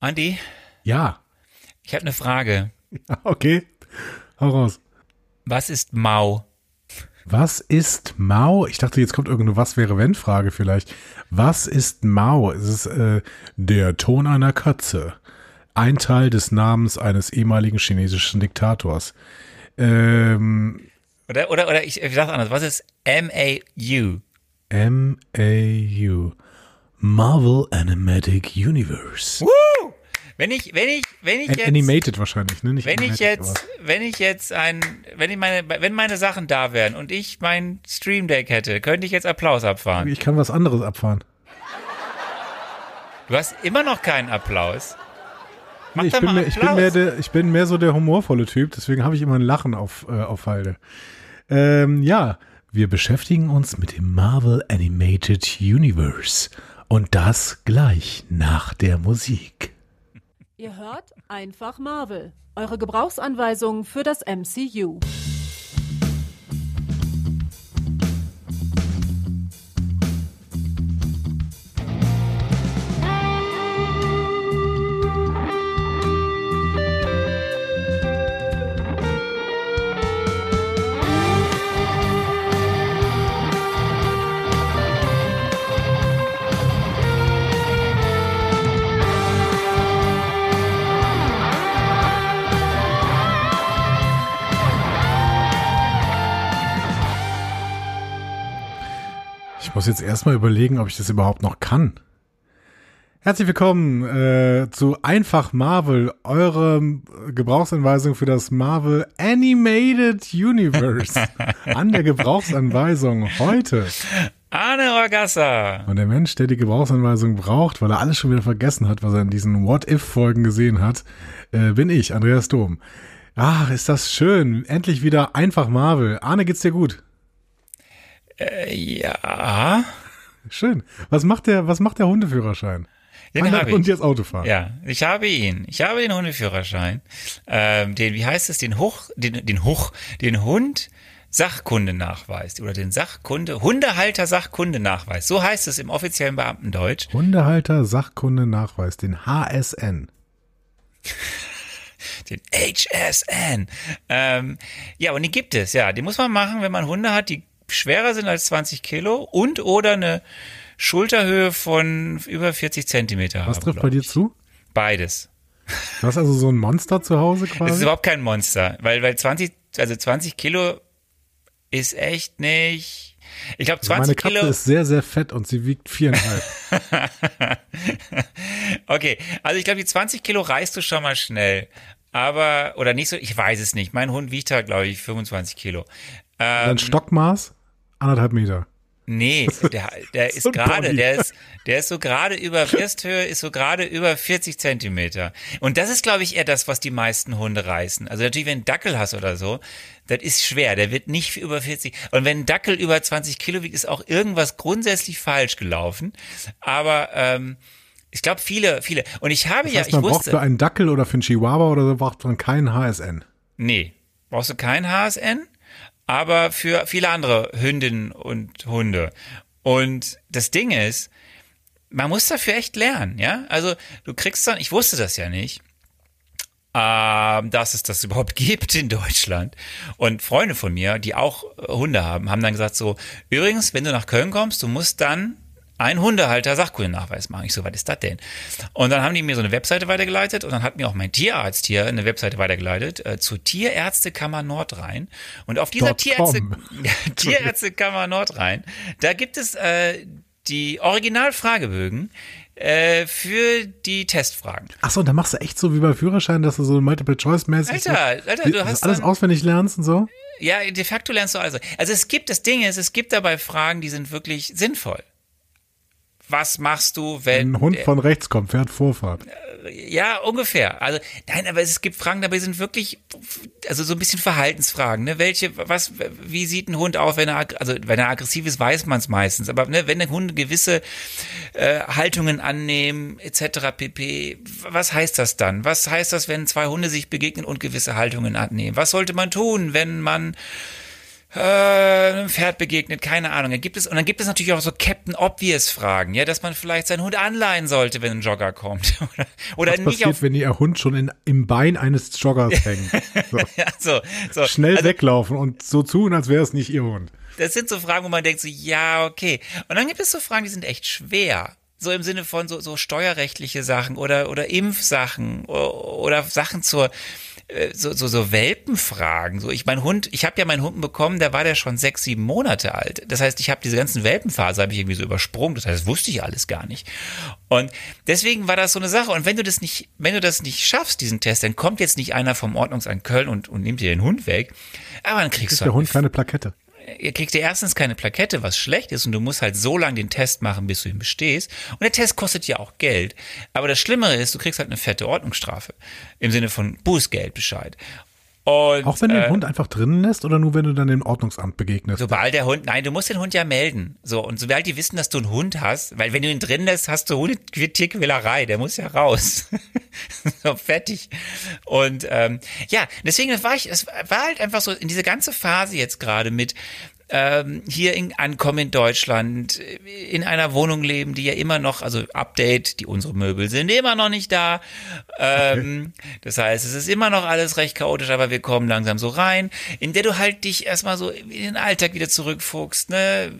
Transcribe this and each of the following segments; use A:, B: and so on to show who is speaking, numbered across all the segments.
A: Andi,
B: Ja.
A: ich habe eine Frage.
B: Okay. Hau raus.
A: Was ist Mau?
B: Was ist Mao? Ich dachte, jetzt kommt irgendeine Was wäre wenn Frage vielleicht. Was ist Mao? Es ist äh, der Ton einer Katze. Ein Teil des Namens eines ehemaligen chinesischen Diktators. Ähm,
A: Oder, oder, oder ich, ich sag anders. Was ist M-A-U?
B: M-A-U. Marvel Animatic Universe.
A: Woo! Wenn ich, wenn ich, wenn ich
B: An-
A: jetzt,
B: Animated wahrscheinlich, ne? Nicht
A: wenn ich
B: animatic,
A: jetzt, wenn ich jetzt ein, wenn ich meine, wenn meine Sachen da wären und ich mein Stream Deck hätte, könnte ich jetzt Applaus
B: aber
A: abfahren.
B: Ich kann was anderes abfahren.
A: Du hast immer noch keinen Applaus. Mach
B: ich,
A: doch
B: bin mehr, ich, bin
A: Applaus.
B: mehr der, ich bin mehr so der humorvolle Typ, deswegen habe ich immer ein Lachen auf, äh, auf Halde. Ähm, ja, wir beschäftigen uns mit dem Marvel Animated Universe. Und das gleich nach der Musik.
C: Ihr hört einfach Marvel. Eure Gebrauchsanweisung für das MCU.
B: Muss jetzt erstmal überlegen, ob ich das überhaupt noch kann. Herzlich willkommen äh, zu Einfach Marvel, eure Gebrauchsanweisung für das Marvel Animated Universe. An der Gebrauchsanweisung heute.
A: Arne Orgassa.
B: Und der Mensch, der die Gebrauchsanweisung braucht, weil er alles schon wieder vergessen hat, was er in diesen What-If-Folgen gesehen hat, äh, bin ich, Andreas Dom. Ach, ist das schön. Endlich wieder einfach Marvel. Arne, geht's dir gut?
A: Äh, ja.
B: Schön. Was macht der, was macht der Hundeführerschein?
A: Den habe ich.
B: jetzt Auto fahren?
A: Ja, ich habe ihn. Ich habe den Hundeführerschein. Ähm, den, wie heißt es, den Hoch, den, den Hoch, den Hund Sachkundenachweis oder den Sachkunde, Hundehalter Sachkundenachweis. So heißt es im offiziellen Beamtendeutsch.
B: Hundehalter Sachkunde Nachweis, den HSN.
A: Den HSN. Ähm, ja, und die gibt es, ja. Die muss man machen, wenn man Hunde hat, die schwerer sind als 20 Kilo und oder eine Schulterhöhe von über 40 Zentimeter
B: Was
A: haben.
B: trifft bei dir
A: ich.
B: zu?
A: Beides.
B: Du hast also so ein Monster zu Hause
A: Es ist
B: quasi?
A: überhaupt kein Monster, weil, weil 20, also 20 Kilo ist echt nicht. Ich glaube,
B: Also Meine
A: 20
B: Katze
A: Kilo.
B: ist sehr, sehr fett und sie wiegt viereinhalb.
A: Okay, also ich glaube, die 20 Kilo reißt du schon mal schnell. Aber, oder nicht so, ich weiß es nicht. Mein Hund wiegt da, glaube ich, 25 Kilo. Ähm,
B: Dein Stockmaß? Anderthalb Meter.
A: Nee, der, der ist
B: So
A: gerade, der ist, der ist so gerade über Bristhöhe, ist so gerade über 40 Zentimeter. Und das ist, glaube ich, eher das, was die meisten Hunde reißen. Also natürlich, wenn du einen Dackel hast oder so, das ist schwer. Der wird nicht über 40. Und wenn ein Dackel über 20 Kilo wiegt, ist auch irgendwas grundsätzlich falsch gelaufen. Aber ähm, ich glaube, viele, viele. Und ich habe
B: Das
A: ja,
B: heißt,
A: ich
B: man braucht
A: wusste.
B: für einen Dackel oder für einen Chihuahua oder so braucht man keinen HSN.
A: Nee, brauchst du kein HSN, aber für viele andere Hündinnen und Hunde. Und das Ding ist, man muss dafür echt lernen, ja? Also du kriegst dann, ich wusste das ja nicht, ähm, dass es das überhaupt gibt in Deutschland. Und Freunde von mir, die auch Hunde haben, haben dann gesagt so, übrigens, wenn du nach Köln kommst, du musst dann einen Hundehalter Sachkundennachweis machen. Ich so, was ist das denn? Und dann haben die mir so eine Webseite weitergeleitet und dann hat mir auch mein Tierarzt hier eine Webseite weitergeleitet äh, zur Tierärztekammer Nordrhein. Und auf dieser Tierärzte. Tierärztekammer Nordrhein, da gibt es äh, die Originalfragebögen äh, für die Testfragen.
B: Ach so, da machst du echt so wie beim Führerschein, dass du so Multiple-Choice-mäßig so,
A: Alter, Alter,
B: die-
A: du hast
B: alles auswendig lernst und so?
A: Ja, de facto lernst du also. Also es gibt, das Ding ist, es gibt dabei Fragen, die sind wirklich sinnvoll. Was machst du, wenn
B: Ein Hund von rechts kommt, fährt Vorfahrt.
A: Ja, ungefähr. Also nein, aber es gibt Fragen dabei, sind wirklich, also so ein bisschen Verhaltensfragen. Ne? Welche, was, wie sieht ein Hund aus, wenn er, also wenn er aggressiv ist, weiß man es meistens. Aber ne, wenn der Hunde gewisse äh, Haltungen annehmen, etc. pp. Was heißt das dann? Was heißt das, wenn zwei Hunde sich begegnen und gewisse Haltungen annehmen? Was sollte man tun, wenn man äh, einem Pferd begegnet, keine Ahnung. Dann gibt es, und dann gibt es natürlich auch so Captain Obvious Fragen, ja, dass man vielleicht seinen Hund anleihen sollte, wenn ein Jogger kommt. oder oder
B: Was
A: nicht
B: passiert,
A: auf.
B: wenn Ihr Hund schon in, im Bein eines Joggers hängt? So.
A: Ja, so, so.
B: Schnell
A: Also,
B: weglaufen und so tun, als wäre es nicht Ihr Hund.
A: Das sind so Fragen, wo man denkt so, ja, okay. Und dann gibt es so Fragen, die sind echt schwer. So im Sinne von so, so steuerrechtliche Sachen oder, oder Impfsachen o- oder Sachen zur, so, so, so Welpenfragen. So, ich mein Hund, ich habe ja meinen Hund bekommen, da war der schon sechs, sieben Monate alt. Das heißt, ich habe diese ganzen Welpenphase habe ich irgendwie so übersprungen. Das heißt, das wusste ich alles gar nicht. Und deswegen war das so eine Sache. Und wenn du das nicht, wenn du das nicht schaffst, diesen Test, dann kommt jetzt nicht einer vom Ordnungsamt Köln und, und nimmt dir den Hund weg. Aber dann kriegst
B: Ist
A: du
B: der
A: halt
B: Hund keine Plakette?
A: Ihr kriegt ihr erstens keine Plakette, was schlecht ist, und du musst halt so lange den Test machen, bis du ihn bestehst. Und der Test kostet ja auch Geld. Aber das Schlimmere ist, du kriegst halt eine fette Ordnungsstrafe. Im Sinne von Bußgeldbescheid. Und,
B: Auch wenn du den
A: äh,
B: Hund einfach drinnen lässt oder nur wenn du dann dem Ordnungsamt begegnest?
A: Sobald der Hund, nein, du musst den Hund ja melden. So, und sobald die wissen, dass du einen Hund hast, weil wenn du ihn drin lässt, hast du Hundetierquälerei, der muss ja raus. so, fertig. Und ähm, ja, deswegen war ich, es war halt einfach so in diese ganze Phase jetzt gerade mit ähm, hier in, ankommen in Deutschland, in einer Wohnung leben, die ja immer noch, also Update, die unsere Möbel sind immer noch nicht da. Ähm, Das heißt, es ist immer noch alles recht chaotisch, aber wir kommen langsam so rein, in der du halt dich erstmal so in den Alltag wieder zurückfuchst. Ne?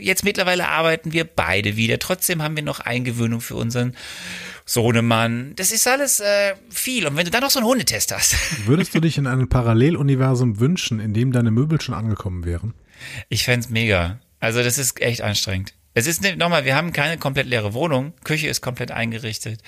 A: Jetzt mittlerweile arbeiten wir beide wieder. Trotzdem haben wir noch Eingewöhnung für unseren Sohnemann. Das ist alles äh, viel. Und wenn du dann noch so einen Hundetest hast.
B: Würdest du dich in einem Paralleluniversum wünschen, in dem deine Möbel schon angekommen wären?
A: Ich fänd's mega. Also das ist echt anstrengend. Es ist nochmal, wir haben keine komplett leere Wohnung. Küche ist komplett eingerichtet.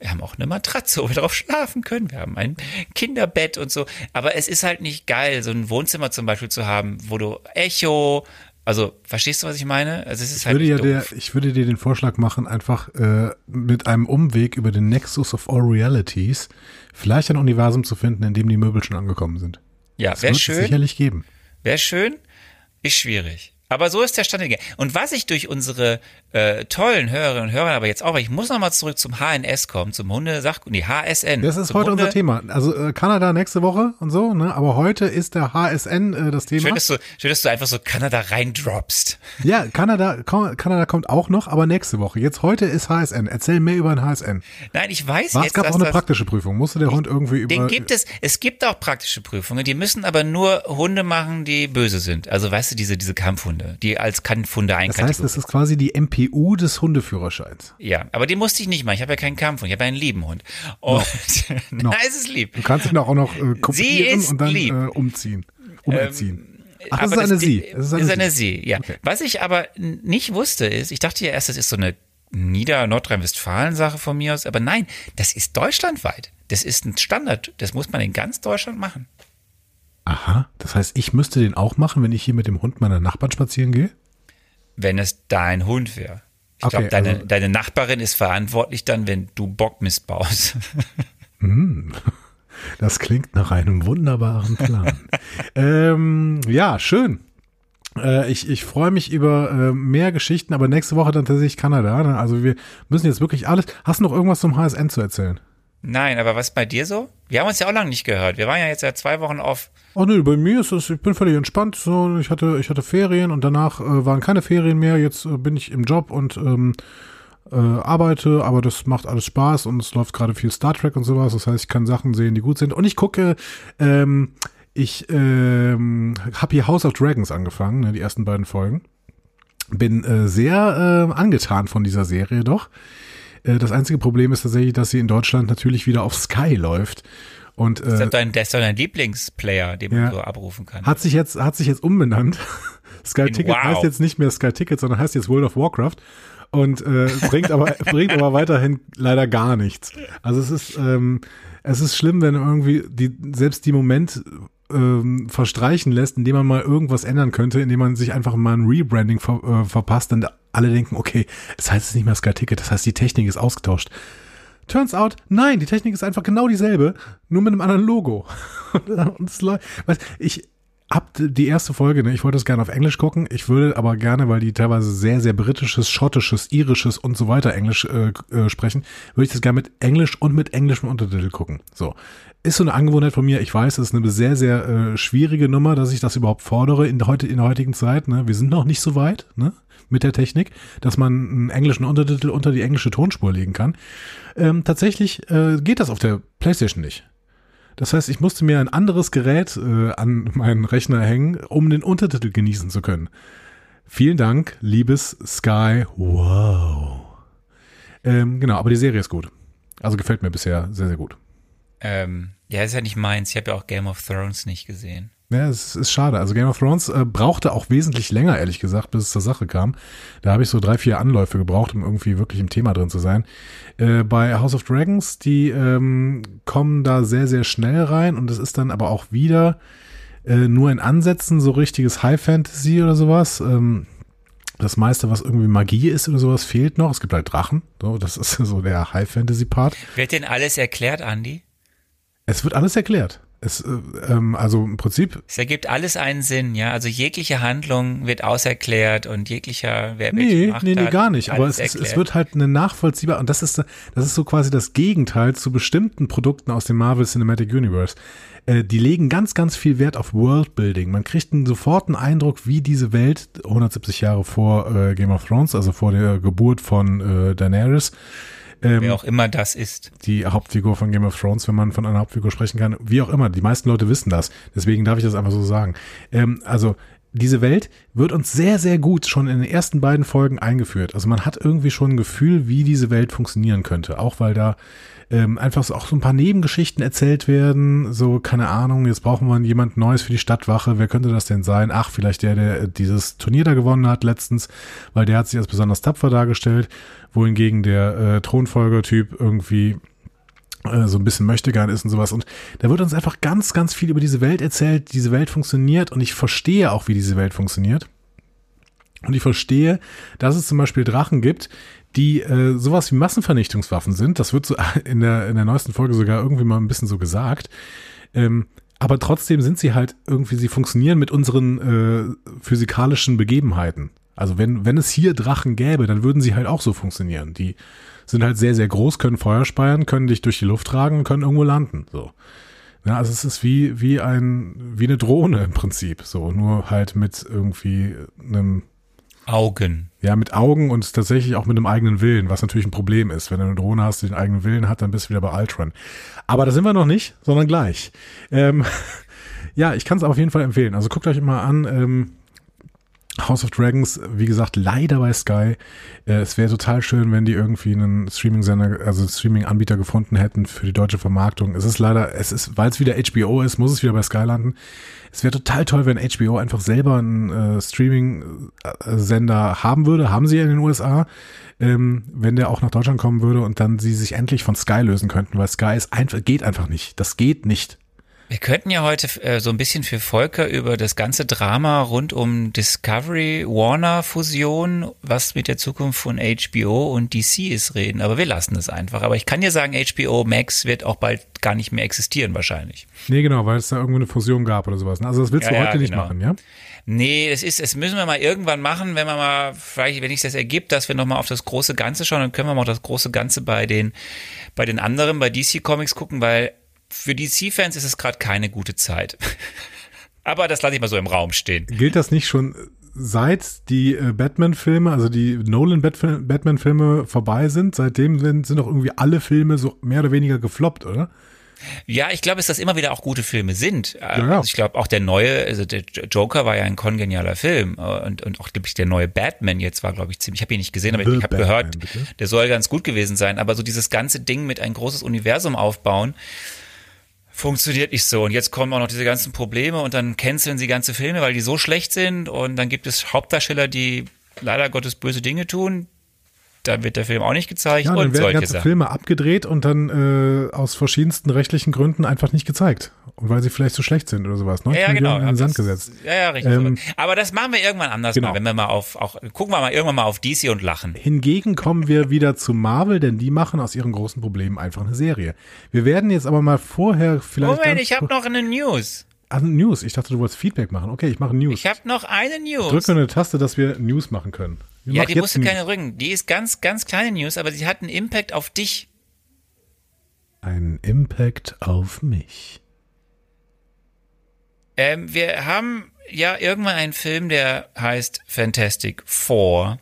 A: Wir haben auch eine Matratze, wo wir drauf schlafen können. Wir haben ein Kinderbett und so. Aber es ist halt nicht geil, so ein Wohnzimmer zum Beispiel zu haben, wo du Echo, also verstehst du, was ich meine? Also es ist
B: Ich
A: halt
B: würde, ja
A: nicht
B: der, ich würde dir den Vorschlag machen, einfach äh, mit einem Umweg über den Nexus of All Realities vielleicht ein Universum zu finden, in dem die Möbel schon angekommen sind.
A: Ja,
B: Das
A: wäre schön.
B: sicherlich geben.
A: Wäre schön, schwierig. Aber so ist der Stand. Und was ich durch unsere äh, tollen Hörerinnen und Hörer, aber jetzt auch, weil ich muss nochmal zurück zum HNS kommen, zum Hundesach, die HSN.
B: Das ist heute
A: Hunde-
B: unser Thema. Also äh, Kanada nächste Woche und so, ne? Aber heute ist der HSN äh, das Thema.
A: Schön dass, du, schön, dass du einfach so Kanada reindroppst.
B: Ja, Kanada, Kanada kommt auch noch, aber nächste Woche. Jetzt heute ist HSN. Erzähl mehr über den HSN.
A: Nein, ich weiß
B: Was
A: jetzt,
B: gab
A: dass
B: auch eine praktische Prüfung? Musste der Hund irgendwie über.
A: den gibt es, es gibt auch praktische Prüfungen, die müssen aber nur Hunde machen, die böse sind. Also weißt du, diese, diese Kampfhunde, die als Kampfhunde
B: das heißt,
A: einkategorisiert
B: das ist quasi die MPU des Hundeführerscheins.
A: Ja, aber den musste ich nicht machen. Ich habe ja keinen Kampfhund, ich habe einen lieben Hund. Und
B: No.
A: na, es ist lieb.
B: Du kannst ihn auch noch äh, kopieren
A: ist
B: und dann.
A: Ähm,
B: äh, umziehen. Umerziehen. Ach, das ist eine
A: das-
B: Sie. Das ist eine, Sie.
A: Sie, ja.
B: Okay.
A: Was ich aber nicht wusste ist, ich dachte ja erst, das ist so eine Nieder-Nordrhein-Westfalen-Sache von mir aus, aber nein, das ist deutschlandweit. Das ist ein Standard. Das muss man in ganz Deutschland machen.
B: Aha. Das heißt, ich müsste den auch machen, wenn ich hier mit dem Hund meiner Nachbarn spazieren gehe?
A: Wenn es dein Hund wäre. Ich
B: Okay,
A: glaube, deine,
B: also-
A: deine Nachbarin ist verantwortlich dann, wenn du Bock missbaust.
B: Das klingt nach einem wunderbaren Plan. ähm, ja, schön. Äh, ich ich freue mich über äh, mehr Geschichten, aber nächste Woche dann tatsächlich Kanada. Ne? Also wir müssen jetzt wirklich alles. Hast du noch irgendwas zum HSN zu erzählen?
A: Nein, aber was bei dir so? Wir haben uns ja auch lange nicht gehört. Wir waren ja jetzt seit zwei Wochen auf.
B: Oh nö, bei mir ist es, ich bin völlig entspannt. So, ich hatte, ich hatte Ferien und danach äh, waren keine Ferien mehr. Jetzt äh, bin ich im Job und ähm, äh, arbeite, aber das macht alles Spaß und es läuft gerade viel Star Trek und sowas. Das heißt, ich kann Sachen sehen, die gut sind. Und ich gucke, ähm, ich ähm, habe hier House of Dragons angefangen, ne, die ersten beiden Folgen. Bin äh, sehr äh, angetan von dieser Serie doch. Äh, das einzige Problem ist tatsächlich, dass sie in Deutschland natürlich wieder auf Sky läuft. Und
A: Das
B: äh,
A: ist dein, das ist doch dein Lieblingsplayer, den
B: Ja.
A: man so abrufen kann.
B: hat sich jetzt, hat sich jetzt umbenannt. Sky
A: In
B: Ticket
A: Wow.
B: heißt jetzt nicht mehr Sky Ticket, sondern heißt jetzt World of Warcraft und äh, bringt aber bringt aber weiterhin leider gar nichts. Also es ist ähm, es ist schlimm, wenn irgendwie die selbst die Moment ähm, verstreichen lässt, indem man mal irgendwas ändern könnte, indem man sich einfach mal ein Rebranding ver, äh, verpasst und alle denken, okay, das heißt jetzt nicht mehr Sky Ticket, das heißt die Technik ist ausgetauscht. Turns out, nein, die Technik ist einfach genau dieselbe, nur mit einem anderen Logo. und es läuft, ich, hab die erste Folge, ne, ich wollte es gerne auf Englisch gucken, ich würde aber gerne, weil die teilweise sehr, sehr britisches, schottisches, irisches und so weiter Englisch äh, äh, sprechen, würde ich das gerne mit Englisch und mit englischem Untertitel gucken. So. Ist so eine Angewohnheit von mir. Ich weiß, es ist eine sehr, sehr äh, schwierige Nummer, dass ich das überhaupt fordere in, heute, in der heutigen Zeit. Ne? Wir sind noch nicht so weit, ne? mit der Technik, dass man einen englischen Untertitel unter die englische Tonspur legen kann. Ähm, tatsächlich äh, geht das auf der PlayStation nicht. Das heißt, ich musste mir ein anderes Gerät äh, an meinen Rechner hängen, um den Untertitel genießen zu können. Vielen Dank, liebes Sky. Wow. Ähm, genau, aber die Serie ist gut. Also gefällt mir bisher sehr, sehr gut.
A: Ähm, ja, ist ja nicht meins. Ich habe ja auch Game of Thrones nicht gesehen.
B: Ja, es ist schade. Also Game of Thrones äh, brauchte auch wesentlich länger, ehrlich gesagt, bis es zur Sache kam. Da habe ich so drei, vier Anläufe gebraucht, um irgendwie wirklich im Thema drin zu sein. Äh, bei House of Dragons, die ähm, kommen da sehr, sehr schnell rein und es ist dann aber auch wieder äh, nur in Ansätzen so richtiges High Fantasy oder sowas. Ähm, das meiste, was irgendwie Magie ist oder sowas, fehlt noch. Es gibt halt Drachen. So, das ist so der High Fantasy Part.
A: Wird denn alles erklärt, Andy?
B: Es wird alles erklärt. Es, äh, ähm, also im Prinzip.
A: Es ergibt alles einen Sinn, ja. Also jegliche Handlung wird auserklärt und jeglicher, wer
B: nee, nee, nee, hat, gar nicht. Aber es, es, wird halt eine nachvollziehbar und das ist, das ist so quasi das Gegenteil zu bestimmten Produkten aus dem Marvel Cinematic Universe. Äh, die legen ganz, ganz viel Wert auf Worldbuilding. Man kriegt einen soforten Eindruck, wie diese Welt 170 Jahre vor äh, Game of Thrones, also vor der Geburt von äh, Daenerys,
A: ähm, Wer auch immer das ist.
B: Die Hauptfigur von Game of Thrones, wenn man von einer Hauptfigur sprechen kann. Wie auch immer, die meisten Leute wissen das. Deswegen darf ich das einfach so sagen. Ähm, also diese Welt wird uns sehr, sehr gut schon in den ersten beiden Folgen eingeführt. Also man hat irgendwie schon ein Gefühl, wie diese Welt funktionieren könnte. Auch weil da ähm, einfach so auch so ein paar Nebengeschichten erzählt werden. So, keine Ahnung, jetzt brauchen wir jemand Neues für die Stadtwache. Wer könnte das denn sein? Ach, vielleicht der, der dieses Turnier da gewonnen hat letztens, weil der hat sich als besonders tapfer dargestellt. Wohingegen der äh, Thronfolger-Typ irgendwie so ein bisschen möchtegern ist und sowas. Und da wird uns einfach ganz, ganz viel über diese Welt erzählt. Diese Welt funktioniert und ich verstehe auch, wie diese Welt funktioniert. Und ich verstehe, dass es zum Beispiel Drachen gibt, die äh, sowas wie Massenvernichtungswaffen sind. Das wird so in der, in der neuesten Folge sogar irgendwie mal ein bisschen so gesagt. Ähm, aber trotzdem sind sie halt irgendwie, sie funktionieren mit unseren äh, physikalischen Begebenheiten. Also wenn, wenn es hier Drachen gäbe, dann würden sie halt auch so funktionieren. Die sind halt sehr, sehr groß, können Feuer speiern, können dich durch die Luft tragen und können irgendwo landen. So. Ja, also es ist wie, wie ein, wie eine Drohne im Prinzip. So, nur halt mit irgendwie einem
A: Augen.
B: Ja, mit Augen und tatsächlich auch mit einem eigenen Willen, was natürlich ein Problem ist. Wenn du eine Drohne hast, die den eigenen Willen hat, dann bist du wieder bei Ultron. Aber da sind wir noch nicht, sondern gleich. Ähm, ja, ich kann es auf jeden Fall empfehlen. Also guckt euch mal an. Ähm, House of Dragons, wie gesagt, leider bei Sky. Äh, es wäre total schön, wenn die irgendwie einen Streaming-Sender, also Streaming-Anbieter gefunden hätten für die deutsche Vermarktung. Es ist leider, es ist, weil es wieder HBO ist, muss es wieder bei Sky landen. Es wäre total toll, wenn HBO einfach selber einen äh, Streaming-Sender haben würde. Haben sie ja in den USA. Ähm, wenn der auch nach Deutschland kommen würde und dann sie sich endlich von Sky lösen könnten, weil Sky ist einfach, geht einfach nicht. Das geht nicht.
A: Wir könnten ja heute äh, so ein bisschen für Volker über das ganze Drama rund um Discovery Warner Fusion, was mit der Zukunft von HBO und DC ist, reden. Aber wir lassen es einfach. Aber ich kann dir sagen, HBO Max wird auch bald gar nicht mehr existieren wahrscheinlich.
B: Nee, genau, weil es da irgendwo eine Fusion gab oder sowas. Ne? Also das willst du ja, heute ja, nicht genau. machen, ja?
A: Nee, das ist, das müssen wir mal irgendwann machen, wenn wir mal, vielleicht, wenn sich das ergibt, dass wir nochmal auf das große Ganze schauen, dann können wir mal auf das große Ganze bei den, bei den anderen, bei DC Comics gucken, weil für DC-Fans ist es gerade keine gute Zeit. Aber das lasse ich mal so im Raum stehen.
B: Gilt das nicht schon seit die äh, Batman-Filme, also die Nolan-Batman-Filme vorbei sind? Seitdem sind, sind doch irgendwie alle Filme so mehr oder weniger gefloppt, oder?
A: Ja, ich glaube, dass das immer wieder auch gute Filme sind. Ja, ja. Also ich glaube, auch der neue, also der Joker war ja ein kongenialer Film und, und auch, glaube ich, der neue Batman jetzt war, glaube ich, ziemlich, ich habe ihn nicht gesehen, aber The ich habe gehört, bitte? der soll ganz gut gewesen sein. Aber so dieses ganze Ding mit ein großes Universum aufbauen, funktioniert nicht so. Und jetzt kommen auch noch diese ganzen Probleme und dann canceln sie ganze Filme, weil die so schlecht sind. Und dann gibt es Hauptdarsteller, die leider Gottes böse Dinge tun, da wird der Film auch nicht gezeigt.
B: Ja, dann und werden ganze Sachen. Filme abgedreht und dann äh, aus verschiedensten rechtlichen Gründen einfach nicht gezeigt. Und weil sie vielleicht zu so schlecht sind oder sowas.
A: Ne? Ja, ja genau. in den Sand gesetzt. Ja, ja, richtig. Ähm, Aber das machen wir irgendwann anders genau. mal, wenn wir mal auf, auch, gucken wir mal irgendwann mal auf DC und lachen.
B: Hingegen kommen wir wieder zu Marvel, denn die machen aus ihren großen Problemen einfach eine Serie. Wir werden jetzt aber mal vorher vielleicht.
A: Moment, ich habe noch eine News.
B: Ah, News. Ich dachte, du wolltest Feedback machen. Okay, ich mache News.
A: Ich habe noch eine News.
B: Drücke eine Taste, dass wir News machen können.
A: Ja, die
B: jetzt
A: musst du
B: News.
A: keine rücken. Die ist ganz, ganz kleine News, aber sie hat einen Impact auf dich.
B: Ein Impact auf mich.
A: Ähm, wir haben ja irgendwann einen Film, der heißt Fantastic Four.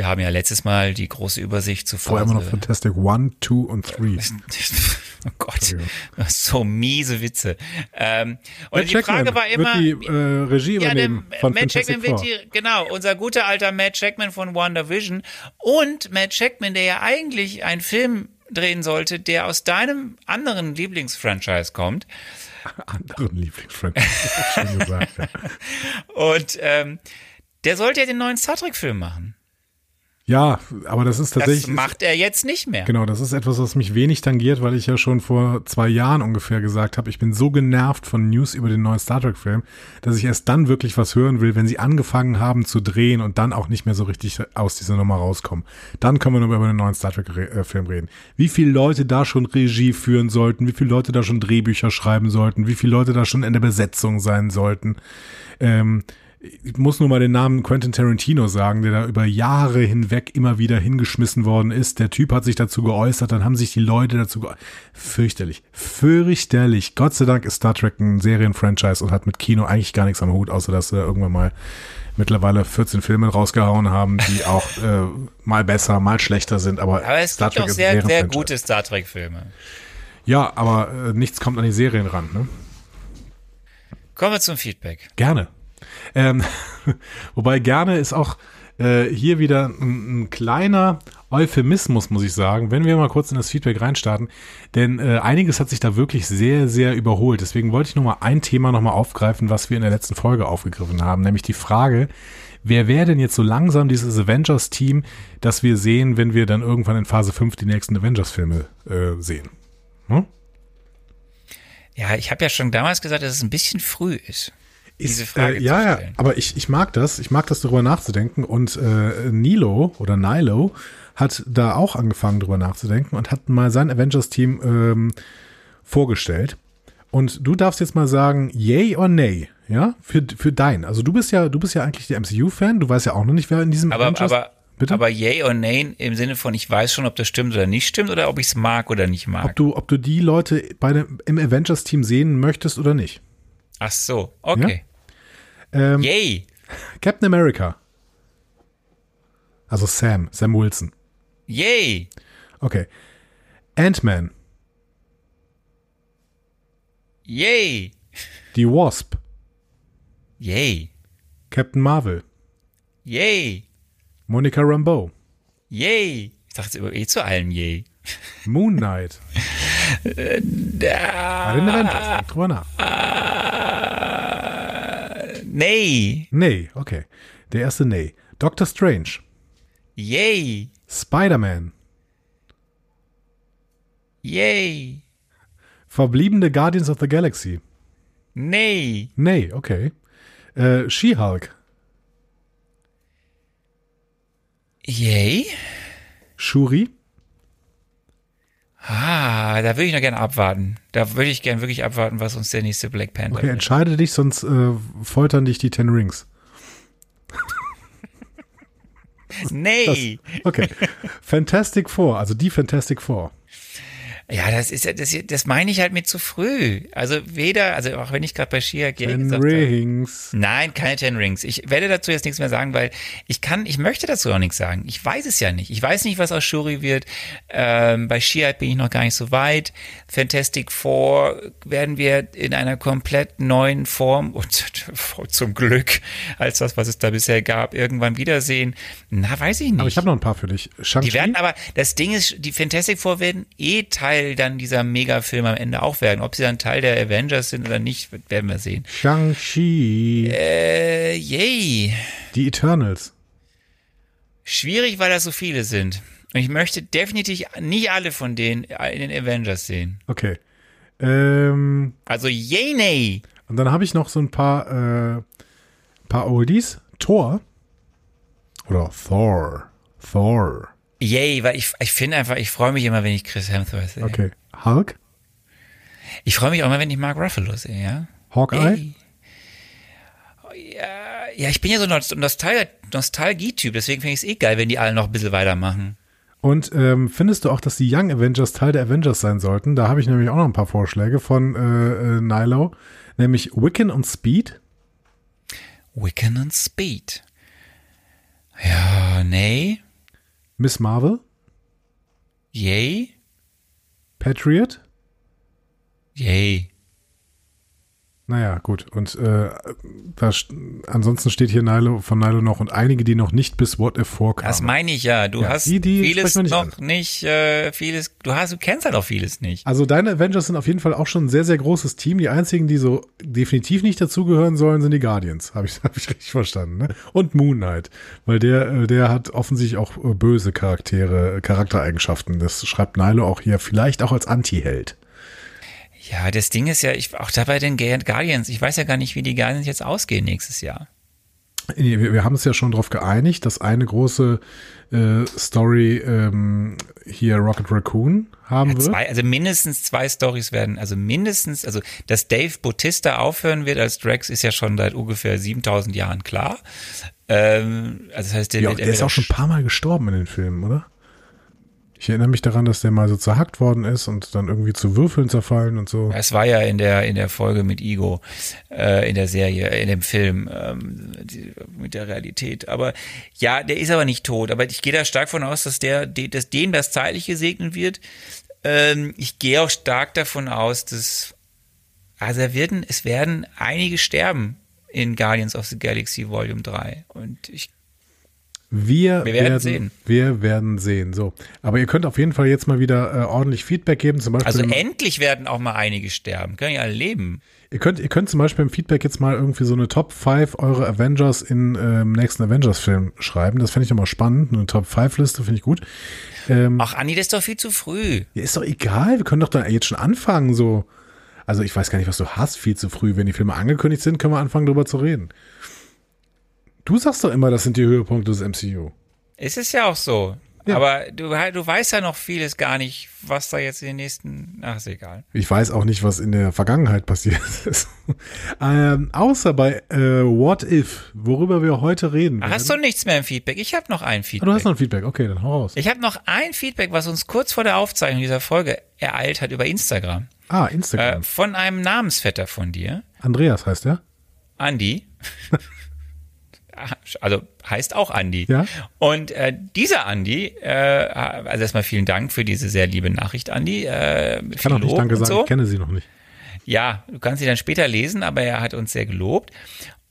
A: Wir haben ja letztes Mal die große Übersicht zu
B: Vorher immer noch
A: Phase-
B: Fantastic One, Two und Three.
A: Oh Gott, so miese Witze. Ähm, und
B: Matt
A: die Frage
B: Jackman
A: war immer,
B: wird die äh, Regie
A: ja, der
B: übernehmen von
A: Matt
B: Fantastic
A: Jackman wird die, genau, unser guter alter Matt Jackman von WandaVision und Matt Jackman, der ja eigentlich einen Film drehen sollte, der aus deinem anderen Lieblingsfranchise kommt.
B: anderen Lieblingsfranchise. Schön gesagt. Ja.
A: Und ähm, der sollte ja den neuen Star Trek-Film machen.
B: Ja, aber das ist
A: Das
B: tatsächlich.
A: macht er jetzt nicht mehr.
B: Genau, das ist etwas, was mich wenig tangiert, weil ich ja schon vor zwei Jahren ungefähr gesagt habe, ich bin so genervt von News über den neuen Star Trek-Film, dass ich erst dann wirklich was hören will, wenn sie angefangen haben zu drehen und dann auch nicht mehr so richtig aus dieser Nummer rauskommen. Dann können wir nur über den neuen Star Trek-Film reden. Wie viele Leute da schon Regie führen sollten, wie viele Leute da schon Drehbücher schreiben sollten, wie viele Leute da schon in der Besetzung sein sollten. Ähm, ich muss nur mal den Namen Quentin Tarantino sagen, der da über Jahre hinweg immer wieder hingeschmissen worden ist. Der Typ hat sich dazu geäußert, dann haben sich die Leute dazu geäußert. Fürchterlich. Fürchterlich. Gott sei Dank ist Star Trek ein Serienfranchise und hat mit Kino eigentlich gar nichts am Hut, außer dass sie irgendwann mal mittlerweile 14 Filme rausgehauen haben, die auch äh, mal besser, mal schlechter sind. Aber,
A: Aber es
B: Star
A: gibt auch
B: ist ein
A: sehr, sehr gute Star Trek-Filme.
B: Ja, aber äh, nichts kommt an die Serien ran, ne?
A: Kommen wir zum Feedback.
B: Gerne. Ähm, wobei gerne ist auch äh, hier wieder ein, ein kleiner Euphemismus, muss ich sagen, wenn wir mal kurz in das Feedback reinstarten. Denn äh, einiges hat sich da wirklich sehr, sehr überholt. Deswegen wollte ich nur mal ein Thema nochmal aufgreifen, was wir in der letzten Folge aufgegriffen haben, nämlich die Frage, wer wäre denn jetzt so langsam dieses Avengers-Team, das wir sehen, wenn wir dann irgendwann in Phase 5 die nächsten Avengers-Filme äh, sehen? Hm?
A: Ja, ich habe ja schon damals gesagt, dass es ein bisschen früh ist. Diese
B: Ist,
A: Frage
B: äh, ja,
A: zu
B: ja,
A: stellen.
B: aber ich, ich mag das. Ich mag das, darüber nachzudenken. Und äh, Nilo oder Nilo hat da auch angefangen, drüber nachzudenken und hat mal sein Avengers-Team ähm, vorgestellt. Und du darfst jetzt mal sagen, yay or nay, ja, für, für dein. Also du bist ja, du bist ja eigentlich der MCU-Fan. Du weißt ja auch noch nicht, wer in diesem
A: Aber,
B: Avengers.
A: aber,
B: Bitte?
A: aber yay or nay im Sinne von, ich weiß schon, ob das stimmt oder nicht stimmt oder ob ich es mag oder nicht mag.
B: ob du, ob du die Leute bei dem, im Avengers-Team sehen möchtest oder nicht.
A: Ach so, okay.
B: Ähm,
A: Yay.
B: Captain America. Also Sam, Sam Wilson.
A: Yay.
B: Okay. Ant-Man.
A: Yay.
B: Die Wasp.
A: Yay.
B: Captain Marvel.
A: Yay.
B: Monica Rambeau.
A: Yay. Ich dachte jetzt eh zu allen yay.
B: Moon Knight. Bei den Avengers. Denk drüber nach.
A: Nee.
B: Nee, okay. Der erste Nee. Doctor Strange.
A: Yay.
B: Spider-Man.
A: Yay.
B: Verbliebene Guardians of the Galaxy.
A: Nee.
B: Nee, okay. Äh, She-Hulk.
A: Yay.
B: Shuri.
A: Ah, da würde ich noch gerne abwarten. Da würde ich gerne wirklich abwarten, was uns der nächste Black Panther
B: Okay, entscheide dich, sonst äh, foltern dich die Ten Rings.
A: Nee.
B: Okay. Fantastic Four, also die Fantastic Four.
A: Ja, das ist das, das meine ich halt mit zu früh. Also weder, also auch wenn ich gerade bei Shia Gay
B: Ten
A: gesagt habe.
B: Rings.
A: Nein, keine Ten Rings. Ich werde dazu jetzt nichts mehr sagen, weil ich kann, ich möchte dazu auch nichts sagen. Ich weiß es ja nicht. Ich weiß nicht, was aus Shuri wird. Ähm, bei Shia bin ich noch gar nicht so weit. Fantastic Four werden wir in einer komplett neuen Form und zum Glück als das, was es da bisher gab, irgendwann wiedersehen. Na, weiß ich nicht.
B: Aber ich habe noch ein paar für dich.
A: Die werden aber, das Ding ist, die Fantastic Four werden eh Teil dann dieser Megafilm am Ende auch werden. Ob sie dann Teil der Avengers sind oder nicht, werden wir sehen.
B: Shang-Chi.
A: Äh, yay.
B: Die Eternals.
A: Schwierig, weil das so viele sind. Und ich möchte definitiv nicht alle von denen in den Avengers sehen.
B: Okay. Ähm,
A: Also yay, nay.
B: und dann habe ich noch so ein paar, äh, paar Oldies. Thor. Oder Thor. Thor.
A: Yay, weil ich, ich finde einfach, ich freue mich immer, wenn ich Chris Hemsworth sehe.
B: Okay. Hulk.
A: Ich freue mich auch immer, wenn ich Mark Ruffalo sehe, ja.
B: Hawkeye?
A: Ey. Ja, ja, ich bin ja so ein Nostal Nostalgie-Typ, deswegen finde ich es eh geil, wenn die alle noch ein bisschen weitermachen.
B: Und ähm, findest du auch, dass die Young Avengers Teil der Avengers sein sollten? Da habe ich nämlich auch noch ein paar Vorschläge von äh, äh, Nilo, nämlich Wiccan und Speed.
A: Wiccan und Speed. Ja, nee.
B: Miss Marvel,
A: Yay.
B: Patriot.
A: Yay.
B: Naja, gut. Und äh, da, st- ansonsten steht hier Nilo, von Nilo noch und einige, die noch nicht bis What If vorkamen.
A: Das meine ich ja. Du
B: Ja,
A: hast
B: die- die
A: vieles
B: wir
A: noch
B: nicht
A: nicht, äh, vieles, du hast, du kennst halt auch vieles nicht.
B: Also deine Avengers sind auf jeden Fall auch schon ein sehr, sehr großes Team. Die einzigen, die so definitiv nicht dazugehören sollen, sind die Guardians. Habe ich, hab ich richtig verstanden. Ne? Und Moon Knight. Weil der, äh, der hat offensichtlich auch äh, böse Charaktere, Charaktereigenschaften. Das schreibt Nilo auch hier, vielleicht auch als Anti-Held.
A: Ja, das Ding ist ja, ich, auch da bei den Guardians, ich weiß ja gar nicht, wie die Guardians jetzt ausgehen nächstes Jahr.
B: Wir, wir haben uns ja schon darauf geeinigt, dass eine große äh, Story ähm, hier Rocket Raccoon haben wird.
A: Zwei, also mindestens zwei Stories werden, also mindestens, also dass Dave Bautista aufhören wird als Drax ist ja schon seit ungefähr 7000 Jahren klar. Ähm, also das heißt, der,
B: Ja,
A: wird
B: der ist auch schon ein paar Mal gestorben in den Filmen, oder? Ich erinnere mich daran, dass der mal so zerhackt worden ist und dann irgendwie zu Würfeln zerfallen und so.
A: Es war ja in der in der Folge mit Igo, äh, in der Serie, in dem Film ähm, die, mit der Realität. Aber ja, der ist aber nicht tot. Aber ich gehe da stark von aus, dass der, de- dass dem das zeitlich gesegnet wird. Ähm, ich gehe auch stark davon aus, dass also er werden, es werden einige sterben in Guardians of the Galaxy Volume 3. Und ich
B: Wir,
A: Wir werden sehen.
B: Wir werden sehen. So. Aber ihr könnt auf jeden Fall jetzt mal wieder äh, ordentlich Feedback geben. Zum Beispiel,
A: also endlich werden auch mal einige sterben. Können ja alle leben.
B: ihr könnt, ihr könnt zum Beispiel im Feedback jetzt mal irgendwie so eine Top 5 eure Avengers in ähm, nächsten Avengers-Film schreiben. Das fände ich doch mal spannend. Eine Top 5 Liste finde ich gut. Ähm,
A: Ach, Anni, das ist doch viel zu früh.
B: Ja, ist doch egal. Wir können doch da jetzt schon anfangen. So. Also ich weiß gar nicht, was du hast viel zu früh. Wenn die Filme angekündigt sind, können wir anfangen, drüber zu reden. Du sagst doch immer, das sind die Höhepunkte des MCU.
A: Es ist ja auch so.
B: Ja.
A: Aber du, du weißt ja noch vieles gar nicht, was da jetzt in den nächsten. Ach, ist egal.
B: Ich weiß auch nicht, was in der Vergangenheit passiert ist. ähm, außer bei äh, What If, worüber wir heute reden.
A: Ach, hast du nichts mehr im Feedback? Ich habe noch ein
B: ah,
A: Feedback.
B: du hast noch ein Feedback. Okay, dann hau raus.
A: ich habe noch ein Feedback, was uns kurz vor der Aufzeichnung dieser Folge ereilt hat über Instagram.
B: Ah,
A: Äh,
B: Instagram.
A: von einem Namensvetter von dir,
B: Andreas heißt er.
A: Andi. Also heißt auch Andi.
B: Ja.
A: Und äh, dieser Andi, äh, also erstmal vielen Dank für diese sehr liebe Nachricht, Andi. Äh,
B: Ich kann auch nicht Danke sagen,
A: so.
B: ich kenne sie noch nicht.
A: Ja, du kannst sie dann später lesen, aber er hat uns sehr gelobt.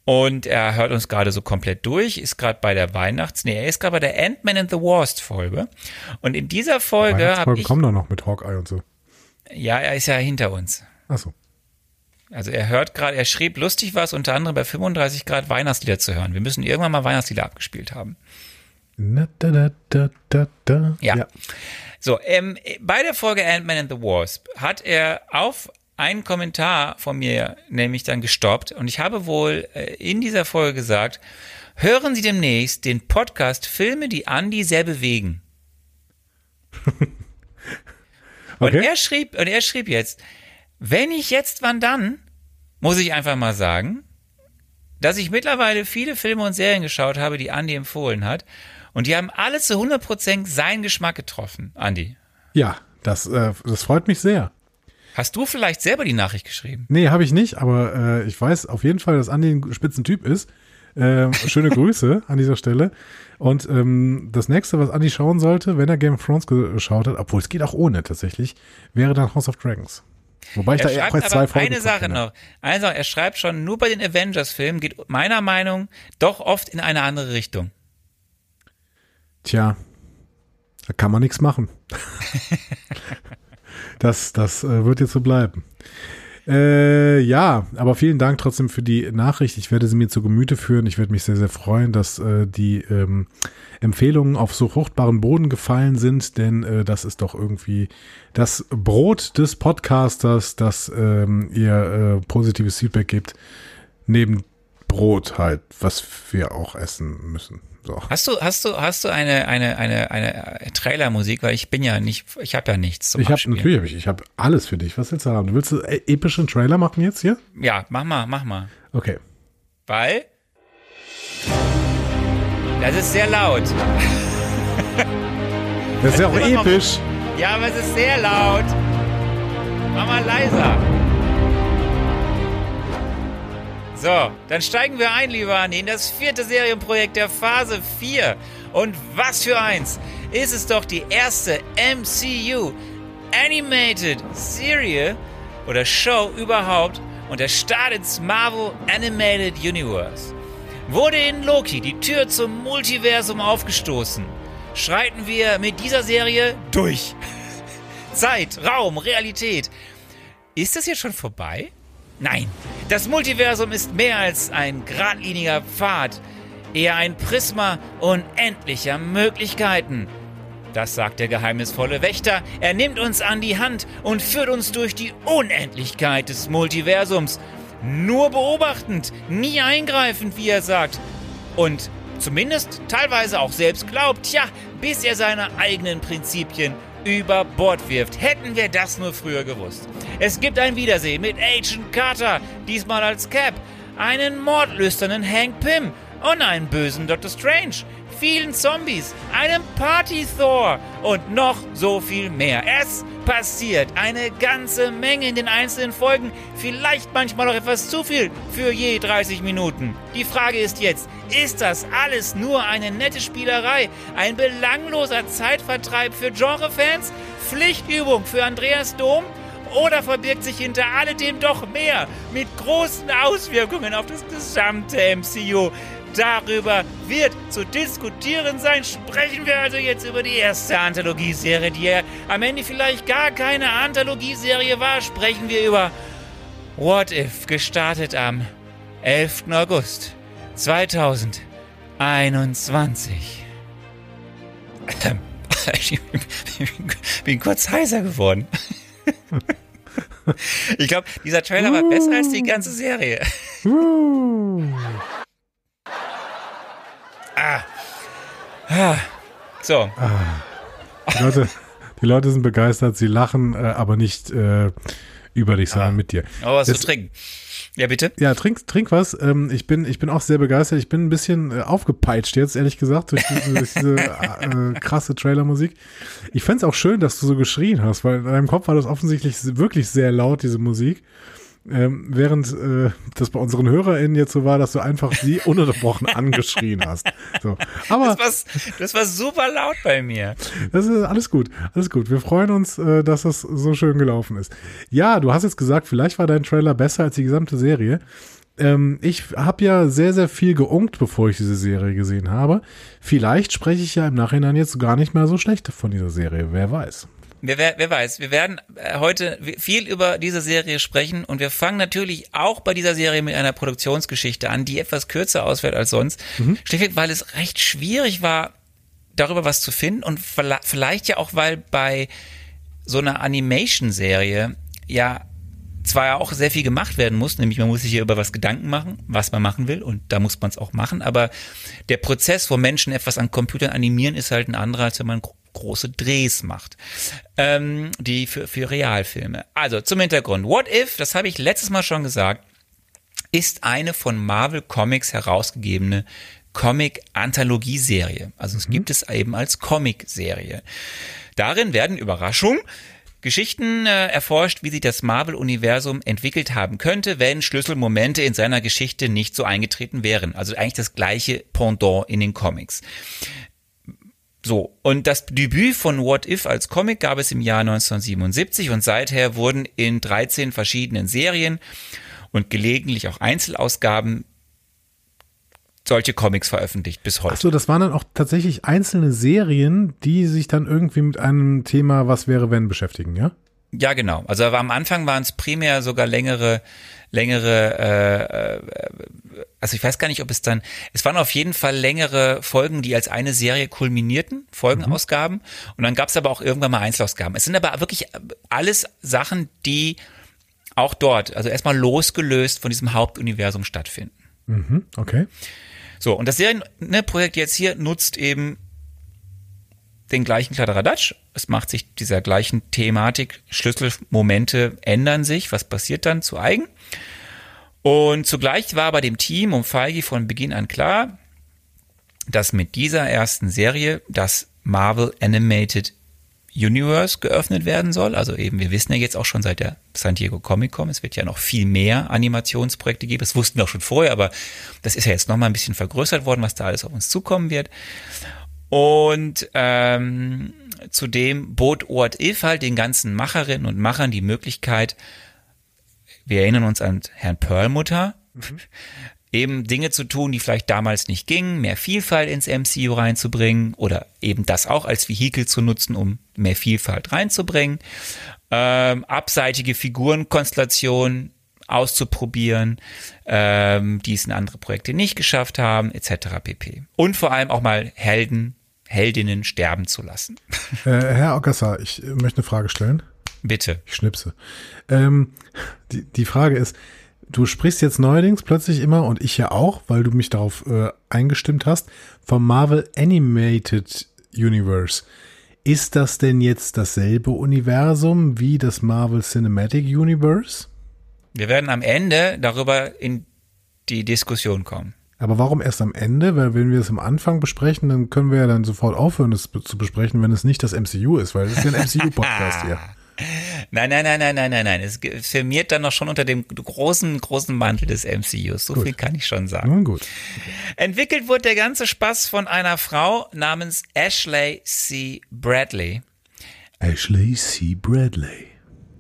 A: Und er hört uns gerade so komplett durch, ist gerade bei der Weihnachts-, nee, er ist gerade bei der Ant-Man and the Wasp Folge. Und in dieser Folge habe ich,
B: kommen doch noch mit Hawkeye und so.
A: ja, er ist ja hinter uns.
B: Achso.
A: Also er hört gerade, er schrieb lustig was, unter anderem bei 35 Grad Weihnachtslieder zu hören. Wir müssen irgendwann mal Weihnachtslieder abgespielt haben.
B: Da, da, da, da.
A: Ja. So, ähm, bei der Folge Ant-Man and the Wasp hat er auf einen Kommentar von mir nämlich dann gestoppt und ich habe wohl äh, in dieser Folge gesagt, hören Sie demnächst den Podcast Filme, die Andy sehr bewegen. Und
B: Okay.
A: er schrieb, und er schrieb jetzt, wenn ich jetzt, wann dann, muss ich einfach mal sagen, dass ich mittlerweile viele Filme und Serien geschaut habe, die Andy empfohlen hat. Und die haben alle zu 100% seinen Geschmack getroffen, Andy.
B: Ja, das, äh, das freut mich sehr.
A: Hast du vielleicht selber die Nachricht geschrieben?
B: Nee, habe ich nicht, aber äh, ich weiß auf jeden Fall, dass Andi ein Spitzentyp ist. Ähm, schöne Grüße an dieser Stelle. Und ähm, das nächste, was Andi schauen sollte, wenn er Game of Thrones geschaut hat, obwohl es geht auch ohne tatsächlich, wäre dann House of Dragons. Wobei ich
A: Er
B: da auch
A: schreibt
B: jetzt zwei
A: aber
B: Folgen
A: eine Sache
B: kenne.
A: noch. Sache, er schreibt schon, nur bei den Avengers-Filmen geht meiner Meinung doch oft in eine andere Richtung.
B: Tja, da kann man nichts machen. das das äh, wird jetzt so bleiben. Äh, ja, aber vielen Dank trotzdem für die Nachricht. Ich werde sie mir zu Gemüte führen. Ich werde mich sehr, sehr freuen, dass äh, die ähm, Empfehlungen auf so fruchtbaren Boden gefallen sind, denn äh, das ist doch irgendwie das Brot des Podcasters, dass ähm, ihr äh, positives Feedback gebt, neben Brot halt, was wir auch essen müssen. So.
A: Hast du, hast du, hast du eine, eine, eine, eine Trailermusik? Weil ich bin ja nicht, ich habe ja nichts
B: Ich habe natürlich, hab ich, ich habe alles für dich. Was willst du haben? Willst du epischen Trailer machen jetzt hier?
A: Ja, mach mal, mach mal.
B: Okay.
A: Weil das ist sehr laut.
B: Das ist ja auch episch.
A: Ja, aber es ist sehr laut. Mach mal leiser. So, dann steigen wir ein, lieber Andi, in das vierte Serienprojekt der Phase 4. Und was für eins ist es doch die erste MCU Animated Serie oder Show überhaupt und der Start ins Marvel Animated Universe. Wurde in Loki die Tür zum Multiversum aufgestoßen, schreiten wir mit dieser Serie durch. Zeit, Raum, Realität. Ist das jetzt schon vorbei? Nein, das Multiversum ist mehr als ein geradliniger Pfad, eher ein Prisma unendlicher Möglichkeiten. Das sagt der geheimnisvolle Wächter. Er nimmt uns an die Hand und führt uns durch die Unendlichkeit des Multiversums. Nur beobachtend, nie eingreifend, wie er sagt. Und zumindest teilweise auch selbst glaubt, ja, bis er seine eigenen Prinzipien über Bord wirft. Hätten wir das nur früher gewusst. Es gibt ein Wiedersehen mit Agent Carter, diesmal als Cap, einen mordlüsternen Hank Pym und einen bösen Dr. Strange, vielen Zombies, einem Party-Thor und noch so viel mehr. Es passiert eine ganze Menge in den einzelnen Folgen, vielleicht manchmal auch etwas zu viel für je 30 Minuten. Die Frage ist jetzt, ist das alles nur eine nette Spielerei, ein belangloser Zeitvertreib für Genrefans, Pflichtübung für Andreas Dom? Oder verbirgt sich hinter alledem doch mehr mit großen Auswirkungen auf das gesamte MCU? Darüber wird zu diskutieren sein. Sprechen wir also jetzt über die erste Anthologieserie, die ja am Ende vielleicht gar keine Anthologieserie war. Sprechen wir über What If, gestartet am 11. August 2021. Ich bin kurz heiser geworden. Ich glaube, dieser Trailer war besser als die ganze Serie.
B: Uh.
A: So,
B: Die Leute, die Leute sind begeistert, sie lachen, äh, aber nicht äh, über dich, sondern mit dir.
A: oh, was zu
B: Jetzt-
A: trinken. Ja, bitte?
B: Ja, trink, trink was. Ähm, ich, bin, ich bin auch sehr begeistert. Ich bin ein bisschen äh, aufgepeitscht jetzt, ehrlich gesagt, durch diese, durch diese äh, krasse Trailermusik. Ich fänd's auch schön, dass du so geschrien hast, weil in deinem Kopf war das offensichtlich wirklich sehr laut, diese Musik. Ähm, während äh, das bei unseren HörerInnen jetzt so war, dass du einfach sie ununterbrochen angeschrien hast. So. Aber
A: Das war, das war super laut bei mir.
B: das ist alles gut, alles gut. Wir freuen uns, äh, dass das so schön gelaufen ist. Ja, du hast jetzt gesagt, vielleicht war dein Trailer besser als die gesamte Serie. Ähm, ich habe ja sehr, sehr viel geunkt, bevor ich diese Serie gesehen habe. Vielleicht spreche ich ja im Nachhinein jetzt gar nicht mehr so schlecht von dieser Serie. Wer weiß.
A: Wer, wer, weiß, wir werden äh, heute viel über diese Serie sprechen und wir fangen natürlich auch bei dieser Serie mit einer Produktionsgeschichte an, die etwas kürzer ausfällt als sonst. Schlichtweg, weil es recht schwierig war, darüber was zu finden und vielleicht ja auch, weil bei so einer Animation-Serie ja zwar auch sehr viel gemacht werden muss, nämlich man muss sich hier über was Gedanken machen, was man machen will und da muss man es auch machen, aber der Prozess, wo Menschen etwas an Computern animieren, ist halt ein anderer, als wenn man große Drehs macht, ähm, die für, für Realfilme. Also zum Hintergrund, What If, das habe ich letztes Mal schon gesagt, ist eine von Marvel Comics herausgegebene Comic-Anthologie-Serie. Also es gibt es eben als Comic-Serie. Darin werden Überraschung Geschichten äh, erforscht, wie sich das Marvel-Universum entwickelt haben könnte, wenn Schlüsselmomente in seiner Geschichte nicht so eingetreten wären. Also eigentlich das gleiche Pendant in den Comics. So, und das Debüt von What If als Comic gab es im Jahr 1977 und seither wurden in 13 verschiedenen Serien und gelegentlich auch Einzelausgaben solche Comics veröffentlicht bis heute.
B: Achso, das waren dann auch tatsächlich einzelne Serien, die sich dann irgendwie mit einem Thema Was wäre wenn beschäftigen, ja?
A: Ja, genau. Also aber am Anfang waren es primär sogar längere, längere, äh, äh, also ich weiß gar nicht, ob es dann, es waren auf jeden Fall längere Folgen, die als eine Serie kulminierten, Folgenausgaben. Und dann gab es aber auch irgendwann mal Einzelausgaben. Es sind aber wirklich alles Sachen, die auch dort, also erstmal losgelöst von diesem Hauptuniversum stattfinden.
B: Mhm, okay.
A: So, und das Serienprojekt jetzt hier nutzt eben den gleichen Kladderadatsch. Es macht sich dieser gleichen Thematik, Schlüsselmomente ändern sich, was passiert dann zu eigen. Und zugleich war bei dem Team um Feige von Beginn an klar, dass mit dieser ersten Serie das Marvel Animated Universe geöffnet werden soll. Also eben, wir wissen ja jetzt auch schon seit der San Diego Comic Con, es wird ja noch viel mehr Animationsprojekte geben. Das wussten wir auch schon vorher, aber das ist ja jetzt nochmal ein bisschen vergrößert worden, was da alles auf uns zukommen wird. Und ähm, zudem bot What If halt den ganzen Macherinnen und Machern die Möglichkeit, wir erinnern uns an Herrn Perlmutter, mhm. eben Dinge zu tun, die vielleicht damals nicht gingen, mehr Vielfalt ins MCU reinzubringen oder eben das auch als Vehikel zu nutzen, um mehr Vielfalt reinzubringen, ähm, abseitige Figurenkonstellationen auszuprobieren, ähm, die es in andere Projekte nicht geschafft haben, etc. pp. Und vor allem auch mal Helden Heldinnen sterben zu lassen.
B: Äh, Herr Ockasser, ich möchte eine Frage stellen.
A: Bitte.
B: Ich schnipse. Ähm, die, die Frage ist, du sprichst jetzt neuerdings plötzlich immer, und ich ja auch, weil du mich darauf äh, eingestimmt hast, vom Marvel Animated Universe. Ist das denn jetzt dasselbe Universum wie das Marvel Cinematic Universe?
A: Wir werden am Ende darüber in die Diskussion kommen.
B: Aber warum erst am Ende? Weil wenn wir es am Anfang besprechen, dann können wir ja dann sofort aufhören, es zu besprechen, wenn es nicht das MCU ist, weil es ist ja ein MCU-Podcast hier.
A: Nein, nein, nein, nein, nein, nein, nein. Es firmiert dann noch schon unter dem großen, großen Mantel des MCUs. So gut. viel kann ich schon sagen.
B: Nun gut.
A: Entwickelt wurde der ganze Spaß von einer Frau namens Ashley C. Bradley.
B: Ashley C. Bradley.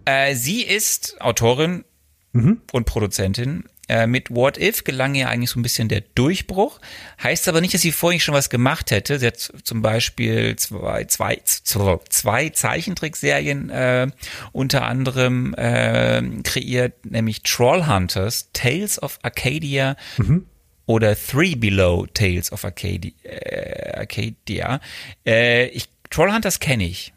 A: Äh, sie ist Autorin mhm. und Produzentin äh, mit What If gelang ihr eigentlich so ein bisschen der Durchbruch. Heißt aber nicht, dass sie vorhin schon was gemacht hätte. Sie hat zum Beispiel zwei, zwei, zwei Zeichentrickserien äh, unter anderem äh, kreiert, nämlich Trollhunters, Tales of Arcadia mhm. oder Three Below Tales of Arcadia. Äh, Arcadia. Äh, ich, Trollhunters kenne ich.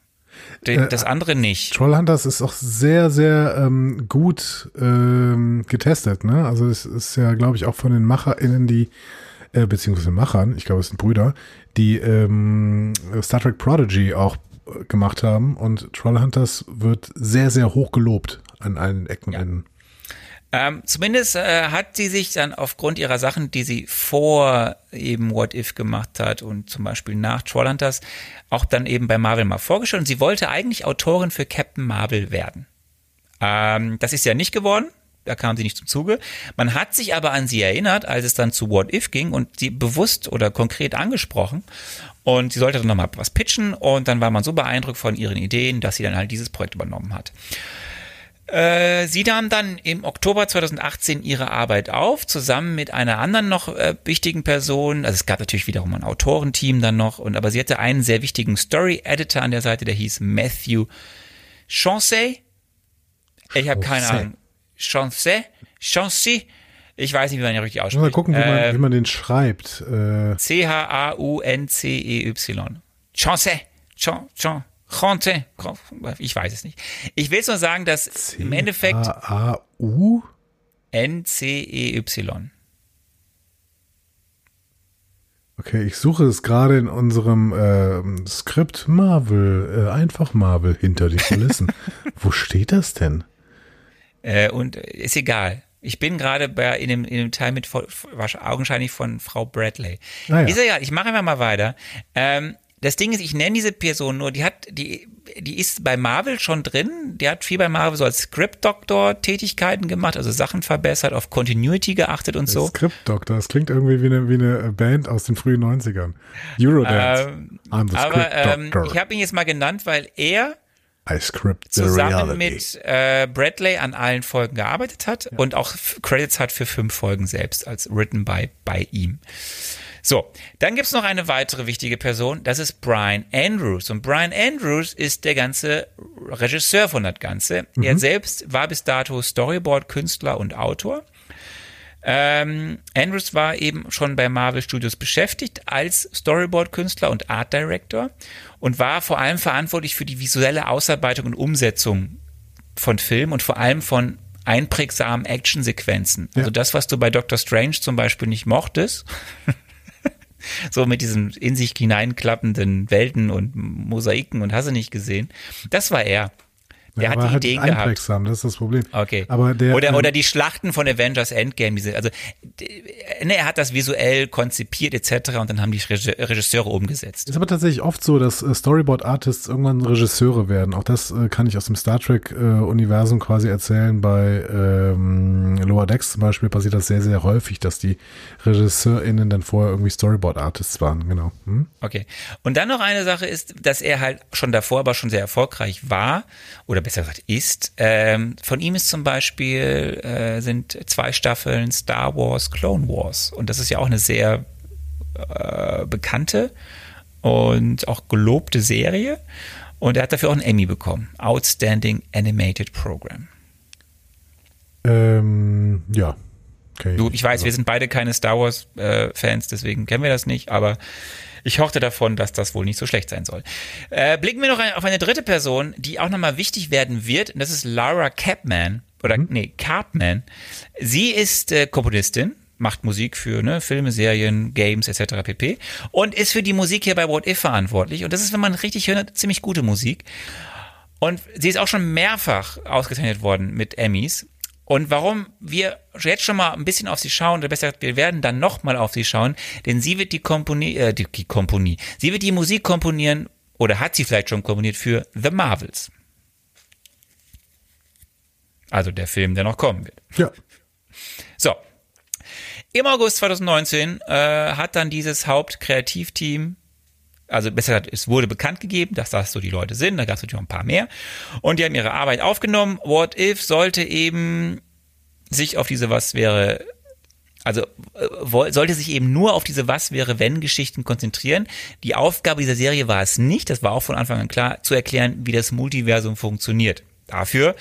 A: Den, äh, das andere nicht.
B: Trollhunters ist auch sehr, sehr ähm, gut ähm, getestet. Ne? Also es ist ja, glaube ich, auch von den MacherInnen, die, äh, beziehungsweise Machern, ich glaube, es sind Brüder, die ähm, Star Trek Prodigy auch äh, gemacht haben. Und Trollhunters wird sehr, sehr hoch gelobt an allen Ecken und ja. Enden.
A: Ähm, zumindest äh, hat sie sich dann aufgrund ihrer Sachen, die sie vor eben What If gemacht hat und zum Beispiel nach Trollhunters, auch dann eben bei Marvel mal vorgestellt. Und sie wollte eigentlich Autorin für Captain Marvel werden. Ähm, das ist ja nicht geworden. Da kam sie nicht zum Zuge. Man hat sich aber an sie erinnert, als es dann zu What If ging und sie bewusst oder konkret angesprochen. Und sie sollte dann nochmal was pitchen und dann war man so beeindruckt von ihren Ideen, dass sie dann halt dieses Projekt übernommen hat. Äh, sie nahm dann im Oktober 2018 ihre Arbeit auf, zusammen mit einer anderen noch äh, wichtigen Person. Also es gab natürlich wiederum ein Autorenteam dann noch, und aber sie hatte einen sehr wichtigen Story-Editor an der Seite, der hieß Matthew Chancey. Ich habe keine Ahnung. Chancey? Chancey? Ich weiß nicht, wie man ihn richtig ausspricht.
B: Mal gucken, wie, man, äh, wie man den schreibt.
A: Äh. C-H-A-U-N-C-E-Y. Chancey. Chancey. Conte, ich weiß es nicht. Ich will es nur sagen, dass im Endeffekt
B: A-A-U
A: N-C-E-Y.
B: Okay, ich suche es gerade in unserem äh, Skript Marvel, äh, einfach Marvel hinter den Kulissen. Wo steht das denn?
A: Äh, und ist egal. Ich bin gerade bei in dem, in dem Teil mit augenscheinlich von Frau Bradley. Ah, ist egal, ich mache einfach mal weiter. Ähm, das Ding ist, ich nenne diese Person nur, die hat, die, die ist bei Marvel schon drin, die hat viel bei Marvel so als Script-Doktor Tätigkeiten gemacht, also Sachen verbessert, auf Continuity geachtet und so.
B: Script-Doktor, das klingt irgendwie wie eine, wie eine Band aus den frühen 90ern. Eurodance.
A: Ähm, aber ähm, ich habe ihn jetzt mal genannt, weil er
B: I script
A: zusammen mit äh, Bradley an allen Folgen gearbeitet hat ja. und auch Credits hat für fünf Folgen selbst als written by bei ihm. So, dann gibt's noch eine weitere wichtige Person, das ist Brian Andrews. Und Brian Andrews ist der ganze Regisseur von das Ganze. Mhm. Er selbst war bis dato Storyboard-Künstler und Autor. Ähm, Andrews war eben schon bei Marvel Studios beschäftigt als Storyboard-Künstler und Art Director und war vor allem verantwortlich für die visuelle Ausarbeitung und Umsetzung von Filmen und vor allem von einprägsamen Actionsequenzen. Ja. Also das, was du bei Doctor Strange zum Beispiel nicht mochtest, so mit diesen in sich hineinklappenden Welten und Mosaiken und hast du nicht gesehen. Das war er. Der
B: Ja,
A: hat die
B: halt
A: Ideen gehabt.
B: das ist das Problem.
A: Okay.
B: Aber der,
A: oder,
B: ähm,
A: oder die Schlachten von Avengers Endgame, diese, also ne, er hat das visuell konzipiert etc. und dann haben die Regisseure umgesetzt.
B: Ist aber tatsächlich oft so, dass äh, Storyboard-Artists irgendwann Regisseure werden. Auch das äh, kann ich aus dem Star Trek-Universum quasi erzählen. Bei ähm, Lower Decks zum Beispiel passiert das sehr, sehr häufig, dass die RegisseurInnen dann vorher irgendwie Storyboard-Artists waren. Genau. Hm?
A: Okay. Und dann noch eine Sache ist, dass er halt schon davor aber schon sehr erfolgreich war oder besser gesagt ist. Ähm, von ihm ist zum Beispiel äh, sind zwei Staffeln Star Wars Clone Wars und das ist ja auch eine sehr äh, bekannte und auch gelobte Serie und er hat dafür auch einen Emmy bekommen. Outstanding Animated Program.
B: Ähm, ja. Okay.
A: Du, ich weiß,
B: Also,
A: wir sind beide keine Star Wars äh, Fans, deswegen kennen wir das nicht, aber ich hochte davon, dass das wohl nicht so schlecht sein soll. Äh, blicken wir noch ein, auf eine dritte Person, die auch nochmal wichtig werden wird, und das ist Lara Capman oder nee, Cartman. Sie ist äh, Komponistin, macht Musik für ne, Filme, Serien, Games etc. pp. und ist für die Musik hier bei What If verantwortlich. Und das ist, wenn man richtig hört, ziemlich gute Musik. Und sie ist auch schon mehrfach ausgezeichnet worden mit Emmys. Und warum wir jetzt schon mal ein bisschen auf sie schauen, oder besser gesagt, wir werden dann nochmal auf sie schauen, denn sie wird die Komponie, äh, die, die Komponie, sie wird die Musik komponieren, oder hat sie vielleicht schon komponiert für The Marvels. Also der Film, der noch kommen wird.
B: Ja.
A: So. Im August 2019 äh, hat dann dieses Hauptkreativteam, also besser gesagt, es wurde bekannt gegeben, dass das so die Leute sind, da gab es natürlich noch ein paar mehr, und die haben ihre Arbeit aufgenommen. What If sollte eben sich auf diese Was wäre, also äh, sollte sich eben nur auf diese Was wäre wenn Geschichten konzentrieren. Die Aufgabe dieser Serie war es nicht, das war auch von Anfang an klar, zu erklären, wie das Multiversum funktioniert. Dafür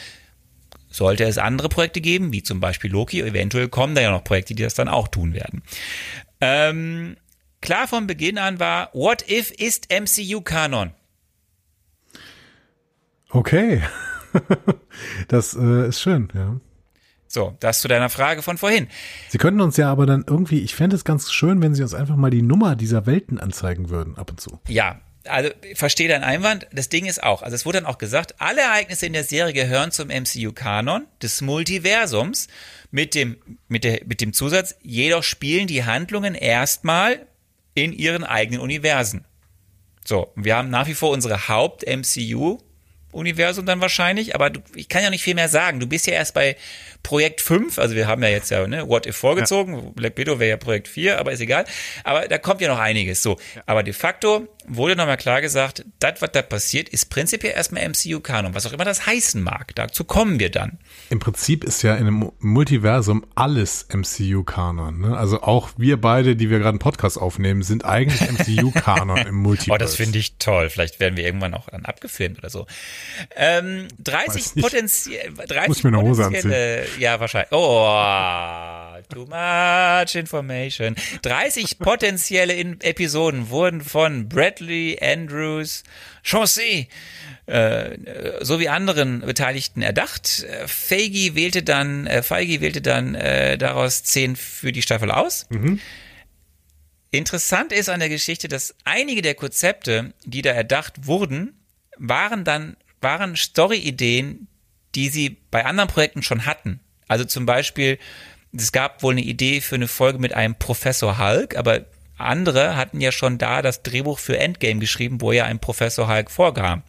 A: sollte es andere Projekte geben, wie zum Beispiel Loki, eventuell kommen da ja noch Projekte, die das dann auch tun werden. Ähm, klar von Beginn an war, What If ist MCU-Kanon.
B: Okay. das äh, ist schön, ja.
A: So, das zu deiner Frage von vorhin.
B: Sie könnten uns ja aber dann irgendwie, ich fände es ganz schön, wenn Sie uns einfach mal die Nummer dieser Welten anzeigen würden, ab und zu.
A: Ja, also verstehe deinen Einwand. Das Ding ist auch, also es wurde dann auch gesagt, alle Ereignisse in der Serie gehören zum MCU-Kanon des Multiversums mit dem, mit, der, mit dem Zusatz, jedoch spielen die Handlungen erstmal in ihren eigenen Universen. So, wir haben nach wie vor unsere Haupt-MCU-Universum dann wahrscheinlich, aber du, ich kann ja nicht viel mehr sagen. Du bist ja erst bei Projekt 5, also wir haben ja jetzt ja ne, What If vorgezogen, Black Widow wäre ja Projekt 4, aber ist egal. Aber da kommt ja noch einiges. So, aber de facto wurde nochmal klar gesagt, das, was da passiert, ist prinzipiell erstmal MCU-Kanon, was auch immer das heißen mag. Dazu kommen wir dann.
B: Im Prinzip ist ja in einem Multiversum alles MCU-Kanon. Ne? Also auch wir beide, die wir gerade einen Podcast aufnehmen, sind eigentlich MCU-Kanon im Multiversum.
A: Oh, das finde ich toll. Vielleicht werden wir irgendwann auch dann abgefilmt oder so. Ähm, 30
B: Weiß nicht.
A: potenziell, 30
B: Muss ich mir eine Hose
A: potenzielle, ja, wahrscheinlich. Oh, too much information. 30 potenzielle in Episoden wurden von Bradley Andrews, Chauncey, äh, sowie anderen Beteiligten erdacht. Äh, Feige wählte dann, äh, Feige wählte dann äh, daraus zehn für die Staffel aus. Interessant ist an der Geschichte, dass einige der Konzepte, die da erdacht wurden, waren dann, waren Story-Ideen, die sie bei anderen Projekten schon hatten. Also zum Beispiel, es gab wohl eine Idee für eine Folge mit einem Professor Hulk, aber andere hatten ja schon da das Drehbuch für Endgame geschrieben, wo ja ein Professor Hulk vorkam.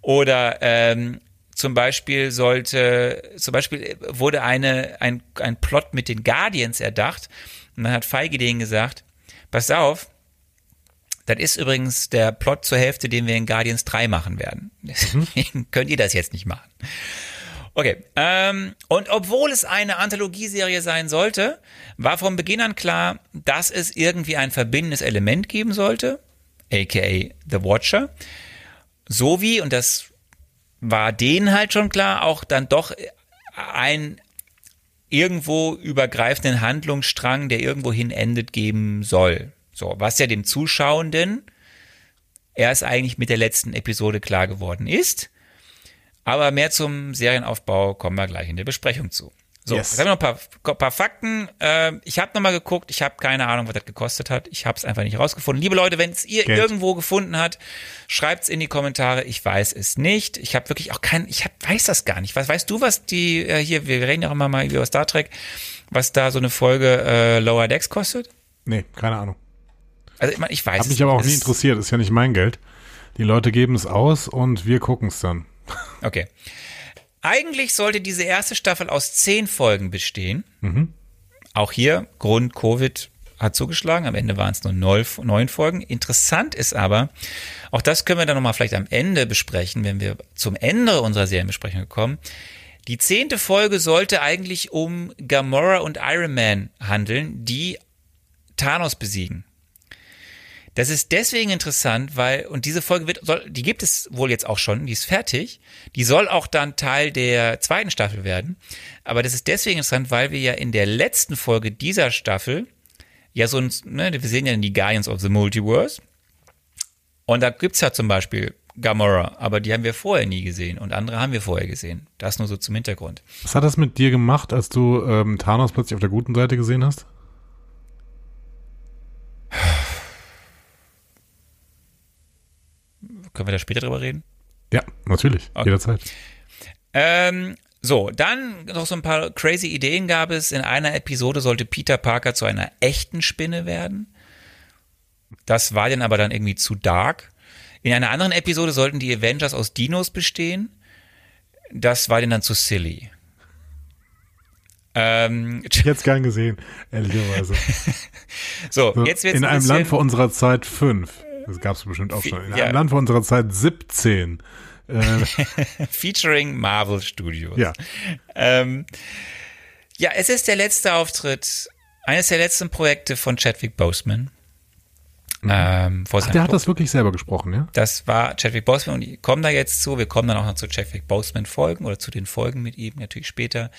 A: Oder ähm, zum Beispiel sollte, zum Beispiel wurde eine, ein, ein Plot mit den Guardians erdacht. Und dann hat Feige denen gesagt, pass auf, das ist übrigens der Plot zur Hälfte, den wir in Guardians 3 machen werden. Deswegen könnt ihr das jetzt nicht machen. Okay, ähm, und obwohl es eine Anthologieserie sein sollte, war von Beginn an klar, dass es irgendwie ein verbindendes Element geben sollte, aka The Watcher, sowie, und das war denen halt schon klar, auch dann doch ein irgendwo übergreifenden Handlungsstrang, der irgendwohin endet, geben soll. So, was ja dem Zuschauenden erst eigentlich mit der letzten Episode klar geworden ist. Aber mehr zum Serienaufbau kommen wir gleich in der Besprechung zu. So,
B: Yes.
A: jetzt haben wir noch ein paar, paar Fakten. Ähm, ich habe nochmal geguckt, ich habe keine Ahnung, was das gekostet hat. Ich habe es einfach nicht rausgefunden. Liebe Leute, wenn es ihr
B: Geld.
A: irgendwo gefunden hat, schreibt's in die Kommentare. Ich weiß es nicht. Ich habe wirklich auch kein, ich hab, weiß das gar nicht. Was weißt du, was die äh, hier, wir reden ja auch immer mal über Star Trek, was da so eine Folge äh, Lower Decks kostet?
B: Nee, keine Ahnung.
A: Also ich meine, ich weiß
B: Hat mich aber auch nie interessiert, ist ja nicht mein Geld. Die Leute geben es aus und wir gucken es dann.
A: Okay. Eigentlich sollte diese erste Staffel aus zehn Folgen bestehen. Auch hier, Grund Covid hat zugeschlagen. Am Ende waren es nur neun, neun Folgen. Interessant ist aber, auch das können wir dann nochmal vielleicht am Ende besprechen, wenn wir zum Ende unserer Serienbesprechung kommen. Die zehnte Folge sollte eigentlich um Gamora und Iron Man handeln, die Thanos besiegen. Das ist deswegen interessant, weil, und diese Folge wird, soll, die gibt es wohl jetzt auch schon, die ist fertig. Die soll auch dann Teil der zweiten Staffel werden. Aber das ist deswegen interessant, weil wir ja in der letzten Folge dieser Staffel, ja so ein, ne, wir sehen ja die Guardians of the Multiverse. Und da gibt's ja zum Beispiel Gamora, aber die haben wir vorher nie gesehen und andere haben wir vorher gesehen. Das nur so zum Hintergrund.
B: Was hat das mit dir gemacht, als du ähm, Thanos plötzlich auf der guten Seite gesehen hast?
A: Können wir da später drüber reden?
B: Ja, natürlich. Jederzeit.
A: Ähm, so, dann noch so ein paar crazy Ideen gab es. In einer Episode sollte Peter Parker zu einer echten Spinne werden. Das war dann aber dann irgendwie zu dark. In einer anderen Episode sollten die Avengers aus Dinos bestehen. Das war dann dann zu silly. Ähm,
B: Ich hätte es gern gesehen, ehrlicherweise.
A: so,
B: So,
A: jetzt wird's
B: in
A: ein
B: einem Land vor unserer Zeit fünf. Das gab es bestimmt auch schon. In
A: Ja.
B: einem Land vor unserer Zeit 17. Äh,
A: featuring Marvel Studios.
B: ja,
A: Ähm, ja, es ist der letzte Auftritt, eines der letzten Projekte von Chadwick Boseman. Ähm, vor
B: Ach, der hat das wirklich selber gesprochen, ja?
A: Das war Chadwick Boseman und ich komme da jetzt zu. Wir kommen dann auch noch zu Chadwick Boseman Folgen oder zu den Folgen mit ihm natürlich später.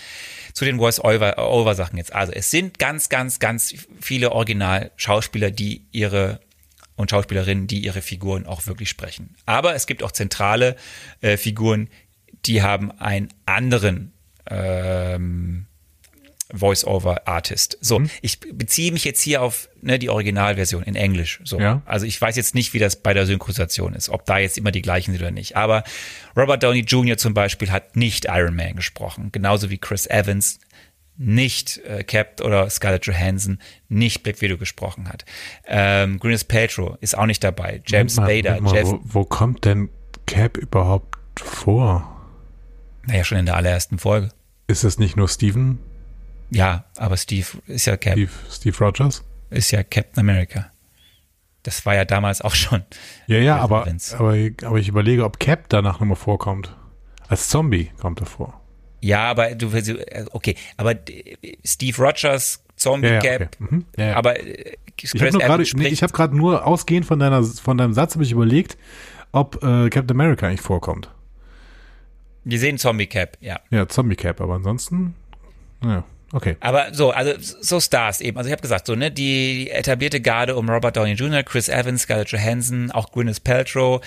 A: Zu den Voice-Over-Sachen jetzt. Also es sind ganz, ganz, ganz viele Original-Schauspieler, die ihre und Schauspielerinnen, die ihre Figuren auch wirklich sprechen. Aber es gibt auch zentrale äh, Figuren, die haben einen anderen ähm, Voice-Over-Artist. So,
B: Mhm.
A: ich beziehe mich jetzt hier auf ne, die Originalversion in Englisch. So,
B: Ja.
A: also ich weiß jetzt nicht, wie das bei der Synchronisation ist, ob da jetzt immer die gleichen sind oder nicht. Aber Robert Downey Jr. zum Beispiel hat nicht Iron Man gesprochen, genauso wie Chris Evans nicht äh, Cap oder Scarlett Johansson nicht Black Widow gesprochen hat. Ähm, Gwyneth Paltrow ist auch nicht dabei. James
B: mal, Moment mal,
A: Jeff,
B: wo, wo kommt denn Cap überhaupt vor?
A: naja, schon in der allerersten Folge.
B: Ist es nicht nur Steven,
A: Ja, aber Steve ist ja Cap,
B: Steve, Steve Rogers?
A: ist ja Captain America. Das war ja damals auch schon.
B: Ja, ja, aber, aber, aber ich überlege, ob Cap danach nochmal vorkommt. Als Zombie kommt er vor.
A: Ja, aber du okay, aber Steve Rogers, Zombie
B: Ja, ja,
A: Cap,
B: okay. Mhm. Ja, ja.
A: aber äh,
B: Ich habe gerade, nee, ich habe gerade nur ausgehend von deiner, von deinem Satz habe ich überlegt, ob äh, Captain America eigentlich vorkommt.
A: wir sehen Zombie Cap, ja.
B: Ja, Zombie Cap, aber ansonsten, naja, okay.
A: Aber so, also so Stars eben. Also ich habe gesagt, so ne, die etablierte Garde um Robert Downey Jr., Chris Evans, Scarlett Johansson, auch Gwyneth Paltrow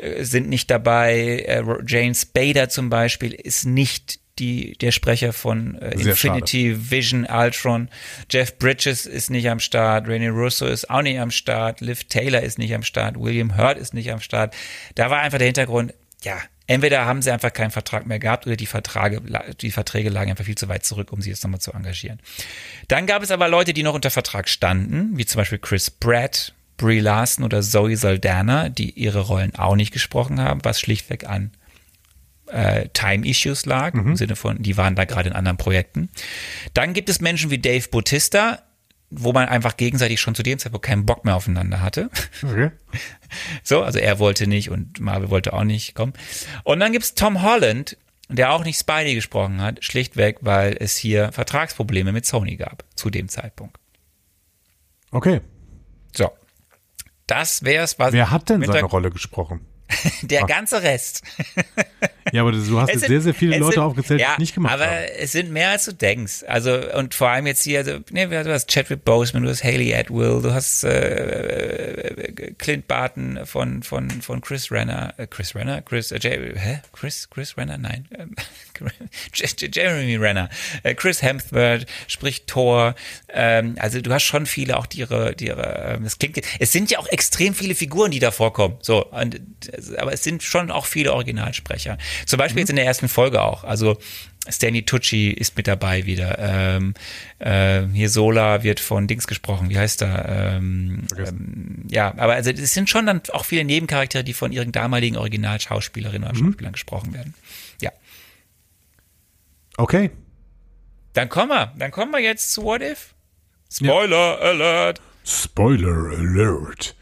A: äh, sind nicht dabei. Äh, James Spader zum Beispiel ist nicht die der Sprecher von äh, Infinity Vision Ultron. Jeff Bridges ist nicht am Start. Rene Russo ist auch nicht am Start. Liv Taylor ist nicht am Start. William Hurt ist nicht am Start. Da war einfach der Hintergrund, ja, entweder haben sie einfach keinen Vertrag mehr gehabt oder die Verträge, die Verträge lagen einfach viel zu weit zurück, um sie jetzt nochmal zu engagieren. Dann gab es aber Leute, die noch unter Vertrag standen, wie zum Beispiel Chris Pratt, Brie Larson oder Zoe Saldana, die ihre Rollen auch nicht gesprochen haben, was schlichtweg an äh, Time-Issues lag, im Sinne von, die waren da gerade in anderen Projekten. Dann gibt es Menschen wie Dave Bautista, wo man einfach gegenseitig schon zu dem Zeitpunkt keinen Bock mehr aufeinander hatte.
B: okay.
A: So, also er wollte nicht und Marvel wollte auch nicht kommen. Und dann gibt's Tom Holland, der auch nicht Spidey gesprochen hat, schlichtweg, weil es hier Vertragsprobleme mit Sony gab zu dem Zeitpunkt.
B: Okay.
A: So. Das wär's, was
B: Wer hat denn seine Rolle gesprochen?
A: der ganze Rest.
B: Ja, aber du hast
A: Es sind-
B: sehr, sehr viele
A: es
B: Leute
A: sind-
B: aufgezählt, die
A: ja,
B: es nicht gemacht
A: aber
B: haben.
A: es sind mehr als du denkst. Also und vor allem jetzt hier, also, ne, du hast Chadwick Boseman, du hast Haley Atwell, du hast äh, Clint Barton von von von Chris Renner, äh, Chris Renner, Chris, äh, J- hä? Chris Chris Renner, nein, ähm, Jeremy Renner, äh, Chris Hemsworth spricht Thor. Ähm, also du hast schon viele auch die ihre, die ihre, ähm, das klingt, es sind ja auch extrem viele Figuren, die da vorkommen. So, und, äh, aber es sind schon auch viele Originalsprecher. Zum Beispiel jetzt in der ersten Folge auch. Also Stanley Tucci ist mit dabei wieder. Ähm, äh, hier Sola wird von Dings gesprochen. Wie heißt er? Ähm, ähm, ja, aber also es sind schon dann auch viele Nebencharaktere, die von ihren damaligen Originalschauspielerinnen oder Schauspielern gesprochen werden. Ja.
B: Okay.
A: Dann kommen wir. Dann kommen wir jetzt zu What If. Spoiler Alert.
B: Spoiler Alert.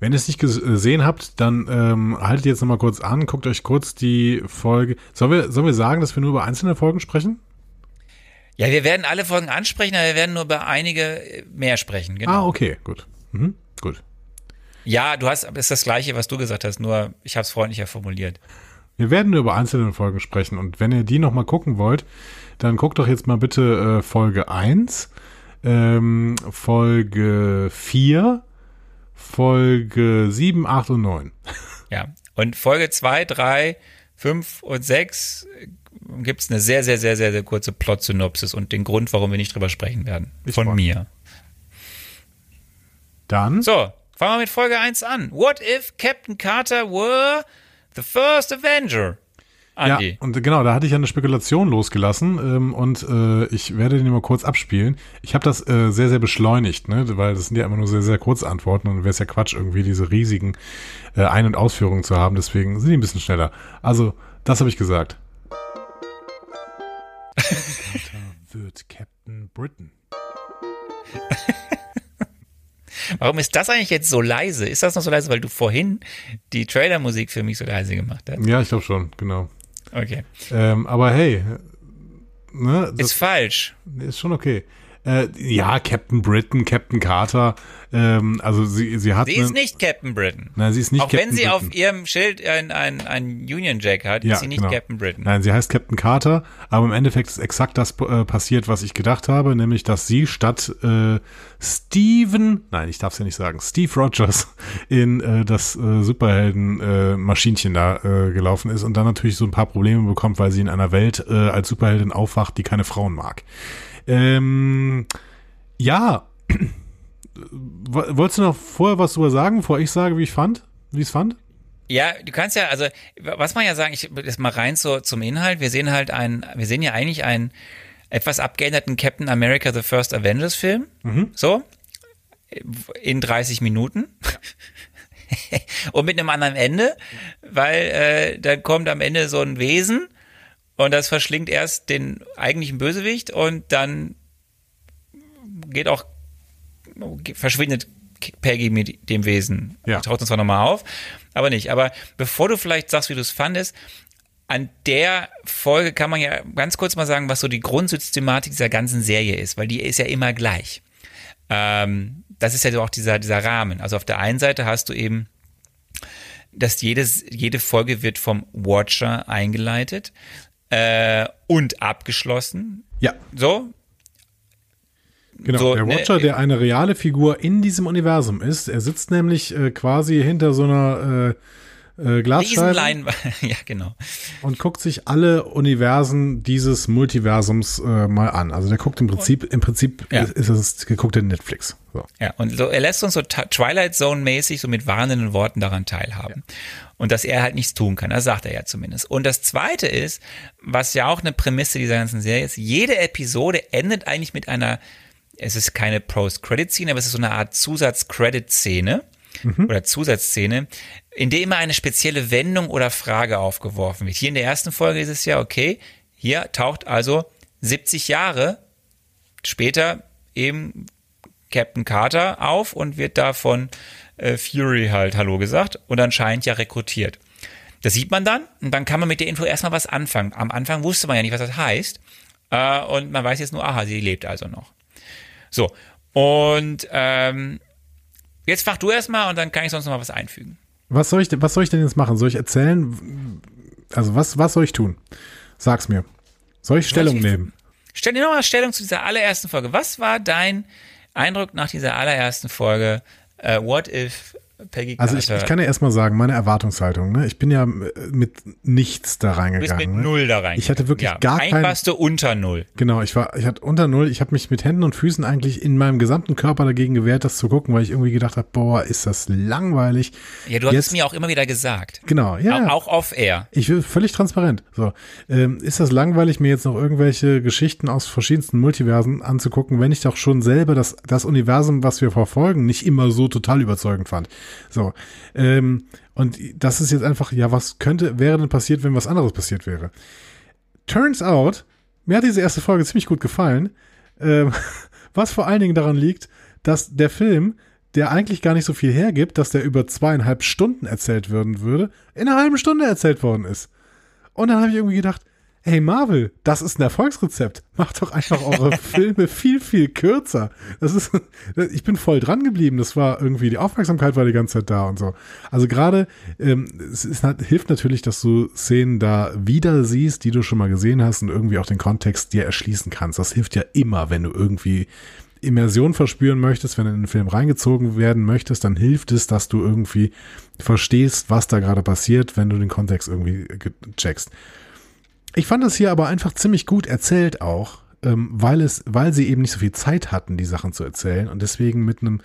B: Wenn ihr es nicht gesehen habt, dann ähm, haltet jetzt nochmal kurz an, guckt euch kurz die Folge. Sollen wir, sollen wir sagen, dass wir nur über einzelne Folgen sprechen?
A: Ja, wir werden alle Folgen ansprechen, aber wir werden nur über einige mehr sprechen. Genau.
B: Ah, okay, gut. Mhm, gut.
A: Ja, du hast, ist das Gleiche, was du gesagt hast, nur ich habe es freundlicher formuliert.
B: Wir werden nur über einzelne Folgen sprechen und wenn ihr die nochmal gucken wollt, dann guckt doch jetzt mal bitte äh, Folge 1, ähm, Folge 4, Folge 7, 8 und 9.
A: Ja. Und Folge 2, 3, 5 und 6 gibt es eine sehr, sehr, sehr, sehr, sehr kurze Plot-Synopsis und den Grund, warum wir nicht drüber sprechen werden.
B: Ich
A: Von mir.
B: Dann,
A: So, fangen wir mit Folge 1 an. What if Captain Carter were the first Avenger?
B: Ja,
A: Andy.
B: und genau, da hatte ich ja eine Spekulation losgelassen ähm, und äh, ich werde den mal kurz abspielen. Ich habe das äh, sehr, sehr beschleunigt, ne, weil das sind ja immer nur sehr, sehr kurze Antworten und wäre es ja Quatsch, irgendwie diese riesigen äh, Ein- und Ausführungen zu haben, deswegen sind die ein bisschen schneller. Also, das habe ich gesagt. wird Captain Britain.
A: Warum ist das eigentlich jetzt so leise? Ist das noch so leise, weil du vorhin die Trailermusik für mich so leise gemacht hast?
B: Ja, ich glaube schon, genau.
A: Okay.
B: Ähm, aber hey, ne, das
A: Ist falsch.
B: ist schon okay. Äh, ja, Captain Britain, Captain Carter, ähm, also sie, sie hat.
A: Sie ist
B: einen-
A: nicht Captain Britain.
B: Nein, sie ist nicht
A: Auch
B: Captain
A: wenn sie
B: Britain.
A: auf ihrem Schild ein, ein, ein Union Jack hat,
B: Ja,
A: ist sie nicht
B: genau.
A: Captain Britain.
B: Nein, sie heißt Captain Carter, aber im Endeffekt ist exakt das äh, passiert, was ich gedacht habe, nämlich, dass sie statt äh, Steven, nein, ich darf es ja nicht sagen, Steve Rogers in äh, das äh, Superhelden-Maschinchen da äh, gelaufen ist und dann natürlich so ein paar Probleme bekommt, weil sie in einer Welt äh, als Superheldin aufwacht, die keine Frauen mag. Ähm, ja, Wo- wolltest du noch vorher was drüber sagen, bevor ich sage, wie ich fand, wie ich es fand?
A: Ja, du kannst ja, also, was man ja sagen, ich das mal rein so zum Inhalt. Wir sehen halt einen, wir sehen ja eigentlich einen etwas abgeänderten Captain America The First Avengers Film. So. In 30 Minuten. und mit einem anderen Ende, weil äh, da kommt am Ende so ein Wesen und das verschlingt erst den eigentlichen Bösewicht und dann geht auch, verschwindet Peggy mit dem Wesen.
B: Ja.
A: Taucht uns zwar nochmal auf, aber nicht. Aber bevor du vielleicht sagst, wie du es fandest, an der Folge kann man ja ganz kurz mal sagen, was so die Grundsystematik dieser ganzen Serie ist, weil die ist ja immer gleich. Ähm, das ist ja so auch dieser, dieser Rahmen. Also auf der einen Seite hast du eben, dass jedes, jede Folge wird vom Watcher eingeleitet äh, und abgeschlossen.
B: Ja,
A: So,
B: Genau,
A: So,
B: der
A: ne,
B: Watcher, der eine reale Figur in diesem Universum ist. Er sitzt nämlich äh, quasi hinter so einer äh, äh, Glasscheibe
A: ja, genau.
B: und guckt sich alle Universen dieses Multiversums äh, mal an. Also der guckt im Prinzip, im Prinzip
A: Ja.
B: ist, ist es geguckte Netflix. So.
A: Ja, und so, er lässt uns so Twilight Zone-mäßig so mit warnenden Worten daran teilhaben. Und dass er halt nichts tun kann, das sagt er ja zumindest. Und das zweite ist, was ja auch eine Prämisse dieser ganzen Serie ist, jede Episode endet eigentlich mit einer, es ist keine Post-Credit-Szene, aber es ist so eine Art Zusatz-Credit-Szene oder Zusatzszene, in der immer eine spezielle Wendung oder Frage aufgeworfen wird. Hier in der ersten Folge ist es ja, okay, hier taucht also 70 Jahre später eben Captain Carter auf und wird da von äh, Fury halt Hallo gesagt und anscheinend ja rekrutiert. Das sieht man dann und dann kann man mit der Info erstmal was anfangen. Am Anfang wusste man ja nicht, was das heißt äh, und man weiß jetzt nur, aha, sie lebt also noch. So, und ähm, jetzt mach du erstmal und dann kann ich sonst noch mal was einfügen.
B: Was soll ich, denn- was soll ich denn jetzt machen? Soll ich erzählen, Also was, was soll ich tun? Sag's mir. Soll ich Stellung nehmen?
A: Stell dir nochmal Stellung zu dieser allerersten Folge. Was war dein Eindruck nach dieser allerersten Folge? Äh, what if Peggy
B: Also ich, ich kann ja erstmal sagen, meine Erwartungshaltung, ne? Ich bin ja äh, mit nichts da
A: Du bist
B: reingegangen.
A: mit
B: ne?
A: null da rein.
B: Ich hatte wirklich
A: ja,
B: gar
A: eigentlich
B: kein-
A: warst du unter null.
B: Genau, ich war, ich hatte unter null, ich habe mich mit Händen und Füßen eigentlich in meinem gesamten Körper dagegen gewehrt, das zu gucken, weil ich irgendwie gedacht habe, boah, ist das langweilig.
A: Ja, du hast es mir auch immer wieder gesagt.
B: Genau, ja.
A: Auch, auch off-air.
B: Ich will völlig transparent. So, ähm, ist das langweilig, mir jetzt noch irgendwelche Geschichten aus verschiedensten Multiversen anzugucken, wenn ich doch schon selber das, das Universum, was wir verfolgen, nicht immer so total überzeugend fand. So, ähm, und das ist jetzt einfach, ja, was könnte, wäre denn passiert, wenn was anderes passiert wäre? Turns out, mir hat diese erste Folge ziemlich gut gefallen, ähm, was vor allen Dingen daran liegt, dass der Film, der eigentlich gar nicht so viel hergibt, dass der über zweieinhalb Stunden erzählt werden würde, in einer halben Stunde erzählt worden ist. Und dann habe ich irgendwie gedacht, hey Marvel, das ist ein Erfolgsrezept. Macht doch einfach eure Filme viel, viel kürzer. Das ist, ich bin voll dran geblieben. Das war irgendwie, die Aufmerksamkeit war die ganze Zeit da und so. Also gerade, ähm, es ist, hilft natürlich, dass du Szenen da wieder siehst, die du schon mal gesehen hast und irgendwie auch den Kontext dir erschließen kannst. Das hilft ja immer, wenn du irgendwie Immersion verspüren möchtest, wenn du in einen Film reingezogen werden möchtest, dann hilft es, dass du irgendwie verstehst, was da gerade passiert, wenn du den Kontext irgendwie ge- checkst. Ich fand das hier aber einfach ziemlich gut erzählt auch, ähm, weil es, weil sie eben nicht so viel Zeit hatten, die Sachen zu erzählen und deswegen mit einem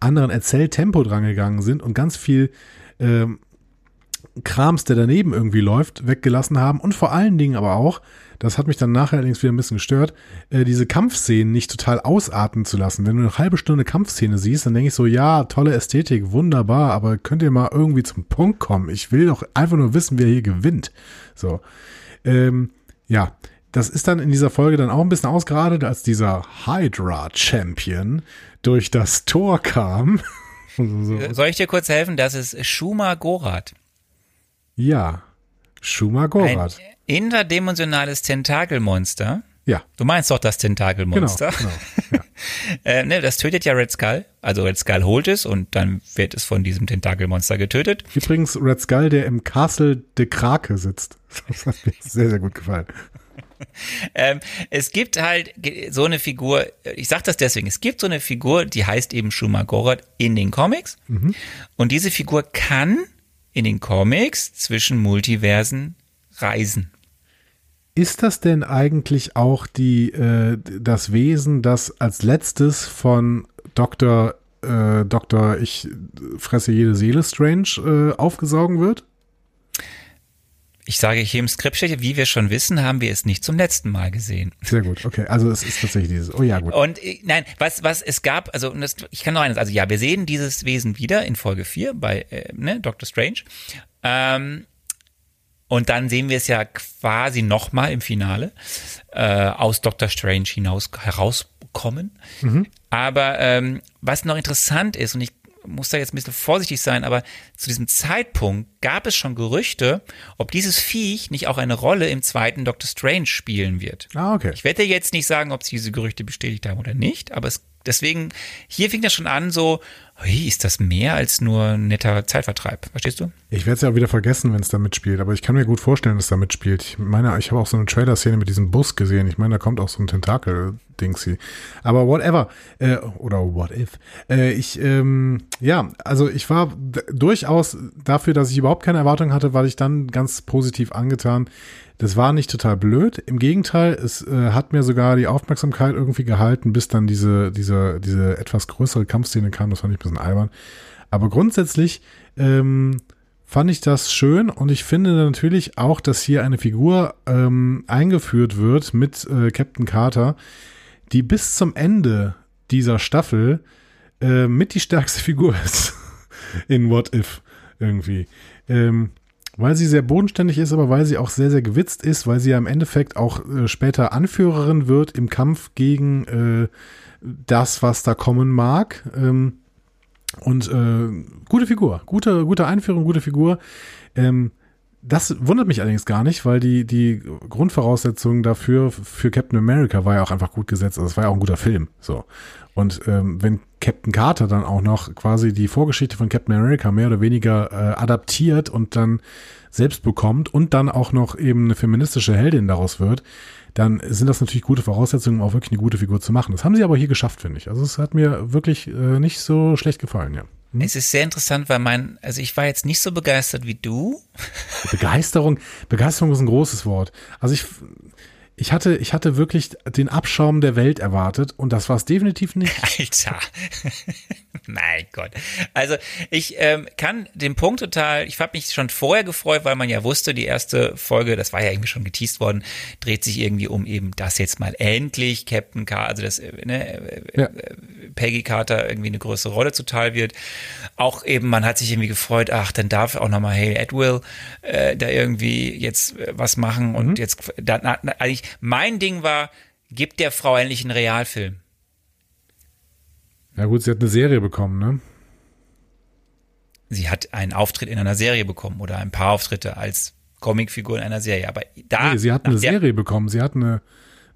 B: anderen Erzähltempo drangegangen sind und ganz viel ähm, Krams, der daneben irgendwie läuft, weggelassen haben und vor allen Dingen aber auch, das hat mich dann nachher allerdings wieder ein bisschen gestört, äh, diese Kampfszenen nicht total ausarten zu lassen. Wenn du eine halbe Stunde Kampfszene siehst, dann denke ich so, ja, tolle Ästhetik, wunderbar, aber könnt ihr mal irgendwie zum Punkt kommen? Ich will doch einfach nur wissen, wer hier gewinnt. So. Ähm, ja, das ist dann in dieser Folge dann auch ein bisschen ausgeradet, als dieser Hydra-Champion durch das Tor kam. so.
A: Soll ich dir kurz helfen? Das ist Shuma Gorath.
B: Ja, Shuma
A: Ein
B: Gorath.
A: interdimensionales Tentakelmonster.
B: Ja,
A: Du meinst doch das
B: genau.
A: Tentakelmonster.
B: genau ja.
A: Äh, ne, das tötet ja Red Skull. Also Red Skull holt es und dann wird es von diesem Tentakelmonster getötet.
B: Übrigens Red Skull, der im Castle de Krake sitzt. Das hat mir sehr, sehr gut gefallen.
A: Ähm, es gibt halt so eine Figur, ich sag das deswegen, es gibt so eine Figur, die heißt eben Shuma Gorath in den Comics. Und diese Figur kann in den Comics zwischen Multiversen reisen.
B: Ist das denn eigentlich auch die, äh, das Wesen, das als letztes von Dr. Äh, Dr. Ich fresse jede Seele Strange äh, aufgesaugen wird?
A: Ich sage hier im Skript wie wir schon wissen, haben wir es nicht zum letzten Mal gesehen.
B: Sehr gut, okay. Also es ist tatsächlich dieses. Oh ja, gut.
A: Und äh, nein, was, was es gab, also das, ich kann noch eines, also ja, wir sehen dieses Wesen wieder in Folge 4 bei äh, ne, Doctor Strange. Ähm, und dann sehen wir es ja quasi nochmal im Finale äh, aus Doctor Strange hinaus herauskommen. Aber ähm, was noch interessant ist, und ich muss da jetzt ein bisschen vorsichtig sein, aber zu diesem Zeitpunkt gab es schon Gerüchte, ob dieses Viech nicht auch eine Rolle im zweiten Doctor Strange spielen wird.
B: Ah, okay.
A: Ich werde dir jetzt nicht sagen, ob sie diese Gerüchte bestätigt haben oder nicht, aber es, deswegen, hier fing das schon an so, hui, ist das mehr als nur ein netter Zeitvertreib? Verstehst du?
B: Ich werde es ja auch wieder vergessen, wenn es da mitspielt, aber ich kann mir gut vorstellen, dass es da mitspielt. Ich meine, ich habe auch so eine Trailer-Szene mit diesem Bus gesehen. Ich meine, da kommt auch so ein Tentakel-Dingsy. Aber whatever. Äh, oder what if. Äh, ich, ähm, ja, also ich war durchaus dafür, dass ich überhaupt keine Erwartung hatte, war ich dann ganz positiv angetan. Das war nicht total blöd. Im Gegenteil, es äh, hat mir sogar die Aufmerksamkeit irgendwie gehalten, bis dann diese, diese, diese etwas größere Kampfszene kam. Das fand ich ein bisschen albern. Aber grundsätzlich ähm, fand ich das schön und ich finde natürlich auch, dass hier eine Figur ähm, eingeführt wird mit äh, Captain Carter, die bis zum Ende dieser Staffel äh, mit die stärkste Figur ist in What If irgendwie. Ähm, weil sie sehr bodenständig ist, aber weil sie auch sehr, sehr gewitzt ist, weil sie ja im Endeffekt auch äh, später Anführerin wird im Kampf gegen äh, das, was da kommen mag. Ähm, und äh, gute Figur, gute, gute Einführung, gute Figur. Ähm, Das wundert mich allerdings gar nicht, weil die, die Grundvoraussetzung dafür für Captain America war ja auch einfach gut gesetzt. Also es war ja auch ein guter Film. So. Und ähm, wenn Captain Carter dann auch noch quasi die Vorgeschichte von Captain America mehr oder weniger äh, adaptiert und dann selbst bekommt und dann auch noch eben eine feministische Heldin daraus wird, dann sind das natürlich gute Voraussetzungen, um auch wirklich eine gute Figur zu machen. Das haben sie aber hier geschafft, finde ich. Also es hat mir wirklich äh, nicht so schlecht gefallen, ja.
A: Hm? Es ist sehr interessant, weil mein, also ich war jetzt nicht so begeistert wie du.
B: Begeisterung, Begeisterung ist ein großes Wort. Also ich, ich hatte, ich hatte wirklich den Abschaum der Welt erwartet und das war es definitiv nicht.
A: Alter. mein Gott. Also ich ähm, kann den Punkt total, ich habe mich schon vorher gefreut, weil man ja wusste, die erste Folge, das war ja irgendwie schon geteased worden, dreht sich irgendwie um eben das jetzt mal endlich Captain Carter, also das, äh, ne, äh, ja. Peggy Carter irgendwie eine größere Rolle zuteil wird. Auch eben, man hat sich irgendwie gefreut, ach, dann darf auch nochmal Haley Atwell äh, da irgendwie jetzt äh, was machen und mhm. jetzt, da, na, eigentlich mein Ding war, gibt der Frau endlich einen Realfilm.
B: Ja gut, sie hat eine Serie bekommen, ne?
A: Sie hat einen Auftritt in einer Serie bekommen oder ein paar Auftritte als Comicfigur in einer Serie. Aber da.
B: Nee, sie hat eine Serie bekommen. Sie hat eine,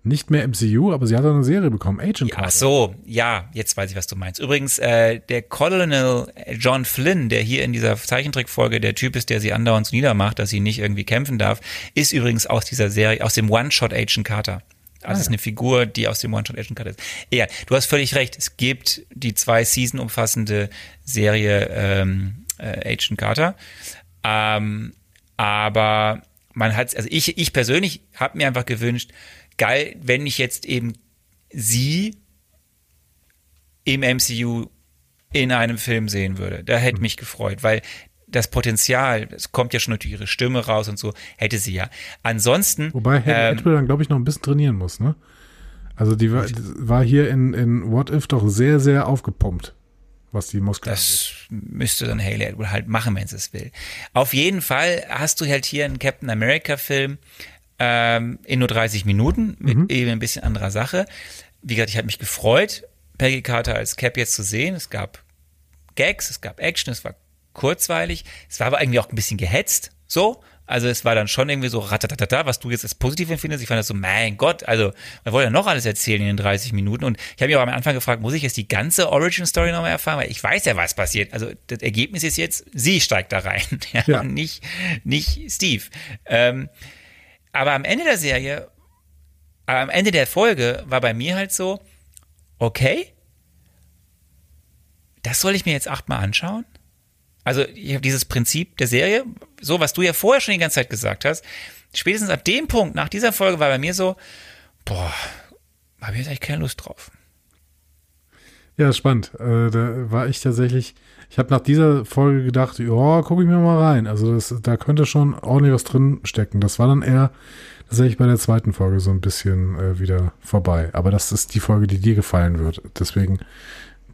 B: nicht mehr MCU, aber sie hat eine Serie bekommen, Agent
A: Carter. Ach so, ja, jetzt weiß ich, was du meinst. Übrigens, äh, der Colonel John Flynn, der hier in dieser Zeichentrickfolge der Typ ist, der sie andauernd niedermacht, dass sie nicht irgendwie kämpfen darf, ist übrigens aus dieser Serie, aus dem One-Shot Agent Carter. Also ah, ja. ist eine Figur, die aus dem One-Shot Agent Carter ist. Ja, du hast völlig recht. Es gibt die zwei Season umfassende Serie ähm, äh, Agent Carter. Ähm, aber man hat, also ich, ich persönlich habe mir einfach gewünscht, geil, wenn ich jetzt eben sie im MCU in einem Film sehen würde. Da hätte hm. mich gefreut, weil das Potenzial, es kommt ja schon durch ihre Stimme raus und so, hätte sie ja. Ansonsten.
B: Wobei Harry ähm, dann, glaube ich, noch ein bisschen trainieren muss, ne? Also die war, war hier in, in What If doch sehr, sehr aufgepumpt, was die Muskeln
A: Das angeht. müsste dann Haley Atwell halt machen, wenn sie es will. Auf jeden Fall hast du halt hier einen Captain America Film, ähm, in nur 30 Minuten mit mhm. eben ein bisschen anderer Sache. Wie gesagt, ich habe mich gefreut, Peggy Carter als Cap jetzt zu sehen. Es gab Gags, es gab Action, es war kurzweilig. Es war aber irgendwie auch ein bisschen gehetzt, so. Also es war dann schon irgendwie so ratatatata, was du jetzt als positiv empfindest. Ich fand das so, mein Gott, also man wollte ja noch alles erzählen in den 30 Minuten. Und ich habe mich aber am Anfang gefragt, muss ich jetzt die ganze Origin-Story nochmal erfahren? Weil ich weiß ja, was passiert. Also das Ergebnis ist jetzt, sie steigt da rein, ja, ja. nicht, nicht Steve. Ähm, aber am Ende der Serie, am Ende der Folge war bei mir halt so, okay, das soll ich mir jetzt achtmal anschauen? Also ich habe dieses Prinzip der Serie, so was du ja vorher schon die ganze Zeit gesagt hast, spätestens ab dem Punkt, nach dieser Folge war bei mir so, boah, habe ich jetzt eigentlich keine Lust drauf.
B: Ja, spannend. Äh, da war ich tatsächlich, ich habe nach dieser Folge gedacht, ja, gucke ich mir mal rein. Also das, da könnte schon ordentlich was drin stecken. Das war dann eher tatsächlich bei der zweiten Folge so ein bisschen äh, wieder vorbei. Aber das ist die Folge, die dir gefallen wird. Deswegen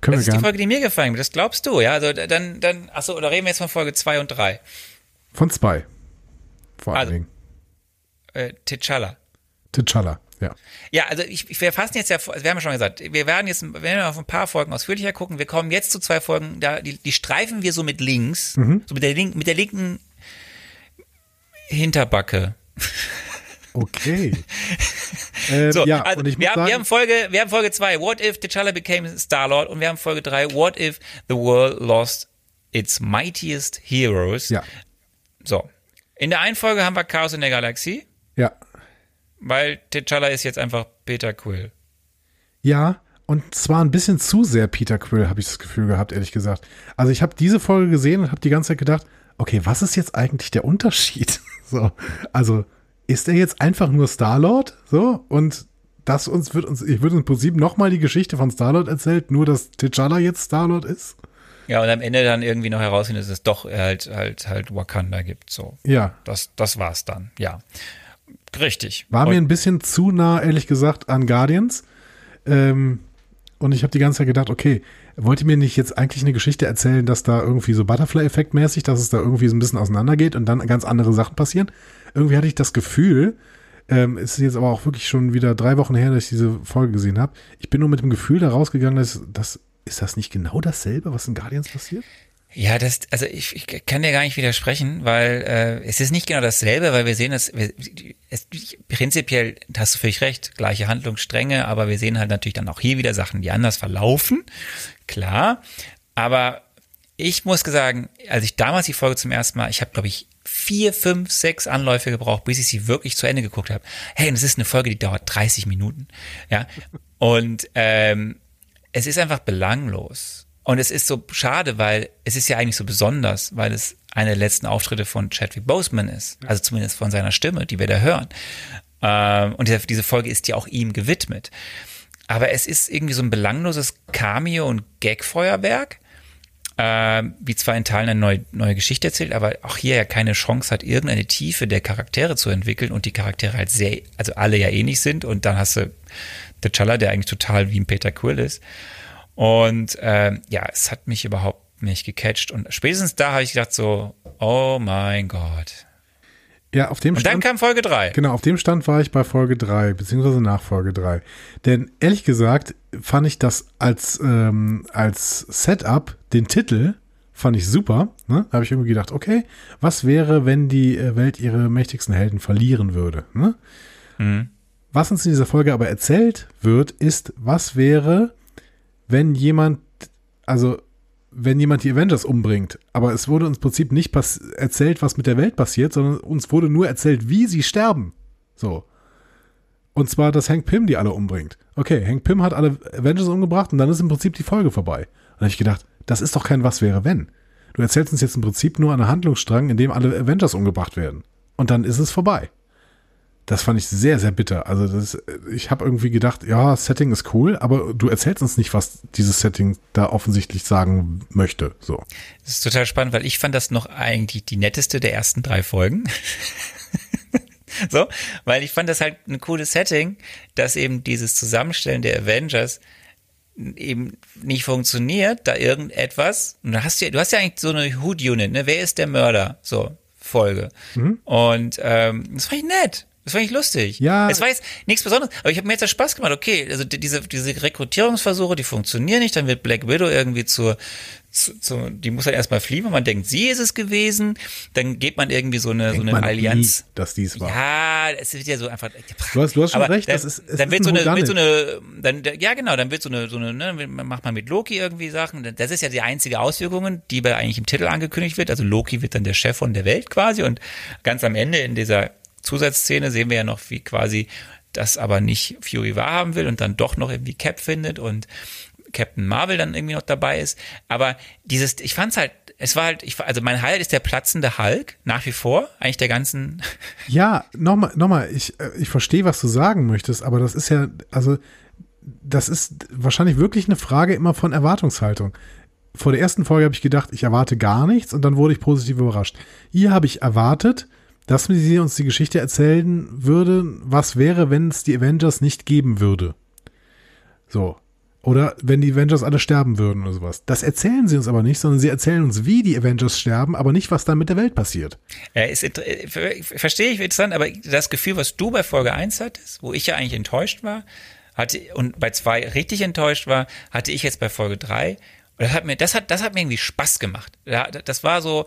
B: können
A: das
B: wir
A: Das ist die Folge, die mir gefallen wird. Das glaubst du, ja? Also dann, dann, achso, oder reden wir jetzt von Folge zwei und drei?
B: Von zwei. Vor allen also, Dingen.
A: Äh, T'Challa.
B: T'Challa. Ja.
A: Ja, also ich, ich, wir fassen jetzt ja, wir haben ja schon gesagt, wir werden jetzt, wir werden auf ein paar Folgen ausführlicher gucken. Wir kommen jetzt zu zwei Folgen, da die, die streifen wir so mit links, mhm. so mit der, link, mit der linken Hinterbacke.
B: Okay.
A: ähm, so, ja, also wir, haben, sagen, wir haben Folge, wir haben Folge 2, What if T'Challa became Star-Lord und wir haben Folge 3, What if the world lost its mightiest heroes.
B: Ja.
A: So. In der einen Folge haben wir Chaos in der Galaxie.
B: Ja
A: weil T'Challa ist jetzt einfach Peter Quill.
B: Ja, und zwar ein bisschen zu sehr Peter Quill, habe ich das Gefühl gehabt, ehrlich gesagt. Also ich habe diese Folge gesehen und habe die ganze Zeit gedacht, okay, was ist jetzt eigentlich der Unterschied? so, also ist er jetzt einfach nur Star-Lord? So, und das uns wird uns, ich würde im Prinzip nochmal die Geschichte von Star-Lord erzählt, nur dass T'Challa jetzt Star-Lord ist?
A: Ja, und am Ende dann irgendwie noch herausfinden, dass es doch halt, halt, halt Wakanda gibt, so.
B: Ja.
A: Das, das war's dann, ja. Richtig.
B: War mir ein bisschen zu nah, ehrlich gesagt, an Guardians. Ähm, und ich habe die ganze Zeit gedacht, okay, wollt ihr mir nicht jetzt eigentlich eine Geschichte erzählen, dass da irgendwie so Butterfly-Effekt mäßig, dass es da irgendwie so ein bisschen auseinandergeht und dann ganz andere Sachen passieren? Irgendwie hatte ich das Gefühl, ähm, es ist jetzt aber auch wirklich schon wieder drei Wochen her, dass ich diese Folge gesehen habe. Ich bin nur mit dem Gefühl da rausgegangen, dass das ist das nicht genau dasselbe, was in Guardians passiert?
A: Ja, das, also ich, ich kann dir gar nicht widersprechen, weil äh, es ist nicht genau dasselbe, weil wir sehen, dass wir, es, prinzipiell hast du völlig recht, gleiche Handlungsstränge, aber wir sehen halt natürlich dann auch hier wieder Sachen, die anders verlaufen, klar. Aber ich muss sagen, als ich damals die Folge zum ersten Mal, ich habe glaube ich vier, fünf, sechs Anläufe gebraucht, bis ich sie wirklich zu Ende geguckt habe. Hey, es ist eine Folge, die dauert 30 Minuten, ja. Und ähm, es ist einfach belanglos und es ist so schade, weil es ist ja eigentlich so besonders, weil es eine der letzten Auftritte von Chadwick Boseman ist. Also zumindest von seiner Stimme, die wir da hören. Ähm, und diese Folge ist ja auch ihm gewidmet. Aber es ist irgendwie so ein belangloses Cameo- und Gag-Feuerwerk, äh, wie zwar in Teilen eine neue, neue Geschichte erzählt, aber auch hier ja keine Chance hat, irgendeine Tiefe der Charaktere zu entwickeln und die Charaktere halt sehr, also alle ja ähnlich sind und dann hast du T'Challa, der eigentlich total wie ein Peter Quill ist. Und äh, ja, es hat mich überhaupt nicht gecatcht. Und spätestens da habe ich gedacht so, oh mein Gott.
B: Ja, auf dem
A: Und dann kam Folge 3.
B: Genau, auf dem Stand war ich bei Folge 3, beziehungsweise nach Folge 3. Denn ehrlich gesagt fand ich das als, ähm, als Setup, den Titel, fand ich super. Ne? Da habe ich irgendwie gedacht, okay, was wäre, wenn die äh, Welt ihre mächtigsten Helden verlieren würde? Ne? Mhm. Was uns in dieser Folge aber erzählt wird, ist, was wäre, wenn jemand, also wenn jemand die Avengers umbringt, aber es wurde uns im Prinzip nicht erzählt, was mit der Welt passiert, sondern uns wurde nur erzählt, wie sie sterben. So. Und zwar, dass Hank Pym die alle umbringt. Okay, Hank Pym hat alle Avengers umgebracht und dann ist im Prinzip die Folge vorbei. Und da habe ich gedacht, das ist doch kein Was wäre wenn. Du erzählst uns jetzt im Prinzip nur einen Handlungsstrang, in dem alle Avengers umgebracht werden. Und dann ist es vorbei. Das fand ich sehr, sehr bitter. Also das, ich habe irgendwie gedacht, ja, Setting ist cool, aber du erzählst uns nicht, was dieses Setting da offensichtlich sagen möchte. So.
A: Das ist total spannend, weil ich fand das noch eigentlich die netteste der ersten drei Folgen. so, weil ich fand das halt ein cooles Setting, dass eben dieses Zusammenstellen der Avengers eben nicht funktioniert, da irgendetwas, und du hast ja, du hast ja eigentlich so eine Hood-Unit, ne? Wer ist der Mörder? So, Folge. Mhm. Und ähm, das fand ich nett. Das fand ich lustig.
B: Ja.
A: Es war jetzt nichts Besonderes, aber ich habe mir jetzt Spaß gemacht. Okay, also diese, diese Rekrutierungsversuche, die funktionieren nicht. Dann wird Black Widow irgendwie zur, zu, zu, die muss dann erstmal fliehen, weil man denkt, sie ist es gewesen. Dann geht man irgendwie so eine, denkt so eine Allianz.
B: Nie, dass dies war.
A: Ja, es wird ja so einfach.
B: Du hast, du hast schon recht. Dann, das ist,
A: es dann wird, so eine, wird so eine, dann, ja genau, dann wird so eine, so eine, ne, macht man mit Loki irgendwie Sachen. Das ist ja die einzige Auswirkungen, die bei eigentlich im Titel angekündigt wird. Also Loki wird dann der Chef von der Welt quasi und ganz am Ende in dieser Zusatzszene sehen wir ja noch, wie quasi das aber nicht Fury wahrhaben will und dann doch noch irgendwie Cap findet und Captain Marvel dann irgendwie noch dabei ist. Aber dieses, ich fand's halt, es war halt, ich, also mein Highlight ist der platzende Hulk, nach wie vor, eigentlich der ganzen.
B: Ja, nochmal, nochmal, ich, äh, ich verstehe, was du sagen möchtest, aber das ist ja, also, das ist wahrscheinlich wirklich eine Frage immer von Erwartungshaltung. Vor der ersten Folge habe ich gedacht, ich erwarte gar nichts und dann wurde ich positiv überrascht. Hier habe ich erwartet, dass sie uns die Geschichte erzählen würde, was wäre, wenn es die Avengers nicht geben würde. So. Oder wenn die Avengers alle sterben würden oder sowas. Das erzählen sie uns aber nicht, sondern sie erzählen uns, wie die Avengers sterben, aber nicht, was dann mit der Welt passiert.
A: Ja, ist, äh, verstehe ich interessant, aber das Gefühl, was du bei Folge 1 hattest, wo ich ja eigentlich enttäuscht war, hatte, und bei 2 richtig enttäuscht war, hatte ich jetzt bei Folge 3. das hat mir, das hat, das hat mir irgendwie Spaß gemacht. Das war so,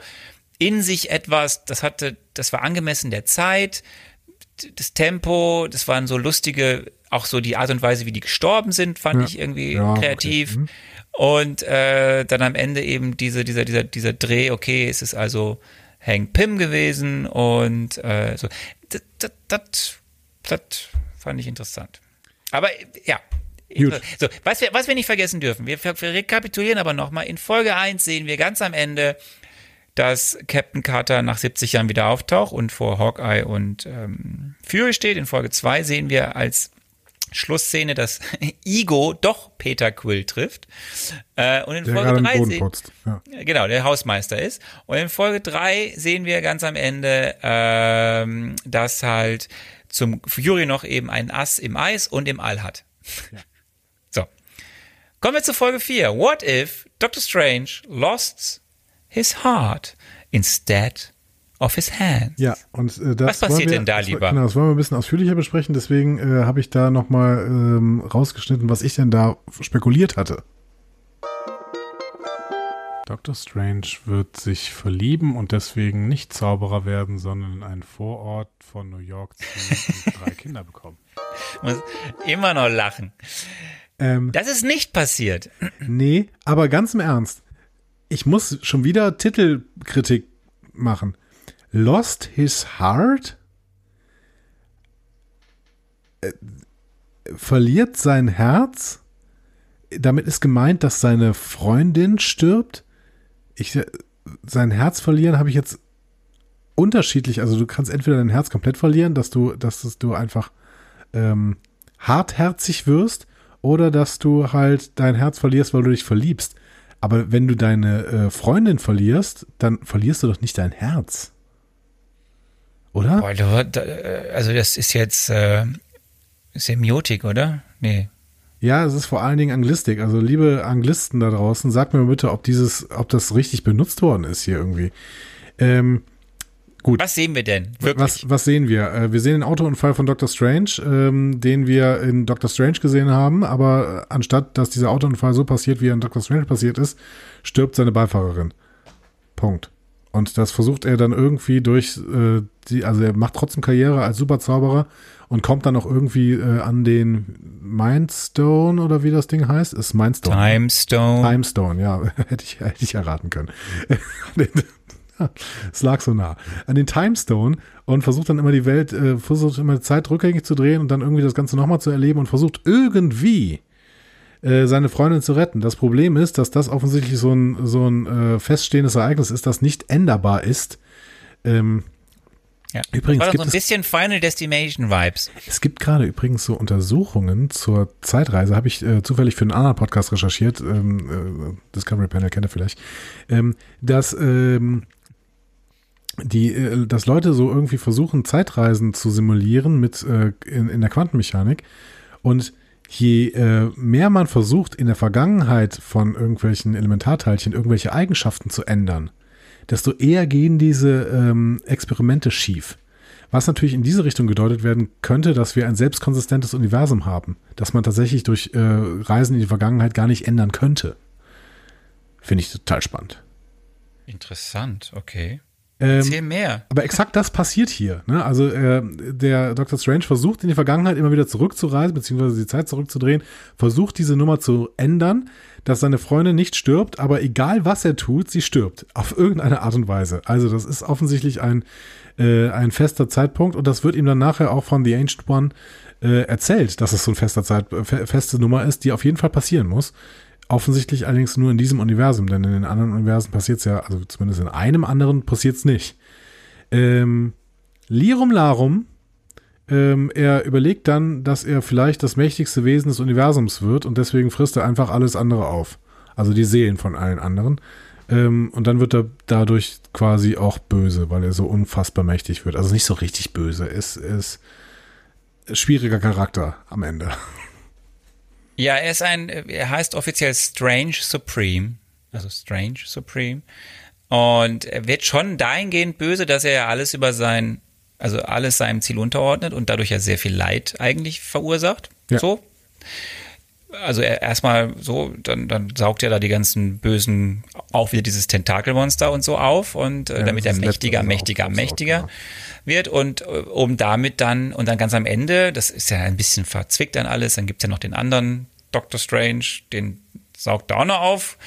A: in sich etwas, das hatte, das war angemessen der Zeit, das Tempo, das waren so lustige, auch so die Art und Weise, wie die gestorben sind, fand ja. ich irgendwie ja, kreativ. Okay. Mhm. Und äh, dann am Ende eben diese, dieser, dieser, dieser Dreh, okay, es ist also Hank Pym gewesen und äh, so. Das, das, das, das fand ich interessant. Aber ja. Gut. So, was wir, was wir nicht vergessen dürfen, wir, wir rekapitulieren aber nochmal. In Folge 1 sehen wir ganz am Ende dass Captain Carter nach 70 Jahren wieder auftaucht und vor Hawkeye und ähm, Fury steht. In Folge 2 sehen wir als Schlussszene, dass Igo doch Peter Quill trifft. Äh, und in der Folge 3 sehen, ja. genau, der Hausmeister ist. Und in Folge 3 sehen wir ganz am Ende, ähm, dass halt zum Fury noch eben ein Ass im Eis und im All hat. Ja. So. Kommen wir zu Folge 4. What if Doctor Strange lost his heart instead of his hands.
B: Ja, und äh,
A: das Was passiert
B: wir,
A: denn da lieber?
B: Genau, das wollen wir ein bisschen ausführlicher besprechen, deswegen äh, habe ich da nochmal ähm, rausgeschnitten, was ich denn da spekuliert hatte. Doctor Strange wird sich verlieben und deswegen nicht Zauberer werden, sondern in einen Vorort von New York ziehen und drei Kinder bekommen.
A: Muss immer noch lachen.
B: Ähm,
A: Das ist nicht passiert.
B: nee, aber ganz im Ernst. Ich muss schon wieder Titelkritik machen. Lost His Heart? Äh, verliert sein Herz? Damit ist gemeint, dass seine Freundin stirbt? Ich, äh, sein Herz verlieren habe ich jetzt unterschiedlich. Also du kannst entweder dein Herz komplett verlieren, dass du, dass du einfach ähm, hartherzig wirst, oder dass du halt dein Herz verlierst, weil du dich verliebst. Aber wenn du deine äh, Freundin verlierst, dann verlierst du doch nicht dein Herz. Oder?
A: Boah, da, also das ist jetzt äh, Semiotik, oder? Nee.
B: Ja, es ist vor allen Dingen Anglistik. Also liebe Anglisten da draußen, sagt mir bitte, ob dieses, ob das richtig benutzt worden ist hier irgendwie. Ähm,
A: Was sehen wir denn? Wirklich?
B: Was, was sehen wir? Äh, Wir sehen den Autounfall von Dr. Strange, ähm, den wir in Dr. Strange gesehen haben, aber äh, anstatt dass dieser Autounfall so passiert, wie er in Dr. Strange passiert ist, stirbt seine Beifahrerin. Punkt. Und das versucht er dann irgendwie durch äh, die, also er macht trotzdem Karriere als Superzauberer und kommt dann auch irgendwie äh, an den Mindstone oder wie das Ding heißt. Ist Mindstone.
A: Timestone.
B: Timestone, ja, hätte ich, hätte ich erraten können. Es lag so nah. An den Timestone und versucht dann immer die Welt, äh, versucht immer die Zeit rückgängig zu drehen und dann irgendwie das Ganze nochmal zu erleben und versucht irgendwie äh, seine Freundin zu retten. Das Problem ist, dass das offensichtlich so ein, so ein äh, feststehendes Ereignis ist, das nicht änderbar ist. Ähm,
A: Ja.
B: Übrigens
A: War doch
B: gibt
A: so ein
B: es-
A: bisschen Final Destination Vibes.
B: Es gibt gerade übrigens so Untersuchungen zur Zeitreise, habe ich äh, zufällig für einen anderen Podcast recherchiert, ähm, äh, Discovery Panel kennt ihr vielleicht, ähm, dass ähm, die, äh, dass Leute so irgendwie versuchen, Zeitreisen zu simulieren mit äh, in, in der Quantenmechanik und je äh, mehr man versucht, in der Vergangenheit von irgendwelchen Elementarteilchen irgendwelche Eigenschaften zu ändern, desto eher gehen diese ähm, Experimente schief. Was natürlich in diese Richtung gedeutet werden könnte, dass wir ein selbstkonsistentes Universum haben, das man tatsächlich durch äh, Reisen in die Vergangenheit gar nicht ändern könnte. Finde ich total spannend.
A: Interessant, okay.
B: Ähm,
A: Erzähl mehr.
B: aber exakt das passiert hier. Ne? Also äh, der Dr. Strange versucht in die Vergangenheit immer wieder zurückzureisen, beziehungsweise die Zeit zurückzudrehen, versucht diese Nummer zu ändern, dass seine Freundin nicht stirbt, aber egal was er tut, sie stirbt. Auf irgendeine Art und Weise. Also das ist offensichtlich ein, äh, ein fester Zeitpunkt und das wird ihm dann nachher auch von The Ancient One äh, erzählt, dass es so ein fester Zeit, fe feste Nummer ist, die auf jeden Fall passieren muss. Offensichtlich allerdings nur in diesem Universum, denn in den anderen Universen passiert es ja, also zumindest in einem anderen passiert es nicht. Ähm, Lirum Larum, ähm, er überlegt dann, dass er vielleicht das mächtigste Wesen des Universums wird und deswegen frisst er einfach alles andere auf. Also die Seelen von allen anderen. Ähm, und dann wird er dadurch quasi auch böse, weil er so unfassbar mächtig wird. Also nicht so richtig böse, ist, ist schwieriger Charakter am Ende.
A: Ja, er ist ein, er heißt offiziell Strange Supreme. Also Strange Supreme. Und er wird schon dahingehend böse, dass er ja alles über sein, also alles seinem Ziel unterordnet und dadurch ja sehr viel Leid eigentlich verursacht.
B: Ja.
A: So. Also er erstmal so, dann, dann saugt er da die ganzen bösen, auch wieder dieses Tentakelmonster und so auf und äh,
B: Ja,
A: damit er mächtiger, mächtiger, mächtiger. Wird und äh, um damit dann, und dann ganz am Ende, das ist ja ein bisschen verzwickt dann alles, dann gibt's ja noch den anderen Doctor Strange, den saugt er noch auf.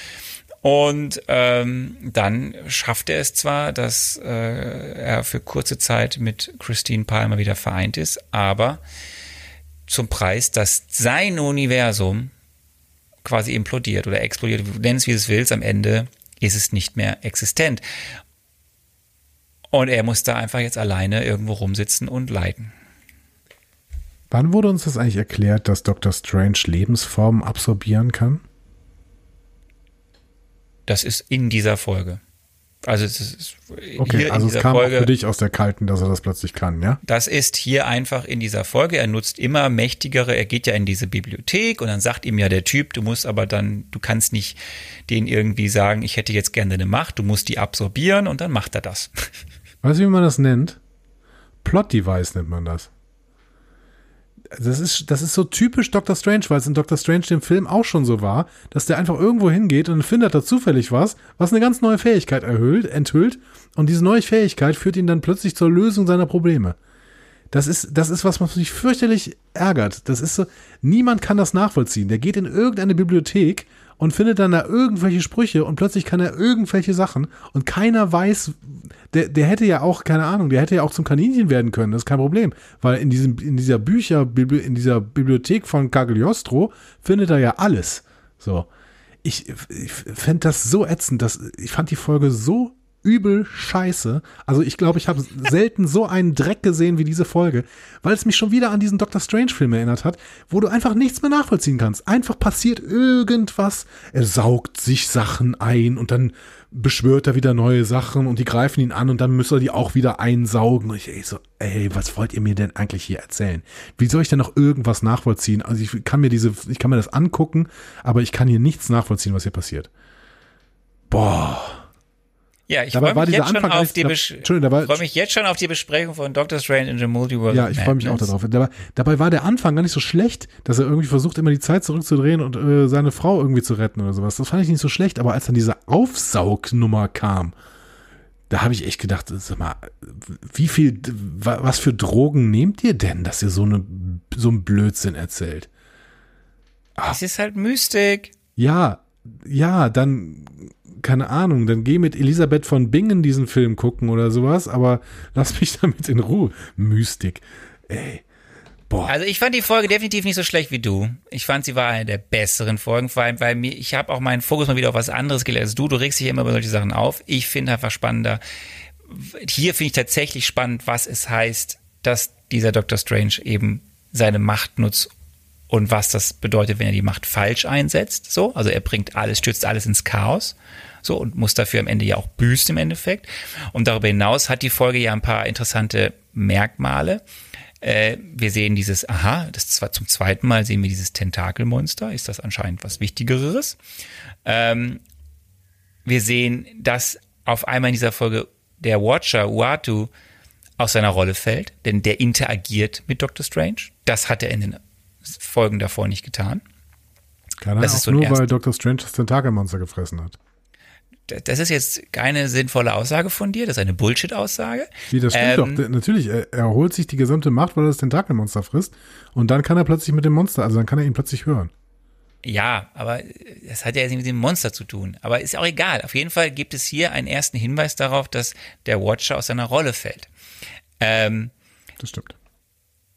A: Und ähm, dann schafft er es zwar, dass äh, er für kurze Zeit mit Christine Palmer wieder vereint ist, aber zum Preis, dass sein Universum quasi implodiert oder explodiert, nenn es wie es willst, am Ende ist es nicht mehr existent. Und er muss da einfach jetzt alleine irgendwo rumsitzen und leiden.
B: Wann wurde uns das eigentlich erklärt, dass Dr. Strange Lebensformen absorbieren kann?
A: Das ist in dieser Folge. Also es ist
B: Okay,
A: hier
B: also
A: in
B: es
A: dieser
B: kam
A: Folge.
B: auch für dich aus der Kalten, dass er das plötzlich kann, ja?
A: Das ist hier einfach in dieser Folge. Er nutzt immer mächtigere. Er geht ja in diese Bibliothek und dann sagt ihm ja der Typ, du musst aber dann, du kannst nicht den irgendwie sagen, ich hätte jetzt gerne eine Macht, du musst die absorbieren und dann macht er das.
B: Weißt du, wie man das nennt? Plot Device nennt man das. das ist, das ist so typisch Doctor Strange, weil es in Doctor Strange dem Film auch schon so war, dass der einfach irgendwo hingeht und findet da zufällig was, was eine ganz neue Fähigkeit erhöht, enthüllt. Und diese neue Fähigkeit führt ihn dann plötzlich zur Lösung seiner Probleme. Das ist, das ist was, was mich fürchterlich ärgert. Das ist so, niemand kann das nachvollziehen. Der geht in irgendeine Bibliothek und findet dann da irgendwelche Sprüche und plötzlich kann er irgendwelche Sachen und keiner weiß, der, der hätte ja auch, keine Ahnung, der hätte ja auch zum Kaninchen werden können, das ist kein Problem, weil in diesem, in dieser Bücher, in dieser Bibliothek von Cagliostro findet er ja alles. So. Ich, ich fände das so ätzend, dass, ich fand die Folge so übel scheiße. Also ich glaube, ich habe selten so einen Dreck gesehen wie diese Folge, weil es mich schon wieder an diesen Doctor Strange Film erinnert hat, wo du einfach nichts mehr nachvollziehen kannst. Einfach passiert irgendwas, er saugt sich Sachen ein und dann beschwört er wieder neue Sachen und die greifen ihn an und dann müsste er die auch wieder einsaugen. Und ich ey, so, ey, was wollt ihr mir denn eigentlich hier erzählen? Wie soll ich denn noch irgendwas nachvollziehen? Also ich kann mir diese, ich kann mir das angucken, aber ich kann hier nichts nachvollziehen, was hier passiert. Boah.
A: Ja, ich freue mich, jetzt schon auf die freu mich jetzt schon auf die Besprechung von Doctor Strange in the Multiverse.
B: Ja, ich freue mich auch darauf. Dabei, dabei, war der Anfang gar nicht so schlecht, dass er irgendwie versucht, immer die Zeit zurückzudrehen und äh, seine Frau irgendwie zu retten oder sowas. Das fand ich nicht so schlecht, aber als dann diese Aufsaugnummer kam, da habe ich echt gedacht, sag mal, wie viel, was für Drogen nehmt ihr denn, dass ihr so, eine, so einen Blödsinn erzählt?
A: Ah. Es ist halt Mystik.
B: Ja, ja, dann keine Ahnung, dann geh mit Elisabeth von Bingen diesen Film gucken oder sowas, aber lass mich damit in Ruhe. Mystik. Ey.
A: Boah. Also ich fand die Folge definitiv nicht so schlecht wie du. Ich fand, sie war eine der besseren Folgen, vor allem, weil mir, ich habe auch meinen Fokus mal wieder auf was anderes gelegt als du. Du regst dich immer über solche Sachen auf. Ich finde einfach spannender. Hier finde ich tatsächlich spannend, was es heißt, dass dieser Dr. Strange eben seine Macht nutzt und was das bedeutet, wenn er die Macht falsch einsetzt. So, also er bringt alles, stürzt alles ins Chaos. So, und muss dafür am Ende ja auch büßen im Endeffekt. Und darüber hinaus hat die Folge ja ein paar interessante Merkmale. Äh, wir sehen dieses, aha, das zwar zum zweiten Mal sehen wir dieses Tentakelmonster. Ist das anscheinend was Wichtigeres? Ähm, wir sehen, dass auf einmal in dieser Folge der Watcher Uatu aus seiner Rolle fällt, denn der interagiert mit Doctor Strange. Das hat er in den Folgen davor nicht getan.
B: Kann er das auch ist so nur, weil Doctor Strange das Tentakelmonster gefressen hat
A: das ist jetzt keine sinnvolle Aussage von dir, das ist eine Bullshit-Aussage.
B: Wie, das stimmt ähm, doch. Natürlich, er, er holt sich die gesamte Macht, weil er das Tentakelmonster frisst. Und dann kann er plötzlich mit dem Monster, also dann kann er ihn plötzlich hören.
A: Ja, aber das hat ja jetzt nicht mit dem Monster zu tun. Aber ist auch egal. Auf jeden Fall gibt es hier einen ersten Hinweis darauf, dass der Watcher aus seiner Rolle fällt. Ähm,
B: das stimmt.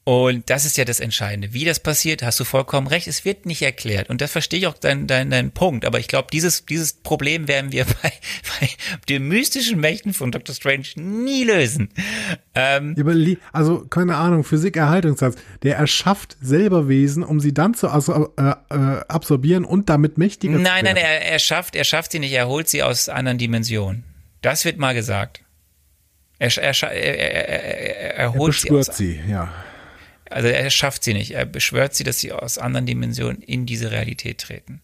A: Und das ist ja das Entscheidende. Wie das passiert, hast du vollkommen recht. Es wird nicht erklärt. Und das verstehe ich auch deinen dein, dein Punkt. Aber ich glaube, dieses, dieses Problem werden wir bei, bei den mystischen Mächten von Dr. Strange nie lösen.
B: Ähm, also, keine Ahnung, Physik-Erhaltungssatz. Der erschafft selber Wesen, um sie dann zu äh, äh, absorbieren und damit mächtiger
A: nein, zu werden. Nein, nein, er, er, schafft, er schafft sie nicht. Er holt sie aus anderen Dimensionen. Das wird mal gesagt. Er, er, er, er, er holt
B: er sie aus. sie, ja.
A: Also er schafft sie nicht. Er beschwört sie, dass sie aus anderen Dimensionen in diese Realität treten.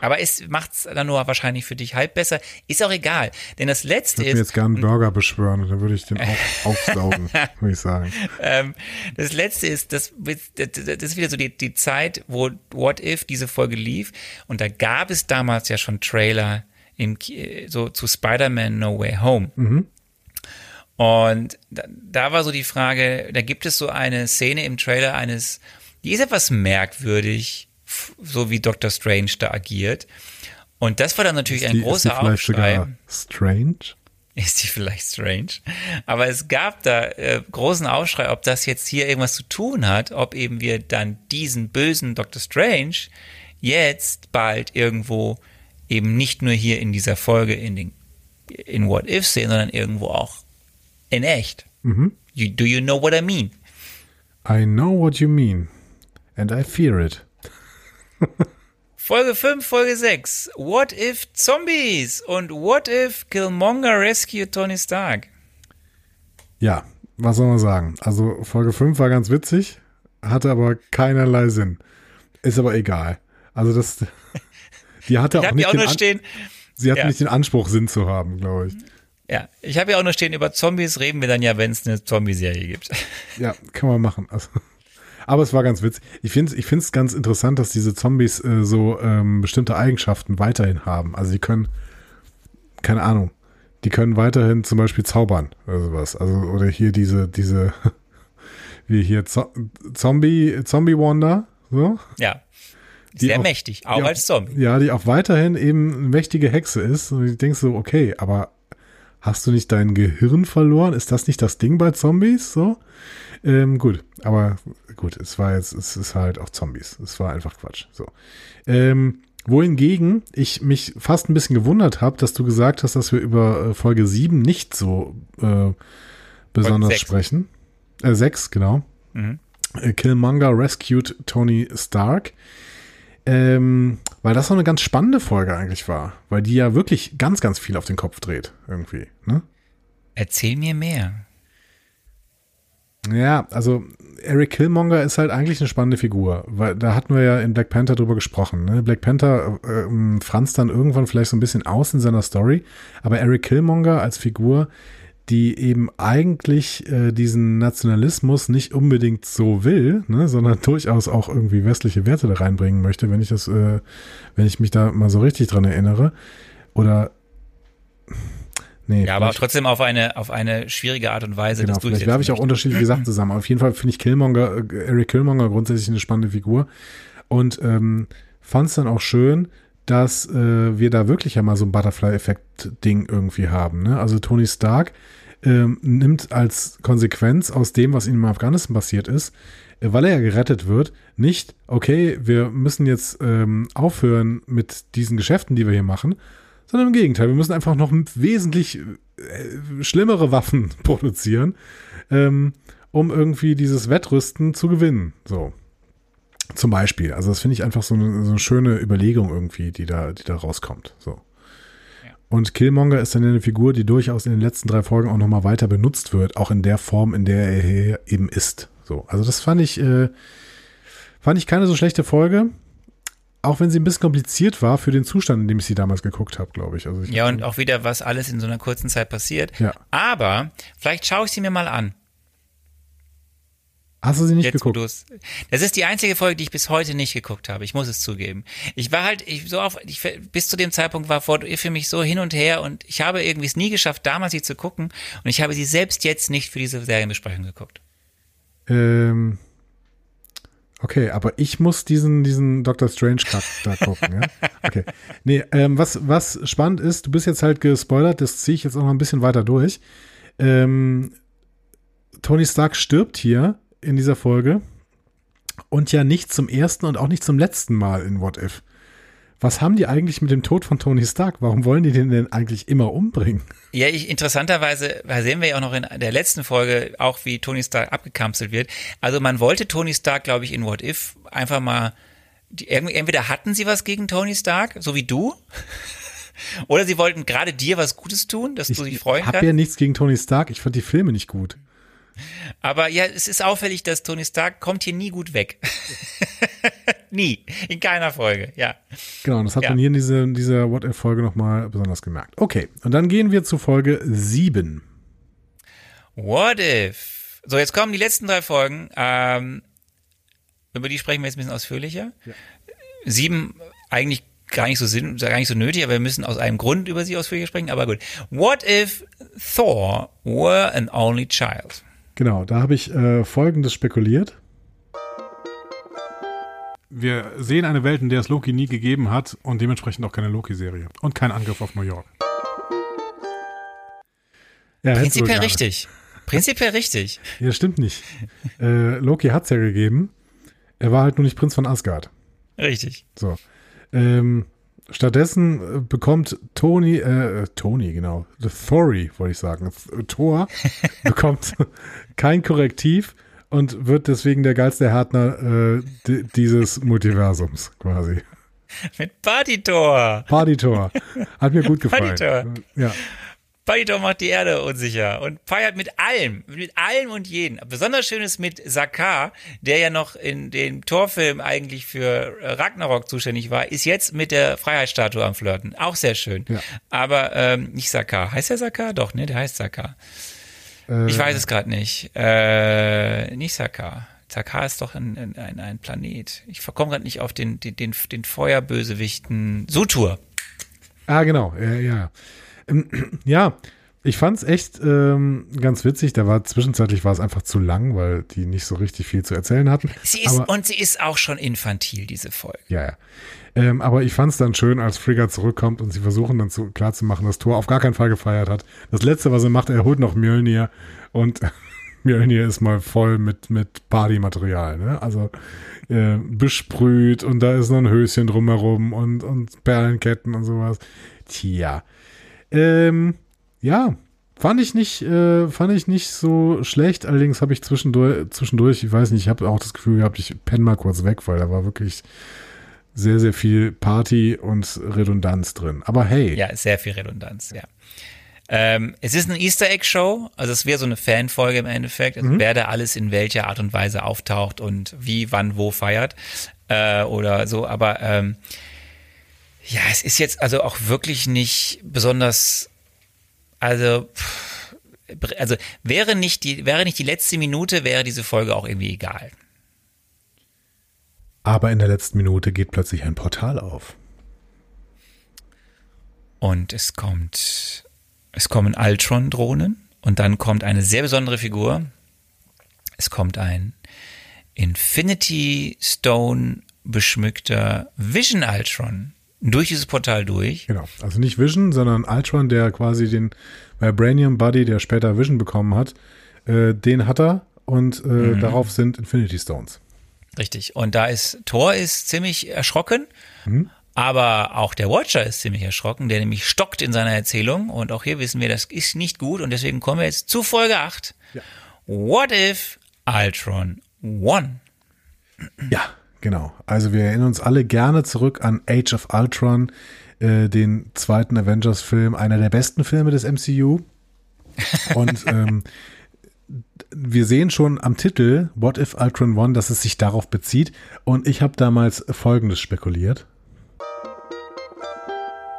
A: Aber es macht es dann nur wahrscheinlich für dich halb besser. Ist auch egal. Denn das letzte
B: ich
A: ist.
B: Ich jetzt gerne einen Burger beschwören und dann würde ich den auch aufsaugen, würde ich sagen.
A: Ähm, das letzte ist, das, das ist wieder so die, die Zeit, wo What If diese Folge lief. Und da gab es damals ja schon Trailer im, so zu Spider-Man No Way Home. Mhm. Und da, da war so die Frage, da gibt es so eine Szene im Trailer eines, die ist etwas merkwürdig, so wie Doctor Strange da agiert. Und das war dann natürlich die, ein großer ist die vielleicht Aufschrei.
B: Strange?
A: Ist die vielleicht strange? Aber es gab da äh, großen Aufschrei, ob das jetzt hier irgendwas zu tun hat, ob eben wir dann diesen bösen Doctor Strange jetzt bald irgendwo eben nicht nur hier in dieser Folge in den in What If sehen, sondern irgendwo auch in echt. Mhm. You, do you know what I mean?
B: I know what you mean. And I fear it.
A: Folge 5, Folge 6. What if Zombies? Und what if Killmonger rescue Tony Stark?
B: Ja, was soll man sagen? Also Folge 5 war ganz witzig, hatte aber keinerlei Sinn. Ist aber egal. Also das, die hatte auch nicht, auch den,
A: stehen,
B: sie hat ja. nicht den Anspruch, Sinn zu haben, glaube ich.
A: Ja, ich habe ja auch noch stehen, über Zombies reden wir dann ja, wenn es eine Zombie-Serie gibt.
B: Ja, kann man machen. Also, aber es war ganz witzig. Ich finde es ich find's ganz interessant, dass diese Zombies äh, so ähm, bestimmte Eigenschaften weiterhin haben. Also die können, keine Ahnung, die können weiterhin zum Beispiel zaubern oder sowas. Also, oder hier diese, diese, wie hier Zo Zombie, Zombie Wonder, so.
A: Ja. Sehr
B: auch-
A: mächtig, auch
B: die
A: als Zombie.
B: Ja, die auch weiterhin eben eine mächtige Hexe ist. Und ich denke so, okay, aber hast du nicht dein Gehirn verloren? Ist das nicht das Ding bei Zombies? So? Ähm, gut, aber gut, es war jetzt, es ist halt auch Zombies. Es war einfach Quatsch. So. Ähm, wohingegen ich mich fast ein bisschen gewundert habe, dass du gesagt hast, dass wir über äh, Folge 7 nicht so äh, besonders sprechen. Äh, 6, genau.
A: Mhm.
B: Äh, Killmonger rescued Tony Stark. Ähm, weil das so eine ganz spannende Folge eigentlich war, weil die ja wirklich ganz, ganz viel auf den Kopf dreht, irgendwie. Ne?
A: Erzähl mir mehr.
B: Ja, also Eric Killmonger ist halt eigentlich eine spannende Figur, weil da hatten wir ja in Black Panther drüber gesprochen. Ne? Black Panther äh, franzt dann irgendwann vielleicht so ein bisschen aus in seiner Story, aber Eric Killmonger als Figur, die eben eigentlich äh, diesen Nationalismus nicht unbedingt so will, ne, sondern durchaus auch irgendwie westliche Werte da reinbringen möchte, wenn ich das, äh, wenn ich mich da mal so richtig dran erinnere. Oder nee,
A: Ja, aber trotzdem auf eine, auf eine schwierige Art und Weise
B: Genau,
A: das
B: vielleicht werfe ich auch unterschiedliche Sachen zusammen. Auf jeden Fall finde ich Killmonger, äh, Eric Killmonger grundsätzlich eine spannende Figur und ähm, fand es dann auch schön, dass äh, wir da wirklich ja mal so ein Butterfly-Effekt-Ding irgendwie haben. Ne? Also Tony Stark ähm, nimmt als Konsequenz aus dem, was in Afghanistan passiert ist, äh, weil er ja gerettet wird, nicht, okay, wir müssen jetzt ähm, aufhören mit diesen Geschäften, die wir hier machen, sondern im Gegenteil, wir müssen einfach noch wesentlich äh, schlimmere Waffen produzieren, ähm, um irgendwie dieses Wettrüsten zu gewinnen. So. Zum Beispiel. Also das finde ich einfach so eine, so eine schöne Überlegung irgendwie, die da, die da rauskommt. So. Und Killmonger ist dann eine Figur, die durchaus in den letzten drei Folgen auch nochmal weiter benutzt wird, auch in der Form, in der er hier eben ist. So. Also das fand ich, äh, fand ich keine so schlechte Folge. Auch wenn sie ein bisschen kompliziert war für den Zustand, in dem ich sie damals geguckt habe, glaube ich. Also ich
A: Ja, und auch wieder, was alles in so einer kurzen Zeit passiert.
B: Ja.
A: Aber vielleicht schaue ich sie mir mal an.
B: Hast du sie nicht
A: Jetzt,
B: geguckt?
A: Das ist die einzige Folge, die ich bis heute nicht geguckt habe. Ich muss es zugeben. Ich war halt, ich so auf, ich, bis zu dem Zeitpunkt war Fort für mich so hin und her und ich habe irgendwie es nie geschafft, damals sie zu gucken und ich habe sie selbst jetzt nicht für diese Serienbesprechung geguckt.
B: Ähm, okay, aber ich muss diesen, diesen Doctor Strange Cut da gucken, ja? Okay. Nee, ähm, was, was spannend ist, du bist jetzt halt gespoilert, das ziehe ich jetzt auch noch ein bisschen weiter durch. Ähm, Tony Stark stirbt hier in dieser Folge und ja nicht zum ersten und auch nicht zum letzten Mal in What If. Was haben die eigentlich mit dem Tod von Tony Stark? Warum wollen die den denn eigentlich immer umbringen?
A: Ja, ich, interessanterweise sehen wir ja auch noch in der letzten Folge auch, wie Tony Stark abgekanzelt wird. Also man wollte Tony Stark, glaube ich, in What If einfach mal, die, entweder hatten sie was gegen Tony Stark, so wie du, oder sie wollten gerade dir was Gutes tun, dass du dich freuen kannst.
B: ja nichts gegen Tony Stark. Ich fand die Filme nicht gut.
A: Aber ja, es ist auffällig, dass Tony Stark kommt hier nie gut weg. nie. In keiner Folge, ja.
B: Genau, das hat
A: Ja.
B: man hier in dieser, dieser What-If-Folge nochmal besonders gemerkt. Okay, und dann gehen wir zu Folge 7.
A: What if? So, jetzt kommen die letzten drei Folgen. Ähm, über die sprechen wir jetzt ein bisschen ausführlicher. Sieben eigentlich gar nicht so sinn, gar nicht so nötig, aber wir müssen aus einem Grund über sie ausführlicher sprechen. Aber gut. What if Thor were an only child?
B: Genau, da habe ich äh, Folgendes spekuliert. Wir sehen eine Welt, in der es Loki nie gegeben hat und dementsprechend auch keine Loki-Serie. Und kein Angriff auf New York. Ja,
A: Prinzipiell richtig. Prinzipiell richtig.
B: Ja, stimmt nicht. äh, Loki hat es ja gegeben. Er war halt nur nicht Prinz von Asgard.
A: Richtig.
B: So. Ähm, stattdessen äh, bekommt Tony, äh, Tony, genau, The Thory, wollte ich sagen, Th- Thor bekommt kein Korrektiv und wird deswegen der geilste Härtner äh, di- dieses Multiversums quasi.
A: Mit Party-Tor.
B: Party Thor. Hat mir gut gefallen.
A: Party-Tor.
B: Ja.
A: Buddy macht die Erde unsicher und feiert mit allem, mit allem und jeden. Besonders schön ist mit Sakar, der ja noch in dem Torfilm eigentlich für Ragnarok zuständig war, ist jetzt mit der Freiheitsstatue am Flirten. Auch sehr schön.
B: Ja.
A: Aber ähm, nicht Sakar. Heißt der Sakar? Doch, ne? Der heißt Sakar.
B: Äh,
A: Ich weiß es gerade nicht. Äh, nicht Sakar. Sakar ist doch ein, ein, ein Planet. Ich komme gerade nicht auf den, den, den, den Feuerbösewichten. Sutur.
B: Ah, genau, ja, ja. Ähm, Ja, ich fand's echt ähm, ganz witzig. Da war zwischenzeitlich war es einfach zu lang, weil die nicht so richtig viel zu erzählen hatten.
A: Sie ist,
B: aber,
A: und sie ist auch schon infantil, diese Folge.
B: ja, ja. Ähm, aber ich fand's dann schön, als Frigga zurückkommt und sie versuchen dann zu, klarzumachen, dass Thor auf gar keinen Fall gefeiert hat. Das letzte, was er macht, er holt noch Mjölnir und Mjölnir ist mal voll mit, mit Partymaterial, ne? Also äh, besprüht und da ist noch ein Höschen drumherum und, und Perlenketten und sowas. Tja. Ähm, ja, fand ich nicht, äh, fand ich nicht so schlecht. Allerdings habe ich zwischendurch, zwischendurch, ich weiß nicht, ich habe auch das Gefühl gehabt, ich penne mal kurz weg, weil da war wirklich sehr, sehr viel Party und Redundanz drin. Aber hey,
A: Ja, sehr viel Redundanz, ja. Ähm, es ist eine Easter Egg Show, also es wäre so eine Fanfolge im Endeffekt, also wer da alles in welcher Art und Weise auftaucht und wie, wann, wo feiert äh, oder so, aber ähm, ja, es ist jetzt also auch wirklich nicht besonders, also also wäre nicht die wäre nicht die letzte Minute, wäre diese Folge auch irgendwie egal.
B: aber in der letzten Minute geht plötzlich ein Portal auf.
A: Und es kommt, es kommen Ultron-Drohnen und dann kommt eine sehr besondere Figur. Es kommt ein Infinity Stone beschmückter Vision Ultron durch dieses Portal durch.
B: Genau. Also nicht Vision, sondern Ultron, der quasi den Vibranium Buddy, der später Vision bekommen hat, äh, den hat er und äh, darauf sind Infinity Stones.
A: Richtig. Und da ist Thor ist ziemlich erschrocken, aber auch der Watcher ist ziemlich erschrocken, der nämlich stockt in seiner Erzählung. Und auch hier wissen wir, das ist nicht gut. Und deswegen kommen wir jetzt zu Folge 8.
B: Ja.
A: What if Ultron won?
B: Ja, genau. Also wir erinnern uns alle gerne zurück an Age of Ultron, äh, den zweiten Avengers-Film, einer der besten Filme des MCU. Und ähm, wir sehen schon am Titel What if Ultron One, dass es sich darauf bezieht. Und ich habe damals Folgendes spekuliert.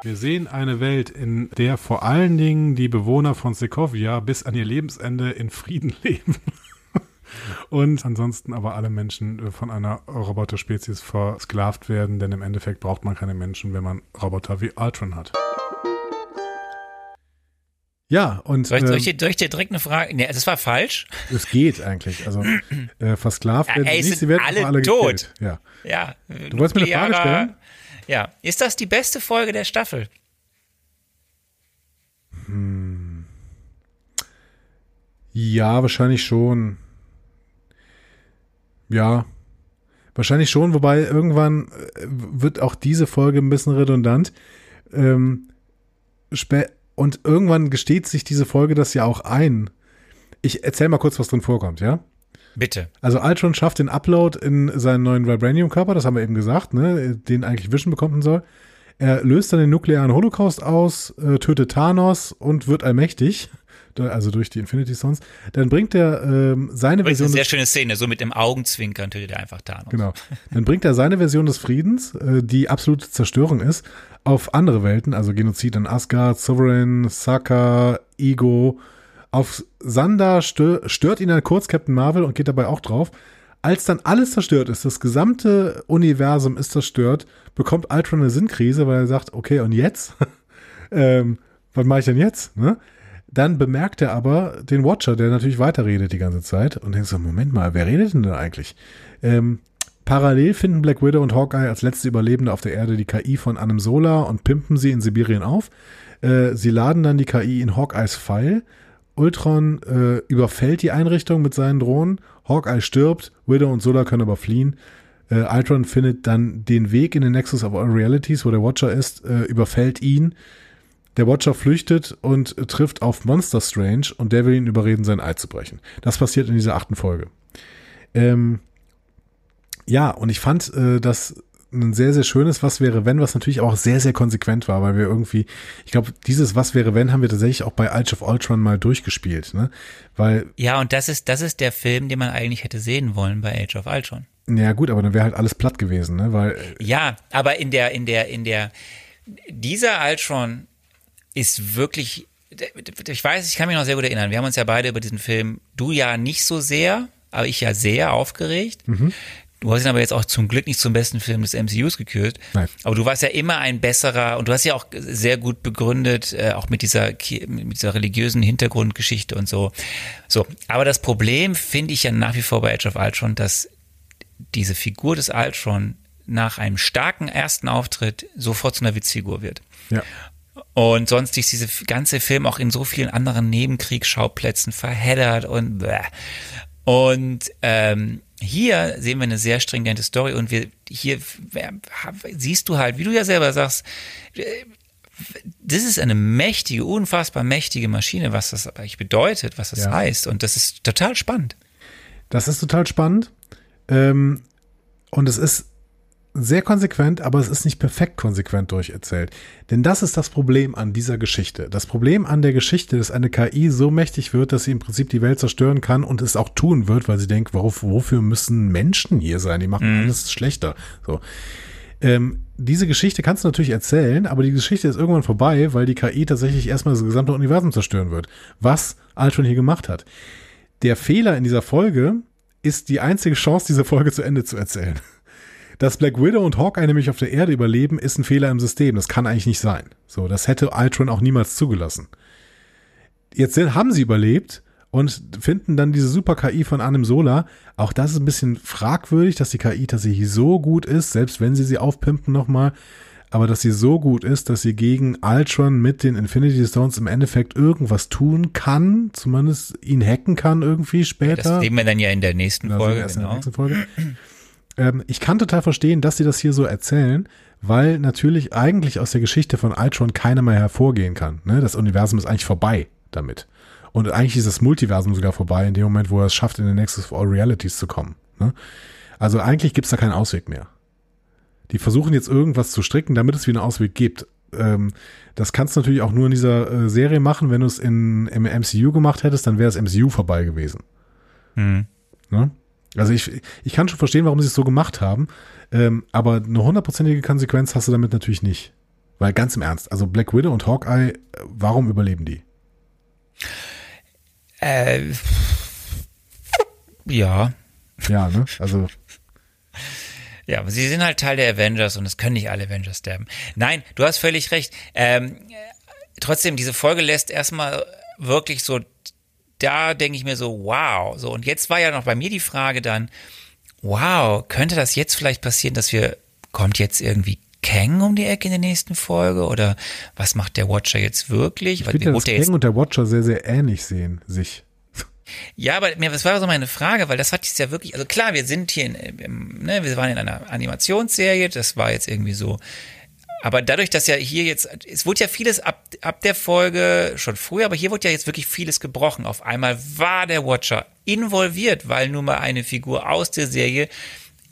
B: Wir sehen eine Welt, in der vor allen Dingen die Bewohner von Sokovia bis an ihr Lebensende in Frieden leben. Und ansonsten aber alle Menschen äh, von einer Roboterspezies versklavt werden, denn im Endeffekt braucht man keine Menschen, wenn man Roboter wie Ultron hat. Ja, und
A: Soll ich, soll, ich
B: ähm,
A: dir, soll ich dir direkt eine Frage? Nee, das war falsch.
B: es geht eigentlich. Also äh, versklavt
A: Ja,
B: werden
A: ey,
B: nicht, sie werden
A: alle
B: alle
A: tot.
B: gekillt. Ja.
A: Ja.
B: Du wolltest mir eine Frage stellen?
A: Ja. Ist das die beste Folge der Staffel?
B: Ja, wahrscheinlich schon. Ja, wahrscheinlich schon, wobei irgendwann äh, wird auch diese Folge ein bisschen redundant. Ähm, und irgendwann gesteht sich diese Folge das ja auch ein. Ich erzähl mal kurz, was drin vorkommt, ja?
A: Bitte.
B: Also Ultron schafft den Upload in seinen neuen Vibranium-Körper, das haben wir eben gesagt, ne, den eigentlich Vision bekommen soll. Er löst dann den nuklearen Holocaust aus, äh, tötet Thanos und wird allmächtig, also durch die Infinity Stones. Dann bringt er ähm, seine
A: Das ist
B: Version
A: eine sehr schöne Szene, so mit dem Augenzwinkern tötet er einfach Thanos.
B: genau, dann bringt er seine Version des Friedens, äh, die absolute Zerstörung ist, auf andere Welten, also Genozid in Asgard, Sovereign, Saka, Ego. Auf Sanda stö stört ihn dann kurz Captain Marvel und geht dabei auch drauf. Als dann alles zerstört ist, das gesamte Universum ist zerstört, bekommt Ultron eine Sinnkrise, weil er sagt, okay, und jetzt? ähm, was mache ich denn jetzt? Ne? Dann bemerkt er aber den Watcher, der natürlich weiterredet die ganze Zeit und denkt so, Moment mal, wer redet denn da eigentlich? Ähm, parallel finden Black Widow und Hawkeye als letzte Überlebende auf der Erde die KI von einem Solar und pimpen sie in Sibirien auf. Äh, sie laden dann die KI in Hawkeyes Pfeil. Ultron äh, überfällt die Einrichtung mit seinen Drohnen. Hawkeye stirbt, Widow und Solar können aber fliehen. Äh, Ultron findet dann den Weg in den Nexus of All Realities, wo der Watcher ist, äh, überfällt ihn. Der Watcher flüchtet und äh, trifft auf Monster Strange und der will ihn überreden, sein Ei zu brechen. Das passiert in dieser achten Folge. Ähm, ja, und ich fand äh, das ein sehr, sehr schönes Was wäre wenn, was natürlich auch sehr, sehr konsequent war, weil wir irgendwie, ich glaube, dieses Was wäre wenn haben wir tatsächlich auch bei Age of Ultron mal durchgespielt, ne? Weil.
A: Ja, und das ist, das ist der Film, den man eigentlich hätte sehen wollen bei Age of Ultron.
B: Ja, gut, aber dann wäre halt alles platt gewesen, ne? Weil.
A: Ja, aber in der, in der, in der, dieser Ultron ist wirklich, ich weiß, ich kann mich noch sehr gut erinnern. Wir haben uns ja beide über diesen Film, du ja nicht so sehr, aber ich ja sehr aufgeregt. Mhm. Du hast ihn aber jetzt auch zum Glück nicht zum besten Film des MCUs gekürt. Nein. Aber du warst ja immer ein besserer und du hast ja auch sehr gut begründet, äh, auch mit dieser, mit dieser religiösen Hintergrundgeschichte und so. So. Aber das Problem finde ich ja nach wie vor bei Age of Ultron, dass diese Figur des Ultron nach einem starken ersten Auftritt sofort zu einer Witzfigur wird.
B: Ja.
A: Und sonst ist diese ganze Film auch in so vielen anderen Nebenkriegsschauplätzen verheddert und bläh. Und ähm, hier sehen wir eine sehr stringente Story und wir hier siehst du halt, wie du ja selber sagst, das ist eine mächtige, unfassbar mächtige Maschine, was das eigentlich bedeutet, was das ja. heißt. Und das ist total spannend.
B: Das ist total spannend. Ähm, und es ist sehr konsequent, aber es ist nicht perfekt konsequent durcherzählt. Denn das ist das Problem an dieser Geschichte. Das Problem an der Geschichte, dass eine KI so mächtig wird, dass sie im Prinzip die Welt zerstören kann und es auch tun wird, weil sie denkt, worauf, wofür müssen Menschen hier sein? Die machen mhm. alles schlechter. So. Ähm, diese Geschichte kannst du natürlich erzählen, aber die Geschichte ist irgendwann vorbei, weil die KI tatsächlich erstmal das gesamte Universum zerstören wird. Was Altron hier gemacht hat. Der Fehler in dieser Folge ist die einzige Chance, diese Folge zu Ende zu erzählen. Dass Black Widow und Hawkeye nämlich auf der Erde überleben, ist ein Fehler im System. Das kann eigentlich nicht sein. So, das hätte Ultron auch niemals zugelassen. Jetzt haben sie überlebt und finden dann diese super KI von Anim Sola. Auch das ist ein bisschen fragwürdig, dass die KI tatsächlich so gut ist, selbst wenn sie sie aufpimpen nochmal. Aber dass sie so gut ist, dass sie gegen Ultron mit den Infinity Stones im Endeffekt irgendwas tun kann, zumindest ihn hacken kann irgendwie später.
A: das sehen wir dann ja in der nächsten Folge. Genau. In der nächsten Folge.
B: Ähm, ich kann total verstehen, dass sie das hier so erzählen, weil natürlich eigentlich aus der Geschichte von Ultron keiner mehr hervorgehen kann. Ne? Das Universum ist eigentlich vorbei damit. Und eigentlich ist das Multiversum sogar vorbei in dem Moment, wo er es schafft, in den Nexus of All Realities zu kommen. Ne? Also eigentlich gibt es da keinen Ausweg mehr. Die versuchen jetzt irgendwas zu stricken, damit es wieder einen Ausweg gibt. Ähm, das kannst du natürlich auch nur in dieser äh, Serie machen. Wenn du es in, im MCU gemacht hättest, dann wäre das MCU vorbei gewesen. Mhm. Ne? Also ich, ich kann schon verstehen, warum sie es so gemacht haben, ähm, aber eine hundertprozentige Konsequenz hast du damit natürlich nicht. Weil ganz im Ernst, also Black Widow und Hawkeye, äh, warum überleben die?
A: Äh, ja.
B: Ja, ne? Also.
A: Ja, aber sie sind halt Teil der Avengers und es können nicht alle Avengers sterben. Nein, du hast völlig recht. Ähm, trotzdem, diese Folge lässt erstmal wirklich so da denke ich mir so, wow. So, und jetzt war ja noch bei mir die Frage dann, wow, könnte das jetzt vielleicht passieren, dass wir, kommt jetzt irgendwie Kang um die Ecke in der nächsten Folge oder was macht der Watcher jetzt wirklich?
B: Ich finde, dass Kang und der Watcher sehr, sehr ähnlich sehen, sich.
A: Ja, aber mir, das war so meine Frage, weil das hat jetzt ja wirklich, also klar, wir sind hier in, ne, wir waren in einer Animationsserie, das war jetzt irgendwie so aber dadurch, dass ja hier jetzt, es wurde ja vieles ab, ab der Folge schon früher, aber hier wurde ja jetzt wirklich vieles gebrochen. Auf einmal war der Watcher involviert, weil nun mal eine Figur aus der Serie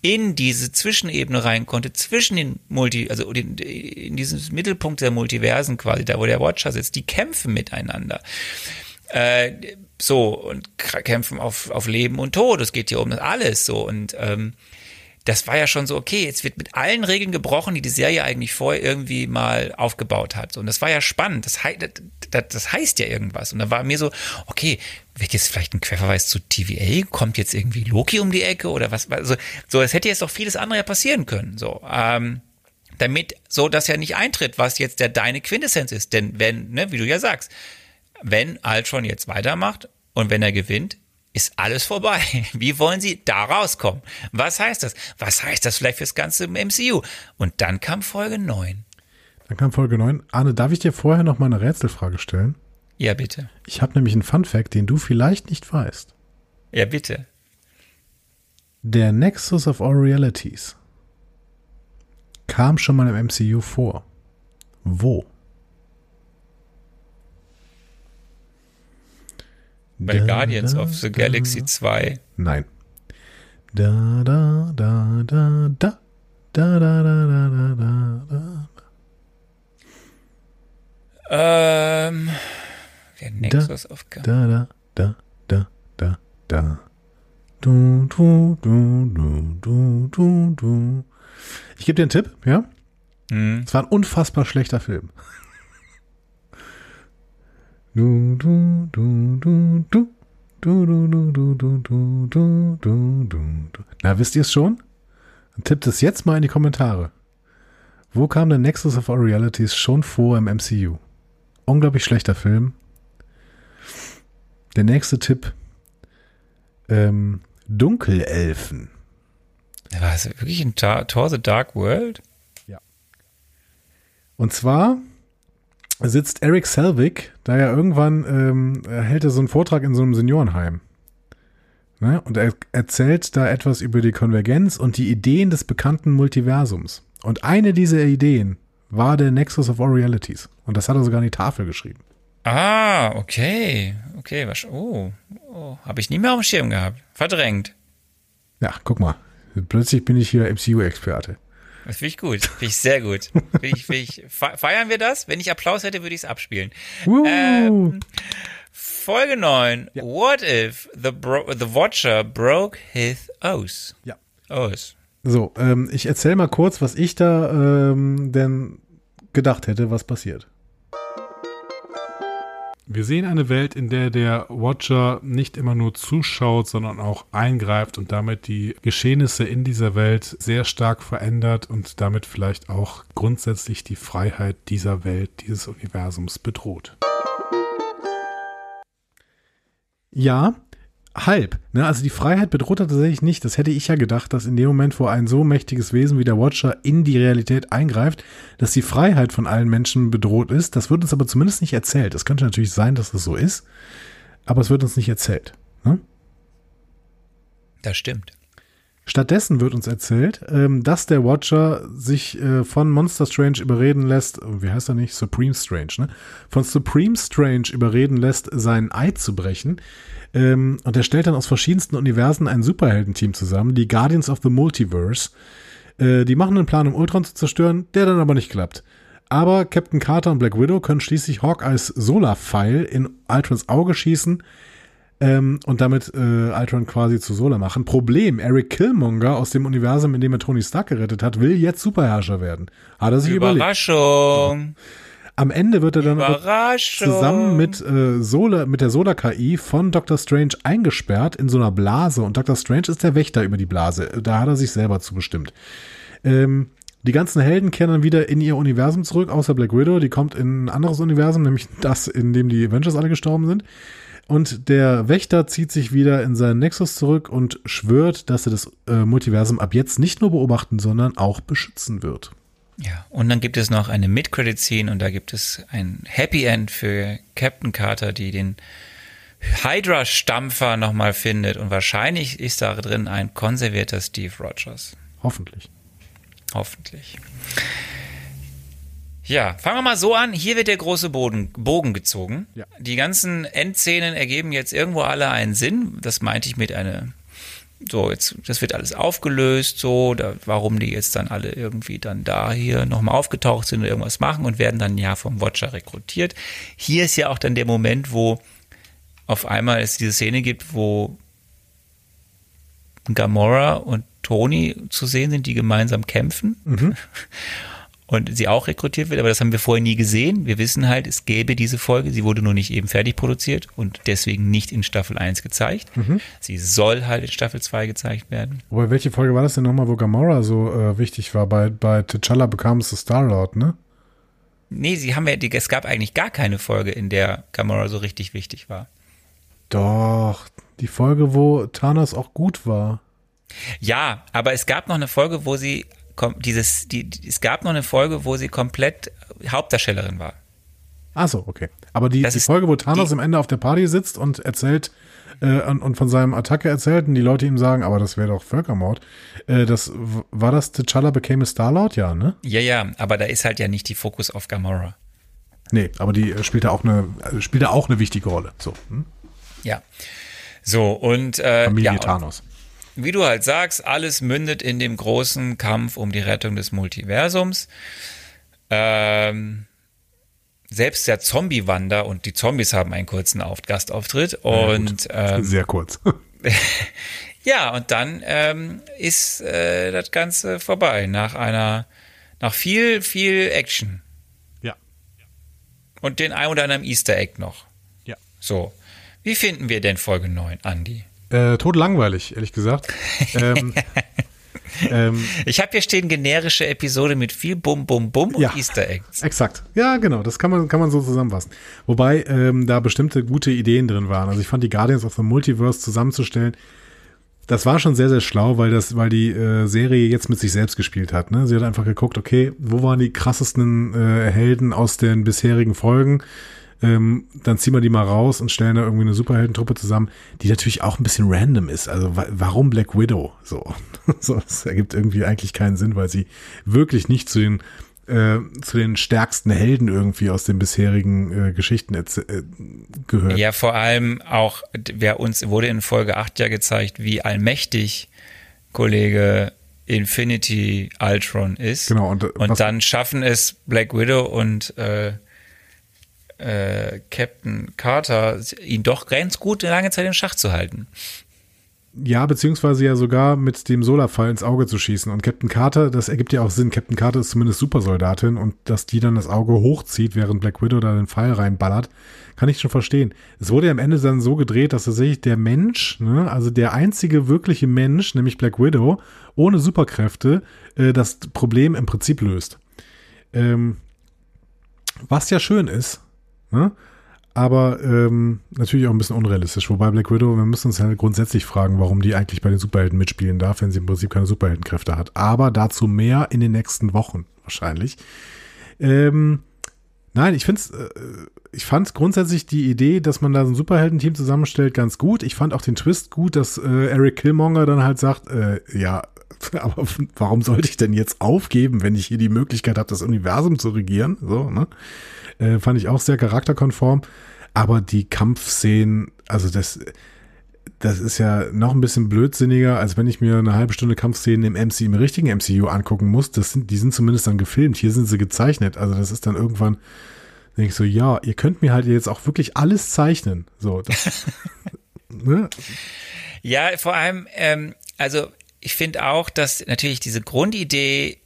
A: in diese Zwischenebene rein konnte, zwischen den Multi, also den, in diesen Mittelpunkt der Multiversen quasi, da wo der Watcher sitzt, die kämpfen miteinander. Äh, so, und kämpfen auf, auf Leben und Tod. Es geht hier um alles so. Und ähm, das war ja schon so, okay, jetzt wird mit allen Regeln gebrochen, die die Serie eigentlich vorher irgendwie mal aufgebaut hat. Und das war ja spannend. Das, das, das heißt ja irgendwas. Und da war mir so, okay, wird jetzt vielleicht ein Querverweis zu TVA? Kommt jetzt irgendwie Loki um die Ecke oder was? Also, so, es hätte jetzt doch vieles andere ja passieren können. So, ähm, damit so das ja nicht eintritt, was jetzt der deine Quintessenz ist. Denn wenn, ne, wie du ja sagst, wenn Ultron jetzt weitermacht und wenn er gewinnt, ist alles vorbei. Wie wollen sie da rauskommen? Was heißt das? Was heißt das vielleicht fürs ganze MCU? Und dann kam Folge 9.
B: Dann kam Folge 9. Arne, darf ich dir vorher noch mal eine Rätselfrage stellen?
A: Ja, bitte.
B: Ich habe nämlich einen Fun Fact, den du vielleicht nicht weißt.
A: Ja, bitte.
B: Der Nexus of All Realities kam schon mal im MCU vor. Wo?
A: Bei da, Guardians da, of the Galaxy 2.
B: Nein. Da, da, da, da, da. Da, da, da, da, da, da, da.
A: Ähm, der Nexus of God.
B: Da, da, da, da, da, da. Du, du, du, du, du, du, du. Ich gebe dir einen Tipp, ja?
A: Hm.
B: Es war ein unfassbar schlechter Film. Du, du, du, du, du. Du, du, du, du, du, du, du, du, du. Na, wisst ihr es schon? Dann tippt es jetzt mal in die Kommentare. Wo kam der Nexus of All Realities schon vor im MCU? Unglaublich schlechter Film. Der nächste Tipp. Ähm, Dunkelelfen.
A: War es wirklich ein Tor the Dark World?
B: Und zwar sitzt Eric Selvig, da ja irgendwann ähm, hält er so einen Vortrag in so einem Seniorenheim. Ne? Und er erzählt da etwas über die Konvergenz und die Ideen des bekannten Multiversums. Und eine dieser Ideen war der Nexus of All Realities. Und das hat er sogar an die Tafel geschrieben.
A: Ah, okay. Okay, was, oh, oh habe ich nie mehr auf dem Schirm gehabt. Verdrängt.
B: Ja, guck mal. Plötzlich bin ich hier MCU-Experte.
A: Das finde ich gut. Finde ich sehr gut. Find ich, find ich, fe- feiern wir das? Wenn ich Applaus hätte, würde ich es abspielen.
B: Uh,
A: Ähm, Folge 9. What if the, bro the Watcher broke his oath?
B: Ja.
A: Oath.
B: So, ähm, ich erzähle mal kurz, was ich da ähm, denn gedacht hätte, was passiert. Wir sehen eine Welt, in der der Watcher nicht immer nur zuschaut, sondern auch eingreift und damit die Geschehnisse in dieser Welt sehr stark verändert und damit vielleicht auch grundsätzlich die Freiheit dieser Welt, dieses Universums bedroht. Ja, halb. Ne? Also die Freiheit bedroht er tatsächlich nicht. Das hätte ich ja gedacht, dass in dem Moment, wo ein so mächtiges Wesen wie der Watcher in die Realität eingreift, dass die Freiheit von allen Menschen bedroht ist. Das wird uns aber zumindest nicht erzählt. Es könnte natürlich sein, dass das so ist, aber es wird uns nicht erzählt. Ne?
A: Das stimmt.
B: Stattdessen wird uns erzählt, ähm, dass der Watcher sich äh, von Monster Strange überreden lässt, wie heißt er nicht? Supreme Strange, ne? Von Supreme Strange überreden lässt, sein Eid zu brechen. Ähm, und er stellt dann aus verschiedensten Universen ein Superheldenteam zusammen, die Guardians of the Multiverse. Äh, die machen einen Plan, um Ultron zu zerstören, der dann aber nicht klappt. Aber Captain Carter und Black Widow können schließlich Hawkeyes Solar-Pfeil in Ultrons Auge schießen ähm, und damit äh, Ultron quasi zu Solar machen. Problem, Eric Killmonger aus dem Universum, in dem er Tony Stark gerettet hat, will jetzt Superherrscher werden. Hat er sich überlegt.
A: Überraschung.
B: Am Ende wird er dann
A: Überraschung.
B: zusammen mit, äh, Solar, mit der Solar-KI von Dr. Strange eingesperrt in so einer Blase. Und Dr. Strange ist der Wächter über die Blase. Da hat er sich selber zubestimmt. Ähm, die ganzen Helden kehren dann wieder in ihr Universum zurück, außer Black Widow. Die kommt in ein anderes Universum, nämlich das, in dem die Avengers alle gestorben sind. Und der Wächter zieht sich wieder in seinen Nexus zurück und schwört, dass er das äh, Multiversum ab jetzt nicht nur beobachten, sondern auch beschützen wird.
A: Ja, und dann gibt es noch eine Mid-Credit-Scene und da gibt es ein Happy End für Captain Carter, die den Hydra-Stampfer nochmal findet und wahrscheinlich ist da drin ein konservierter Steve Rogers.
B: Hoffentlich.
A: Hoffentlich. Ja, fangen wir mal so an. Hier wird der große Boden, Bogen gezogen.
B: Ja.
A: Die ganzen Endszenen ergeben jetzt irgendwo alle einen Sinn. Das meinte ich mit einer. So, jetzt, das wird alles aufgelöst, so, da, warum die jetzt dann alle irgendwie dann da hier nochmal aufgetaucht sind und irgendwas machen und werden dann ja vom Watcher rekrutiert. Hier ist ja auch dann der Moment, wo auf einmal es diese Szene gibt, wo Gamora und Tony zu sehen sind, die gemeinsam kämpfen. Und sie auch rekrutiert wird, aber das haben wir vorher nie gesehen. Wir wissen halt, es gäbe diese Folge, sie wurde nur nicht eben fertig produziert und deswegen nicht in Staffel 1 gezeigt. Sie soll halt in Staffel 2 gezeigt werden.
B: Wobei, welche Folge war das denn nochmal, wo Gamora so äh, wichtig war? Bei, bei T'Challa becomes the Star-Lord, ne?
A: Nee, sie haben ja, die- es gab eigentlich gar keine Folge, in der Gamora so richtig wichtig war.
B: Doch, die Folge, wo Thanos auch gut war.
A: Ja, aber es gab noch eine Folge, wo sie dieses, die, die, es gab noch eine Folge, wo sie komplett Hauptdarstellerin war.
B: Ach so, okay. Aber die, die Folge, wo Thanos am Ende auf der Party sitzt und erzählt äh, und, und von seinem Attacke erzählt und die Leute ihm sagen, aber das wäre doch Völkermord. Äh, das war das T'Challa became a Star-Lord, ja, ne?
A: Ja, ja, aber da ist halt ja nicht die Fokus auf Gamora.
B: Nee, aber die äh, spielt da auch eine, äh, spielt da auch eine wichtige Rolle. So, hm?
A: Ja. So, und äh,
B: Familie
A: ja,
B: Thanos.
A: Wie du halt sagst, alles mündet in dem großen Kampf um die Rettung des Multiversums. Ähm, selbst der Zombie-Wander und die Zombies haben einen kurzen Auf Gastauftritt und ähm,
B: Sehr kurz.
A: ja, und dann ähm, ist äh, das Ganze vorbei nach einer, nach viel, viel Action.
B: ja.
A: Und den ein oder anderen Easter Egg noch.
B: Ja.
A: So. Wie finden wir denn Folge 9, Andi?
B: Äh, tot langweilig, ehrlich gesagt. ähm, ähm,
A: Ich habe hier stehen generische Episode mit viel Bum Bum Bum und
B: Ja.
A: Easter Eggs.
B: Exakt. Ja, genau. Das kann man, kann man so zusammenfassen. Wobei ähm, da bestimmte gute Ideen drin waren. Also ich fand die Guardians of the Multiverse zusammenzustellen, das war schon sehr, sehr schlau, weil das, weil die äh, Serie jetzt mit sich selbst gespielt hat. Ne? Sie hat einfach geguckt, okay, wo waren die krassesten äh, Helden aus den bisherigen Folgen? Ähm, dann ziehen wir die mal raus und stellen da irgendwie eine Superheldentruppe zusammen, die natürlich auch ein bisschen random ist. Also wa warum Black Widow? So, so, das ergibt irgendwie eigentlich keinen Sinn, weil sie wirklich nicht zu den äh, zu den stärksten Helden irgendwie aus den bisherigen äh, Geschichten äh, gehört.
A: Ja, vor allem auch, wer uns wurde in Folge 8 ja gezeigt, wie allmächtig Kollege Infinity Ultron ist.
B: Genau, und, äh,
A: Und dann schaffen es Black Widow und äh, äh, Captain Carter, ihn doch ganz gut eine lange Zeit im Schach zu halten.
B: Ja, beziehungsweise ja sogar mit dem Solarfall ins Auge zu schießen. Und Captain Carter, das ergibt ja auch Sinn. Captain Carter ist zumindest Supersoldatin und dass die dann das Auge hochzieht, während Black Widow da den Pfeil reinballert, kann ich schon verstehen. Es wurde ja am Ende dann so gedreht, dass tatsächlich der Mensch, ne, also der einzige wirkliche Mensch, nämlich Black Widow, ohne Superkräfte, äh, das Problem im Prinzip löst. Ähm, was ja schön ist, ne? aber ähm, natürlich auch ein bisschen unrealistisch. Wobei Black Widow, wir müssen uns halt grundsätzlich fragen, warum die eigentlich bei den Superhelden mitspielen darf, wenn sie im Prinzip keine Superheldenkräfte hat. Aber dazu mehr in den nächsten Wochen wahrscheinlich. Ähm, nein, ich finde äh, ich fand grundsätzlich die Idee, dass man da so ein Superheldenteam zusammenstellt, ganz gut. Ich fand auch den Twist gut, dass äh, Eric Killmonger dann halt sagt, äh, ja, aber warum sollte ich denn jetzt aufgeben, wenn ich hier die Möglichkeit habe, das Universum zu regieren? So, ne? Äh, fand ich auch sehr charakterkonform. Aber die Kampfszenen, also das, das ist ja noch ein bisschen blödsinniger, als wenn ich mir eine halbe Stunde Kampfszenen im MC, im richtigen MCU angucken muss. Das sind, die sind zumindest dann gefilmt. Hier sind sie gezeichnet. Also das ist dann irgendwann, denke ich so, ja, ihr könnt mir halt jetzt auch wirklich alles zeichnen. So, das, ne?
A: Ja, vor allem, ähm, also ich finde auch, dass natürlich diese Grundidee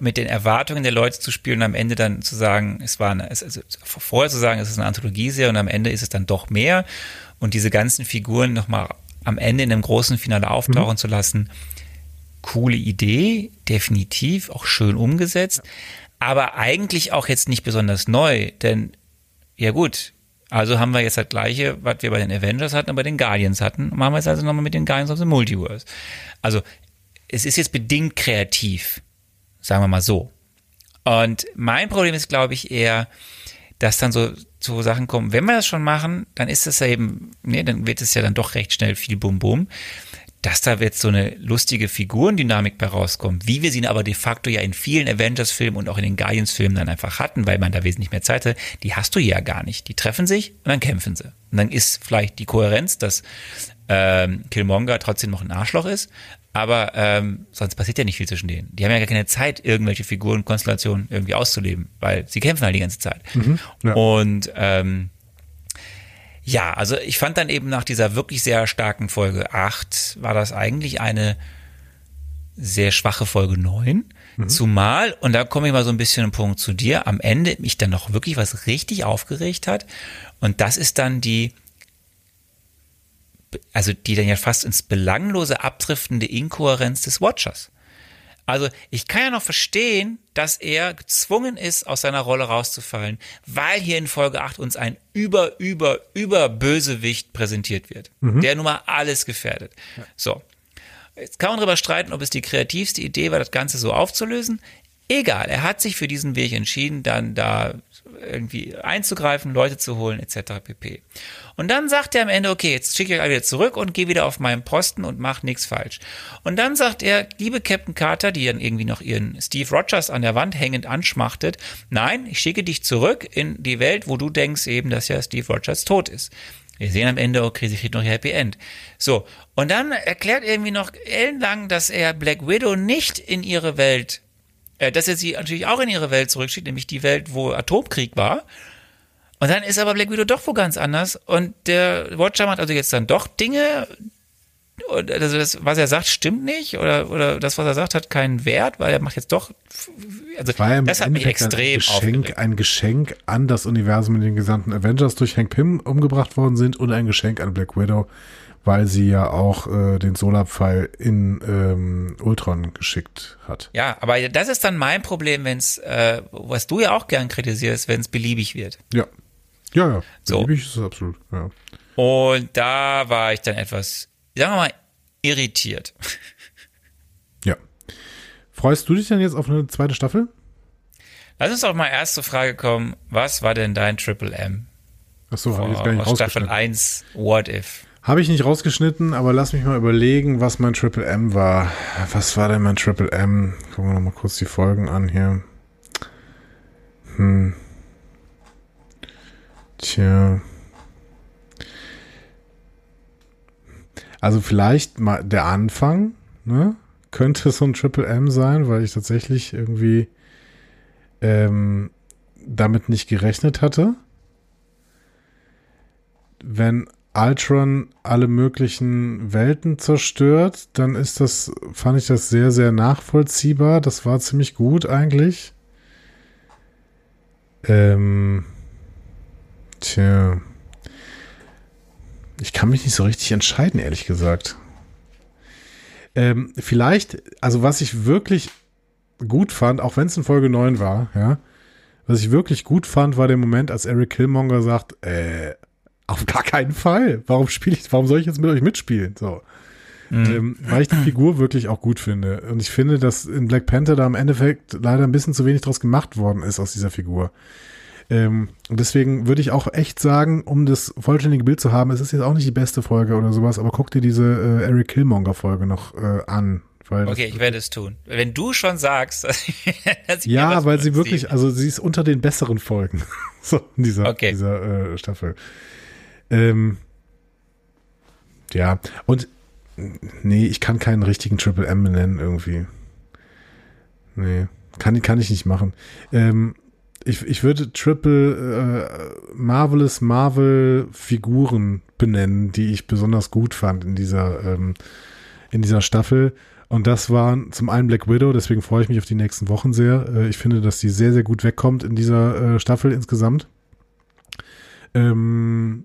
A: mit den Erwartungen der Leute zu spielen und am Ende dann zu sagen, es war eine, es, also vorher zu sagen, es ist eine Anthologieserie und am Ende ist es dann doch mehr und diese ganzen Figuren nochmal am Ende in einem großen Finale auftauchen zu lassen, coole Idee, definitiv, auch schön umgesetzt, aber eigentlich auch jetzt nicht besonders neu, denn ja gut, also haben wir jetzt das gleiche, was wir bei den Avengers hatten und bei den Guardians hatten, machen wir es also nochmal mit den Guardians of the Multiverse. Also es ist jetzt bedingt kreativ, sagen wir mal so. Und mein Problem ist, glaube ich, eher, dass dann so, so Sachen kommen, wenn wir das schon machen, dann ist das ja eben, nee, dann wird es ja dann doch recht schnell viel Bum-Bum dass da jetzt so eine lustige Figurendynamik bei rauskommt, wie wir sie aber de facto ja in vielen Avengers-Filmen und auch in den Guardians-Filmen dann einfach hatten, weil man da wesentlich mehr Zeit hat, die hast du ja gar nicht. Die treffen sich und dann kämpfen sie. Und dann ist vielleicht die Kohärenz, dass ähm, Killmonger trotzdem noch ein Arschloch ist, aber ähm, sonst passiert ja nicht viel zwischen denen. Die haben ja gar keine Zeit, irgendwelche Figurenkonstellationen irgendwie auszuleben, weil sie kämpfen halt die ganze Zeit.
B: ja.
A: Und ähm, ja, also ich fand dann eben nach dieser wirklich sehr starken Folge 8 war das eigentlich eine sehr schwache Folge 9. Zumal, und da komme ich mal so ein bisschen einen Punkt zu dir, am Ende mich dann noch wirklich was richtig aufgeregt hat. Und das ist dann die, also die dann ja fast ins Belanglose abdriftende Inkohärenz des Watchers. Also ich kann ja noch verstehen, dass er gezwungen ist, aus seiner Rolle rauszufallen, weil hier in Folge 8 uns ein über, über, über Bösewicht präsentiert wird, der nun mal alles gefährdet. So. Jetzt kann man darüber streiten, ob es die kreativste Idee war, das Ganze so aufzulösen. Egal, er hat sich für diesen Weg entschieden, dann da irgendwie einzugreifen, Leute zu holen, etc. pp. Und dann sagt er am Ende, okay, jetzt schicke ich euch alle wieder zurück und gehe wieder auf meinen Posten und mach nichts falsch. Und dann sagt er, liebe Captain Carter, die dann irgendwie noch ihren Steve Rogers an der Wand hängend anschmachtet, nein, ich schicke dich zurück in die Welt, wo du denkst eben, dass ja Steve Rogers tot ist. Wir sehen am Ende, okay, sie kriegt noch ihr Happy End. So, und dann erklärt irgendwie noch ellenlang, dass er Black Widow nicht in ihre Welt, äh, dass er sie natürlich auch in ihre Welt zurückschickt, nämlich die Welt, wo Atomkrieg war. Und dann ist aber Black Widow doch wo ganz anders. Und der Watcher macht also jetzt dann doch Dinge, also das, was er sagt, stimmt nicht oder, oder das, was er sagt, hat keinen Wert, weil er macht jetzt doch, also das hat mich extrem
B: ein Geschenk, ein Geschenk an das Universum, in den gesamten Avengers durch Hank Pym umgebracht worden sind und ein Geschenk an Black Widow, weil sie ja auch äh, den Solarpfeil in ähm, Ultron geschickt hat.
A: Ja, aber das ist dann mein Problem, wenn es, äh, was du ja auch gern kritisierst, wenn es beliebig wird.
B: Ja. Ja, ja.
A: So.
B: Beliebig ist es absolut. Ja.
A: Und da war ich dann etwas, sagen wir mal, irritiert.
B: ja. Freust du dich denn jetzt auf eine zweite Staffel?
A: Lass uns doch mal erst zur Frage kommen, was war denn dein Triple M
B: Achso, habe ich jetzt gar nicht
A: Staffel
B: rausgeschnitten.
A: 1 What If?
B: Habe ich nicht rausgeschnitten, aber lass mich mal überlegen, was mein Triple M war. Was war denn mein Triple M? Gucken wir noch mal kurz die Folgen an hier. Hm. Tja. Also vielleicht mal der Anfang, ne? Könnte so ein Triple M sein, weil ich tatsächlich irgendwie ähm, damit nicht gerechnet hatte. Wenn Ultron alle möglichen Welten zerstört, dann ist das, fand ich das sehr, sehr nachvollziehbar. Das war ziemlich gut eigentlich. Ähm, tja. Ich kann mich nicht so richtig entscheiden, ehrlich gesagt. Ähm, vielleicht, also was ich wirklich gut fand, auch wenn es in Folge 9 war, ja, was ich wirklich gut fand, war der Moment, als Eric Killmonger sagt, äh, auf gar keinen Fall. Warum spiele ich, warum soll ich jetzt mit euch mitspielen? So. Ähm, weil ich die Figur wirklich auch gut finde. Und ich finde, dass in Black Panther da im Endeffekt leider ein bisschen zu wenig draus gemacht worden ist aus dieser Figur. Ähm, und deswegen würde ich auch echt sagen, um das vollständige Bild zu haben, es ist jetzt auch nicht die beste Folge oder sowas, aber guck dir diese äh, Eric Killmonger Folge noch äh, an. Weil
A: Okay, ich werde es tun. Wenn du schon sagst, dass ich,
B: Ja, weil sie wirklich, also sie ist unter den besseren Folgen. so, in dieser,
A: Okay.
B: dieser äh, Staffel. Ähm, ja, und nee, ich kann keinen richtigen Triple M benennen irgendwie. Nee, kann, kann ich nicht machen. Ähm, ich, ich würde Triple äh, Marvelous Marvel Figuren benennen, die ich besonders gut fand in dieser, ähm, in dieser Staffel. Und das waren zum einen Black Widow, deswegen freue ich mich auf die nächsten Wochen sehr. Äh, ich finde, dass die sehr, sehr gut wegkommt in dieser äh, Staffel insgesamt. Ähm,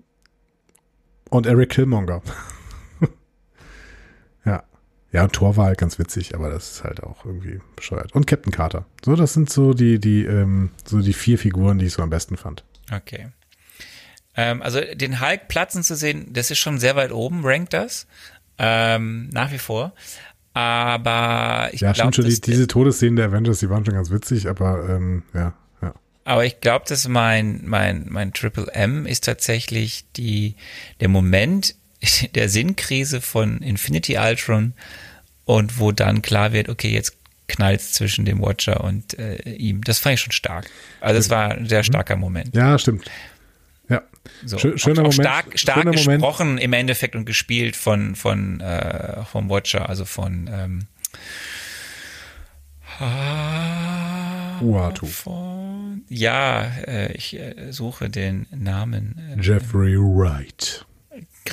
B: und Eric Killmonger. ja. Ja, und Thor war halt ganz witzig, aber das ist halt auch irgendwie bescheuert. Und Captain Carter. So, das sind so die, die, ähm, so die vier Figuren, die ich so am besten fand.
A: Okay. Ähm, also den Hulk platzen zu sehen, das ist schon sehr weit oben, rankt das. Ähm, nach wie vor. Aber ich
B: Ja,
A: glaube,
B: stimmt schon, die, diese Todesszenen der Avengers, die waren schon ganz witzig, aber ähm, ja, ja.
A: aber ich glaube, dass mein, mein, mein Triple M ist tatsächlich die, der Moment der Sinnkrise von Infinity Ultron und wo dann klar wird, okay, jetzt knallt's zwischen dem Watcher und äh, ihm. Das fand ich schon stark. Also es war ein sehr starker Moment.
B: Ja, stimmt. Ja.
A: So,
B: Schö- schöner
A: auch, auch
B: Moment.
A: stark, stark
B: schöner Moment.
A: gesprochen im Endeffekt und gespielt von von äh, vom Watcher, also von ähm, ah,
B: Uatu.
A: von, ja, äh, ich äh, suche den Namen äh,
B: Jeffrey Wright.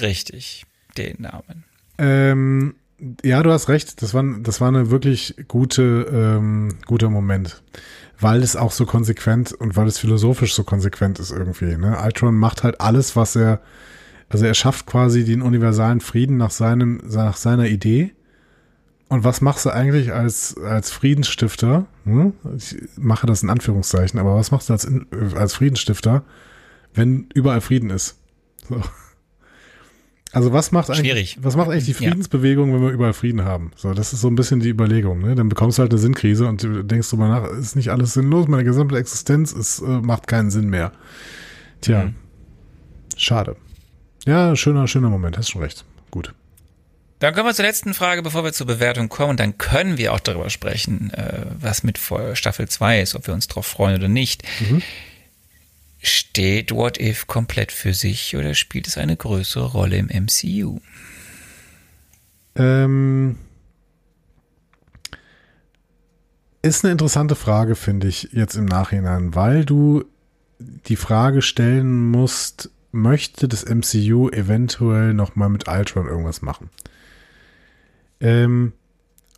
A: Richtig, den Namen.
B: Ähm, ja, du hast recht. Das war, das war eine wirklich gute, ähm, guter Moment. Weil es auch so konsequent und weil es philosophisch so konsequent ist irgendwie. Ne? Ultron macht halt alles, was er, also er schafft quasi den universalen Frieden nach seinem, nach seiner Idee. Und was machst du eigentlich als, als Friedensstifter? Hm? Ich mache das in Anführungszeichen, aber was machst du als, als Friedensstifter, wenn überall Frieden ist? So. Also was macht eigentlich,
A: Schwierig.
B: was macht eigentlich die
A: Ja.
B: Friedensbewegung, wenn wir überall Frieden haben? So, das ist so ein bisschen die Überlegung. Ne? Dann bekommst du halt eine Sinnkrise und du denkst drüber nach, ist nicht alles sinnlos, meine gesamte Existenz ist, äh, macht keinen Sinn mehr. Tja,
A: Mhm.
B: schade. Ja, schöner, schöner Moment, hast schon recht. Gut.
A: Dann kommen wir zur letzten Frage, bevor wir zur Bewertung kommen. Und dann können wir auch darüber sprechen, äh, was mit Staffel 2 ist, ob wir uns drauf freuen oder nicht. Steht What If komplett für sich oder spielt es eine größere Rolle im MCU?
B: Ähm, ist eine interessante Frage, finde ich, jetzt im Nachhinein, weil du die Frage stellen musst, möchte das MCU eventuell nochmal mit Ultron irgendwas machen? Ähm,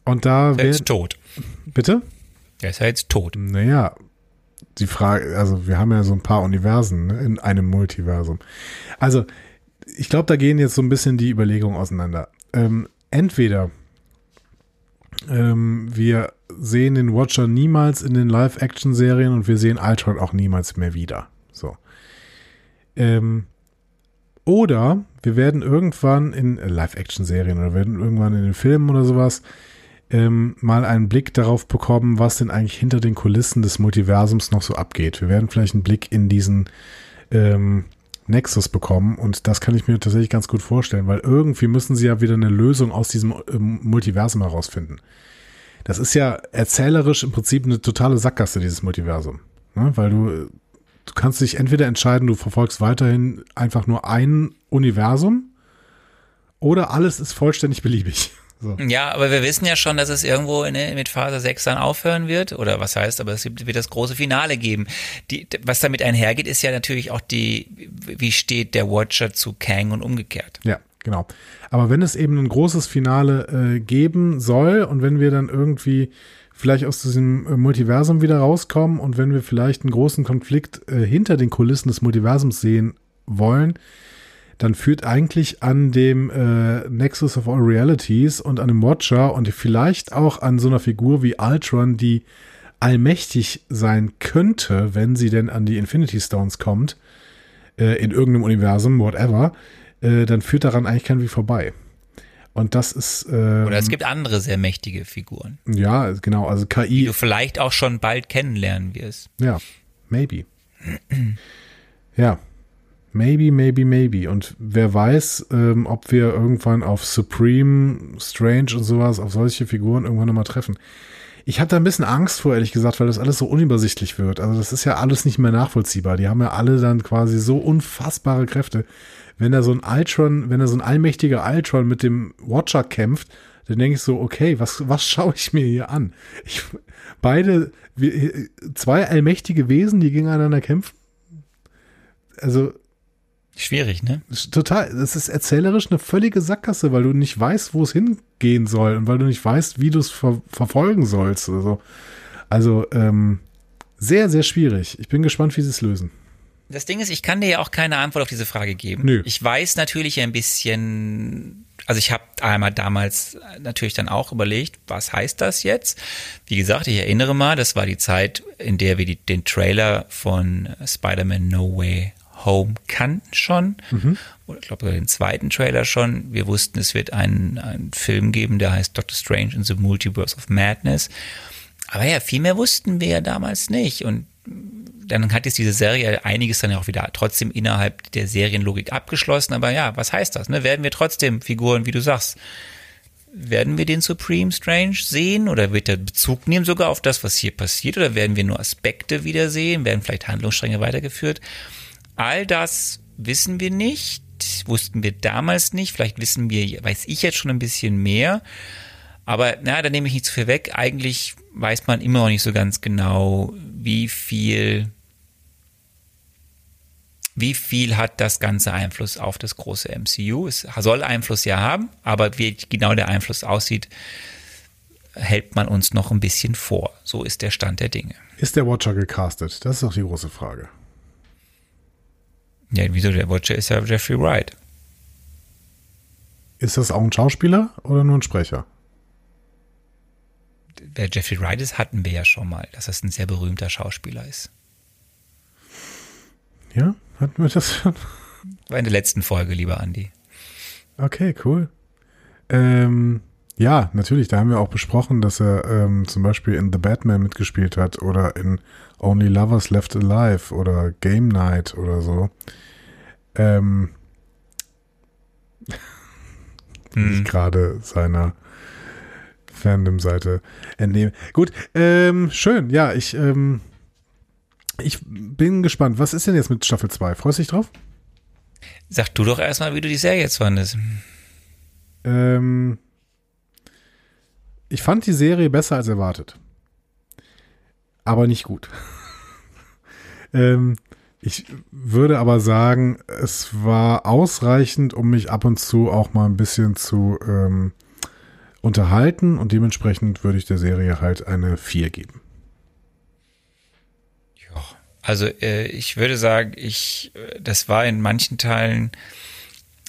B: und da
A: Er ist tot.
B: Bitte?
A: Er ist ja jetzt tot.
B: Naja, die Frage, also wir haben ja so ein paar Universen ne, in einem Multiversum. Also, ich glaube, da gehen jetzt so ein bisschen die Überlegungen auseinander. Ähm, entweder ähm, wir sehen den Watcher niemals in den Live-Action-Serien und wir sehen Ultron auch niemals mehr wieder. So. Ähm, oder wir werden irgendwann in äh, Live-Action-Serien oder werden irgendwann in den Filmen oder sowas ähm, mal einen Blick darauf bekommen, was denn eigentlich hinter den Kulissen des Multiversums noch so abgeht. Wir werden vielleicht einen Blick in diesen ähm, Nexus bekommen und das kann ich mir tatsächlich ganz gut vorstellen, weil irgendwie müssen sie ja wieder eine Lösung aus diesem ähm, Multiversum herausfinden. Das ist ja erzählerisch im Prinzip eine totale Sackgasse, dieses Multiversum. Ne? Weil du, du kannst dich entweder entscheiden, du verfolgst weiterhin einfach nur ein Universum oder alles ist vollständig beliebig. So.
A: Ja, aber wir wissen ja schon, dass es irgendwo in, mit Phase 6 dann aufhören wird. Oder was heißt, aber es wird das große Finale geben. Die, was damit einhergeht, ist ja natürlich auch die, wie steht der Watcher zu Kang und umgekehrt.
B: Ja, genau. Aber wenn es eben ein großes Finale äh, geben soll und wenn wir dann irgendwie vielleicht aus diesem äh, Multiversum wieder rauskommen und wenn wir vielleicht einen großen Konflikt äh, hinter den Kulissen des Multiversums sehen wollen, dann führt eigentlich an dem äh, Nexus of All Realities und an dem Watcher und vielleicht auch an so einer Figur wie Ultron, die allmächtig sein könnte, wenn sie denn an die Infinity Stones kommt, äh, in irgendeinem Universum, whatever, äh, dann führt daran eigentlich kein Weg vorbei. Und das ist. Ähm,
A: Oder es gibt andere sehr mächtige Figuren.
B: Ja, genau. Also KI.
A: Die du vielleicht auch schon bald kennenlernen wirst.
B: Ja, maybe. ja, Maybe, maybe, maybe. Und wer weiß, ähm, ob wir irgendwann auf Supreme, Strange und sowas, auf solche Figuren irgendwann nochmal treffen. Ich habe da ein bisschen Angst vor, ehrlich gesagt, weil das alles so unübersichtlich wird. Also das ist ja alles nicht mehr nachvollziehbar. Die haben ja alle dann quasi so unfassbare Kräfte. Wenn da so ein Ultron, wenn da so ein allmächtiger Ultron mit dem Watcher kämpft, dann denke ich so, okay, was, was schaue ich mir hier an? Ich, beide, wir, zwei allmächtige Wesen, die gegeneinander kämpfen. Also,
A: Schwierig, ne?
B: Total. Das ist erzählerisch eine völlige Sackgasse, weil du nicht weißt, wo es hingehen soll und weil du nicht weißt, wie du es ver verfolgen sollst. Also, also ähm, sehr, sehr schwierig. Ich bin gespannt, wie sie es lösen.
A: Das Ding ist, ich kann dir ja auch keine Antwort auf diese Frage geben.
B: Nö.
A: Ich weiß natürlich ein bisschen, also ich habe einmal damals natürlich dann auch überlegt, was heißt das jetzt? Wie gesagt, ich erinnere mal, das war die Zeit, in der wir die, den Trailer von Spider-Man No Way Home kannten schon.
B: Mhm.
A: Oder ich glaube den zweiten Trailer schon. Wir wussten, es wird einen, einen Film geben, der heißt Doctor Strange in the Multiverse of Madness. Aber ja, viel mehr wussten wir ja damals nicht. Und dann hat jetzt diese Serie einiges dann ja auch wieder trotzdem innerhalb der Serienlogik abgeschlossen. Aber ja, was heißt das? Ne? Werden wir trotzdem Figuren, wie du sagst, werden wir den Supreme Strange sehen oder wird er Bezug nehmen sogar auf das, was hier passiert? Oder werden wir nur Aspekte wiedersehen? Werden vielleicht Handlungsstränge weitergeführt? All das wissen wir nicht, wussten wir damals nicht. Vielleicht wissen wir, weiß ich jetzt schon ein bisschen mehr. Aber na, da nehme ich nicht zu viel weg. Eigentlich weiß man immer noch nicht so ganz genau, wie viel, wie viel hat das Ganze Einfluss auf das große MCU. Es soll Einfluss ja haben, aber wie genau der Einfluss aussieht, hält man uns noch ein bisschen vor. So ist der Stand der Dinge.
B: Ist der Watcher gecastet? Das ist doch die große Frage.
A: Ja, wieso? Der Watcher ist ja Jeffrey Wright.
B: Ist das auch ein Schauspieler oder nur ein Sprecher?
A: Wer Jeffrey Wright ist, hatten wir ja schon mal, dass das ein sehr berühmter Schauspieler ist.
B: Ja, hatten wir das schon?
A: War in der letzten Folge, lieber Andy.
B: Okay, cool. Ähm, ja, natürlich, da haben wir auch besprochen, dass er ähm, zum Beispiel in The Batman mitgespielt hat oder in Only Lovers Left Alive oder Game Night oder so. Ähm,
A: Hm.
B: ich gerade seiner Fandom-Seite entnehme. Gut, ähm, schön. Ja, ich, ähm, Ich bin gespannt. Was ist denn jetzt mit Staffel 2? Freust du dich drauf?
A: Sag du doch erstmal, wie du die Serie jetzt fandest.
B: Ähm, ich fand die Serie besser als erwartet. Aber nicht gut. ähm, ich würde aber sagen, es war ausreichend, um mich ab und zu auch mal ein bisschen zu ähm, unterhalten und dementsprechend würde ich der Serie halt eine 4 geben.
A: Ja, also äh, ich würde sagen, ich, äh, das war in manchen Teilen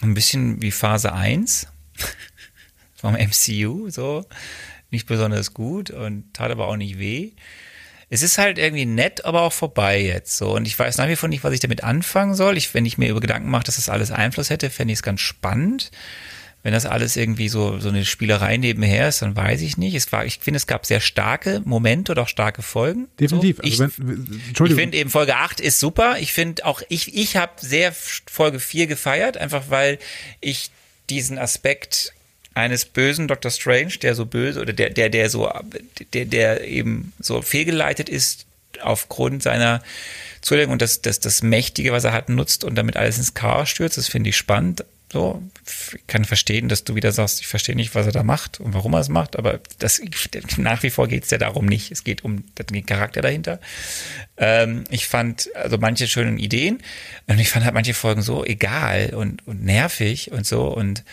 A: ein bisschen wie Phase 1 vom MCU, so. Nicht besonders gut und tat aber auch nicht weh es ist halt irgendwie nett, aber auch vorbei jetzt so. Und ich weiß nach wie vor nicht, was ich damit anfangen soll. Ich, wenn ich mir über Gedanken mache, dass das alles Einfluss hätte, fände ich es ganz spannend. Wenn das alles irgendwie so, so eine Spielerei nebenher ist, dann weiß ich nicht. Es war, ich finde, es gab sehr starke Momente oder auch starke Folgen.
B: Definitiv.
A: So. Ich, also wenn, ich finde eben Folge 8 ist super. Ich finde auch, ich, ich habe sehr Folge 4 gefeiert, einfach weil ich diesen Aspekt eines bösen Dr. Strange, der so böse oder der, der, der so, der, der eben so fehlgeleitet ist aufgrund seiner Zulegung und das, das, das Mächtige, was er hat, nutzt und damit alles ins Chaos stürzt. Das finde ich spannend. So, ich kann verstehen, dass du wieder sagst, ich verstehe nicht, was er da macht und warum er es macht, aber das, nach wie vor geht es ja darum nicht. Es geht um den Charakter dahinter. Ähm, ich fand also manche schönen Ideen und ich fand halt manche Folgen so egal und, und nervig und so und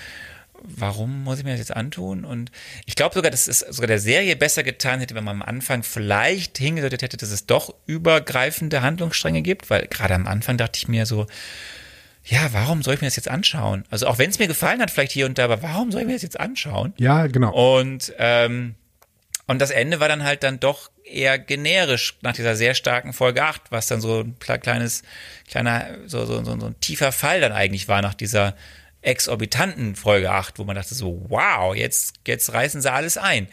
A: warum muss ich mir das jetzt antun? Und ich glaube sogar, dass es sogar der Serie besser getan hätte, wenn man am Anfang vielleicht hingedeutet hätte, dass es doch übergreifende Handlungsstränge gibt, weil gerade am Anfang dachte ich mir so, ja, warum soll ich mir das jetzt anschauen? Also auch wenn es mir gefallen hat, vielleicht hier und da, aber warum soll ich mir das jetzt anschauen?
B: Ja, genau.
A: Und ähm, und das Ende war dann halt dann doch eher generisch nach dieser sehr starken Folge 8, was dann so ein kleines, kleiner, so, so, so, so ein tiefer Fall dann eigentlich war nach dieser exorbitanten Folge 8, wo man dachte so, wow, jetzt, jetzt reißen sie alles ein.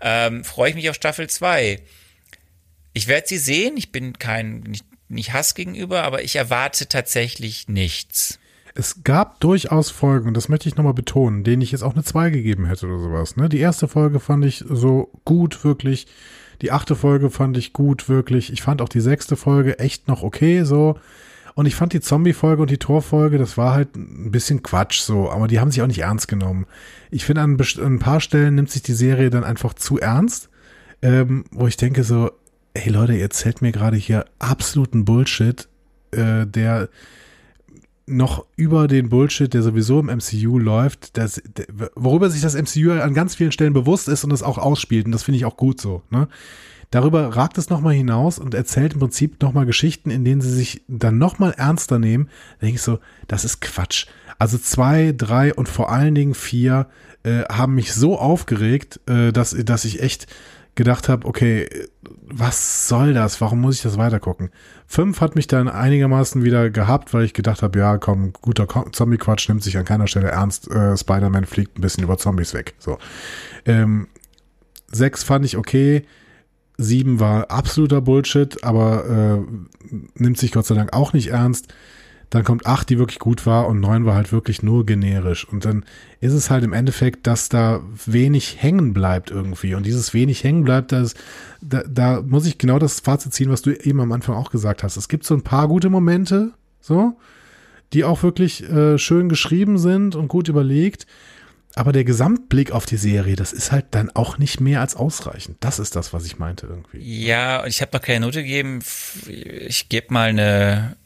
A: Ähm, Freue ich mich auf Staffel 2. Ich werde sie sehen, ich bin kein, nicht, nicht Hass gegenüber, aber ich erwarte tatsächlich nichts.
B: Es gab durchaus Folgen, und das möchte ich nochmal betonen, denen ich jetzt auch eine 2 gegeben hätte oder sowas. Ne? Die erste Folge fand ich so gut, wirklich. Die achte Folge fand ich gut, wirklich. Ich fand auch die sechste Folge echt noch okay, so. Und ich fand die Zombie-Folge und die Tor-Folge, das war halt ein bisschen Quatsch so, aber die haben sich auch nicht ernst genommen. Ich finde, an, ein paar Stellen nimmt sich die Serie dann einfach zu ernst, ähm, wo ich denke so, hey Leute, ihr erzählt mir gerade hier absoluten Bullshit, äh, der noch über den Bullshit, der sowieso im MCU läuft, das, worüber sich das MCU an ganz vielen Stellen bewusst ist und es auch ausspielt. Und das finde ich auch gut so. Ne? Darüber ragt es nochmal hinaus und erzählt im Prinzip nochmal Geschichten, in denen sie sich dann nochmal ernster nehmen. Da denke ich so, das ist Quatsch. Also zwei, drei und vor allen Dingen vier äh, haben mich so aufgeregt, äh, dass, dass ich echt gedacht habe, okay, was soll das? Warum muss ich das weitergucken? Fünf hat mich dann einigermaßen wieder gehabt, weil ich gedacht habe, ja, komm, guter Zombie-Quatsch nimmt sich an keiner Stelle ernst. Äh, Spider-Man fliegt ein bisschen über Zombies weg. So. Ähm, sechs fand ich okay. Sieben war absoluter Bullshit, aber äh, nimmt sich Gott sei Dank auch nicht ernst. Dann kommt acht, die wirklich gut war und neun war halt wirklich nur generisch. Und dann ist es halt im Endeffekt, dass da wenig hängen bleibt irgendwie. Und dieses wenig hängen bleibt, das, da, da muss ich genau das Fazit ziehen, was du eben am Anfang auch gesagt hast. Es gibt so ein paar gute Momente, so, die auch wirklich äh, schön geschrieben sind und gut überlegt. Aber der Gesamtblick auf die Serie, das ist halt dann auch nicht mehr als ausreichend. Das ist das, was ich meinte irgendwie.
A: Ja, ich habe noch keine Note gegeben. Ich gebe mal eine,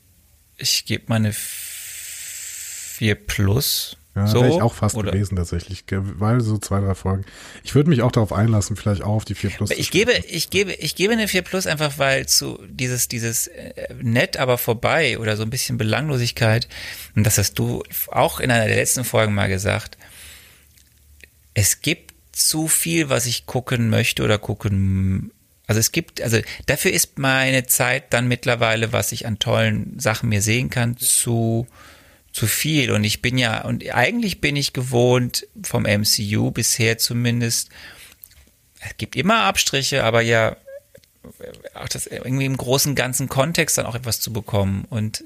A: ich gebe mal eine 4 plus.
B: Ja, so, wäre ich auch fast oder? gewesen tatsächlich, weil so zwei, drei Folgen. Ich würde mich auch darauf einlassen, vielleicht auch auf die 4 Plus.
A: Ich gebe, ich gebe, ich gebe eine 4 Plus einfach, weil zu dieses, dieses äh, nett, aber vorbei oder so ein bisschen Belanglosigkeit, und das hast du auch in einer der letzten Folgen mal gesagt, es gibt zu viel, was ich gucken möchte oder gucken. Also es gibt, also dafür ist meine Zeit dann mittlerweile, was ich an tollen Sachen mir sehen kann, zu zu viel. Und ich bin ja, und eigentlich bin ich gewohnt vom MCU bisher zumindest. Es gibt immer Abstriche, aber ja, auch das irgendwie im großen ganzen Kontext dann auch etwas zu bekommen. Und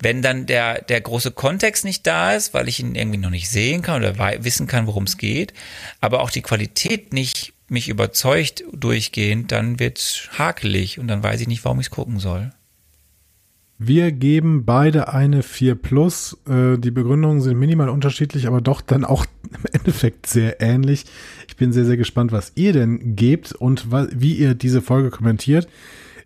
A: wenn dann der, der große Kontext nicht da ist, weil ich ihn irgendwie noch nicht sehen kann oder wissen kann, worum es geht, aber auch die Qualität nicht mich überzeugt durchgehend, dann wird's hakelig und dann weiß ich nicht, warum ich's gucken soll.
B: Wir geben beide eine 4 Plus. Äh, die Begründungen sind minimal unterschiedlich, aber doch dann auch im Endeffekt sehr ähnlich. Ich bin sehr, sehr gespannt, was ihr denn gebt und wie ihr diese Folge kommentiert.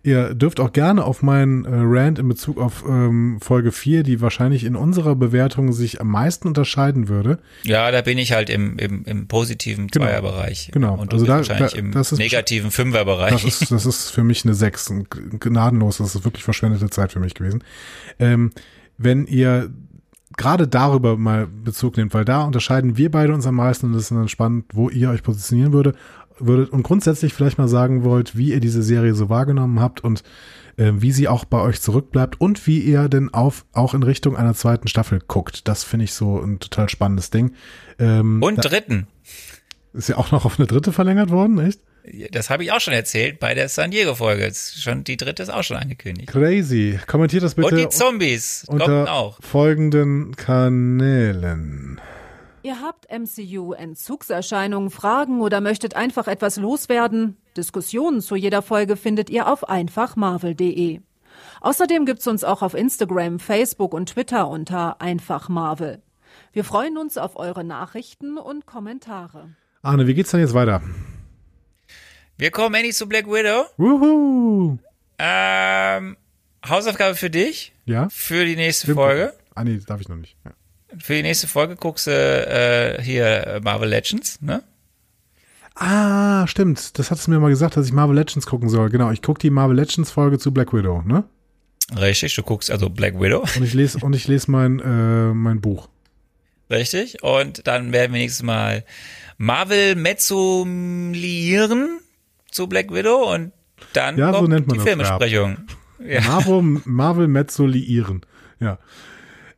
B: Ihr dürft auch gerne auf meinen äh, Rant in Bezug auf ähm, Folge 4, die wahrscheinlich in unserer Bewertung sich am meisten unterscheiden würde.
A: Ja, da bin ich halt im, im, im positiven
B: Genau.
A: Zweierbereich.
B: Genau.
A: Und du
B: Also
A: bist
B: da-
A: wahrscheinlich
B: da-
A: im negativen Fünferbereich.
B: Das ist, das ist für mich eine 6, ein gnadenlos, das ist wirklich verschwendete Zeit für mich gewesen. Ähm, wenn ihr gerade darüber mal Bezug nehmt, weil da unterscheiden wir beide uns am meisten und es ist dann spannend, wo ihr euch positionieren würde, würdet und grundsätzlich vielleicht mal sagen wollt, wie ihr diese Serie so wahrgenommen habt und äh, wie sie auch bei euch zurückbleibt und wie ihr denn auf, auch in Richtung einer zweiten Staffel guckt. Das finde ich so ein total spannendes Ding. Ähm,
A: und dritten.
B: ist ja auch noch auf eine dritte verlängert worden, echt?
A: Das habe ich auch schon erzählt bei der San Diego-Folge. Jetzt Schon die dritte ist auch schon angekündigt.
B: Crazy. Kommentiert das bitte
A: Und die Zombies
B: unter
A: auch.
B: folgenden Kanälen.
C: Ihr habt MCU-Entzugserscheinungen, Fragen oder möchtet einfach etwas loswerden? Diskussionen zu jeder Folge findet ihr auf einfachmarvel.de. Außerdem gibt's uns auch auf Instagram, Facebook und Twitter unter einfachmarvel. Wir freuen uns auf eure Nachrichten und Kommentare.
B: Arne, wie geht's denn jetzt weiter?
A: Wir kommen endlich zu Black Widow.
B: Wuhu!
A: Ähm, Hausaufgabe für dich.
B: Ja?
A: Für die nächste
B: Stimmt.
A: Folge.
B: Ah, nee, darf ich noch nicht. Ja.
A: Für die nächste Folge guckst du äh, hier äh, Marvel Legends, ne?
B: Ah, stimmt. Das hattest du mir mal gesagt, dass ich Marvel Legends gucken soll. Genau, ich gucke die Marvel Legends Folge zu Black Widow, ne?
A: Richtig, du guckst also Black Widow.
B: Und ich lese und ich lese mein äh, mein Buch.
A: Richtig. Und dann werden wir nächstes Mal Marvel mezzulieren zu Black Widow und dann
B: Ja, so
A: kommt
B: nennt man
A: die
B: das,
A: Filmbesprechung. Ja.
B: Marvel Marvel Mezzoliieren. Ja.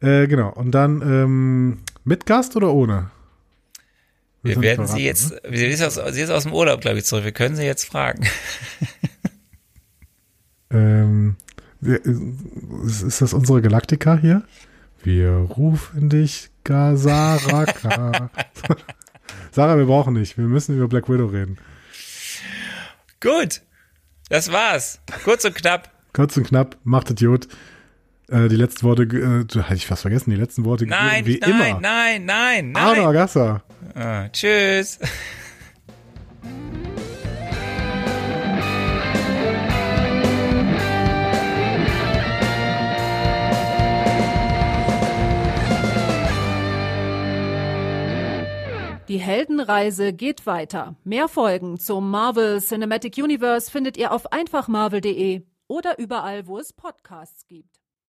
B: Äh, genau. Und dann ähm, mit Gast oder ohne?
A: Wir
B: sind
A: werden
B: verraten,
A: sie jetzt,
B: ne?
A: sie ist aus, sie ist aus dem Urlaub, glaube ich, zurück. Wir können sie jetzt fragen.
B: Ähm, wir- ist, ist das unsere Galaktika hier? Wir rufen dich, Gazaraka. Sarah, wir brauchen nicht. Wir müssen über Black Widow reden.
A: Gut. Das war's. Kurz und knapp.
B: Kurz und knapp, macht Idiot. Äh, die letzten Worte, äh, hatte ich fast vergessen, die letzten Worte
A: Nein,
B: wie
A: nein,
B: immer.
A: nein, nein,
B: Arno
A: nein.
B: Agassa.
A: Ah, tschüss.
C: Die Heldenreise geht weiter. Mehr Folgen zum Marvel Cinematic Universe findet ihr auf einfachmarvel.de oder überall, wo es Podcasts gibt.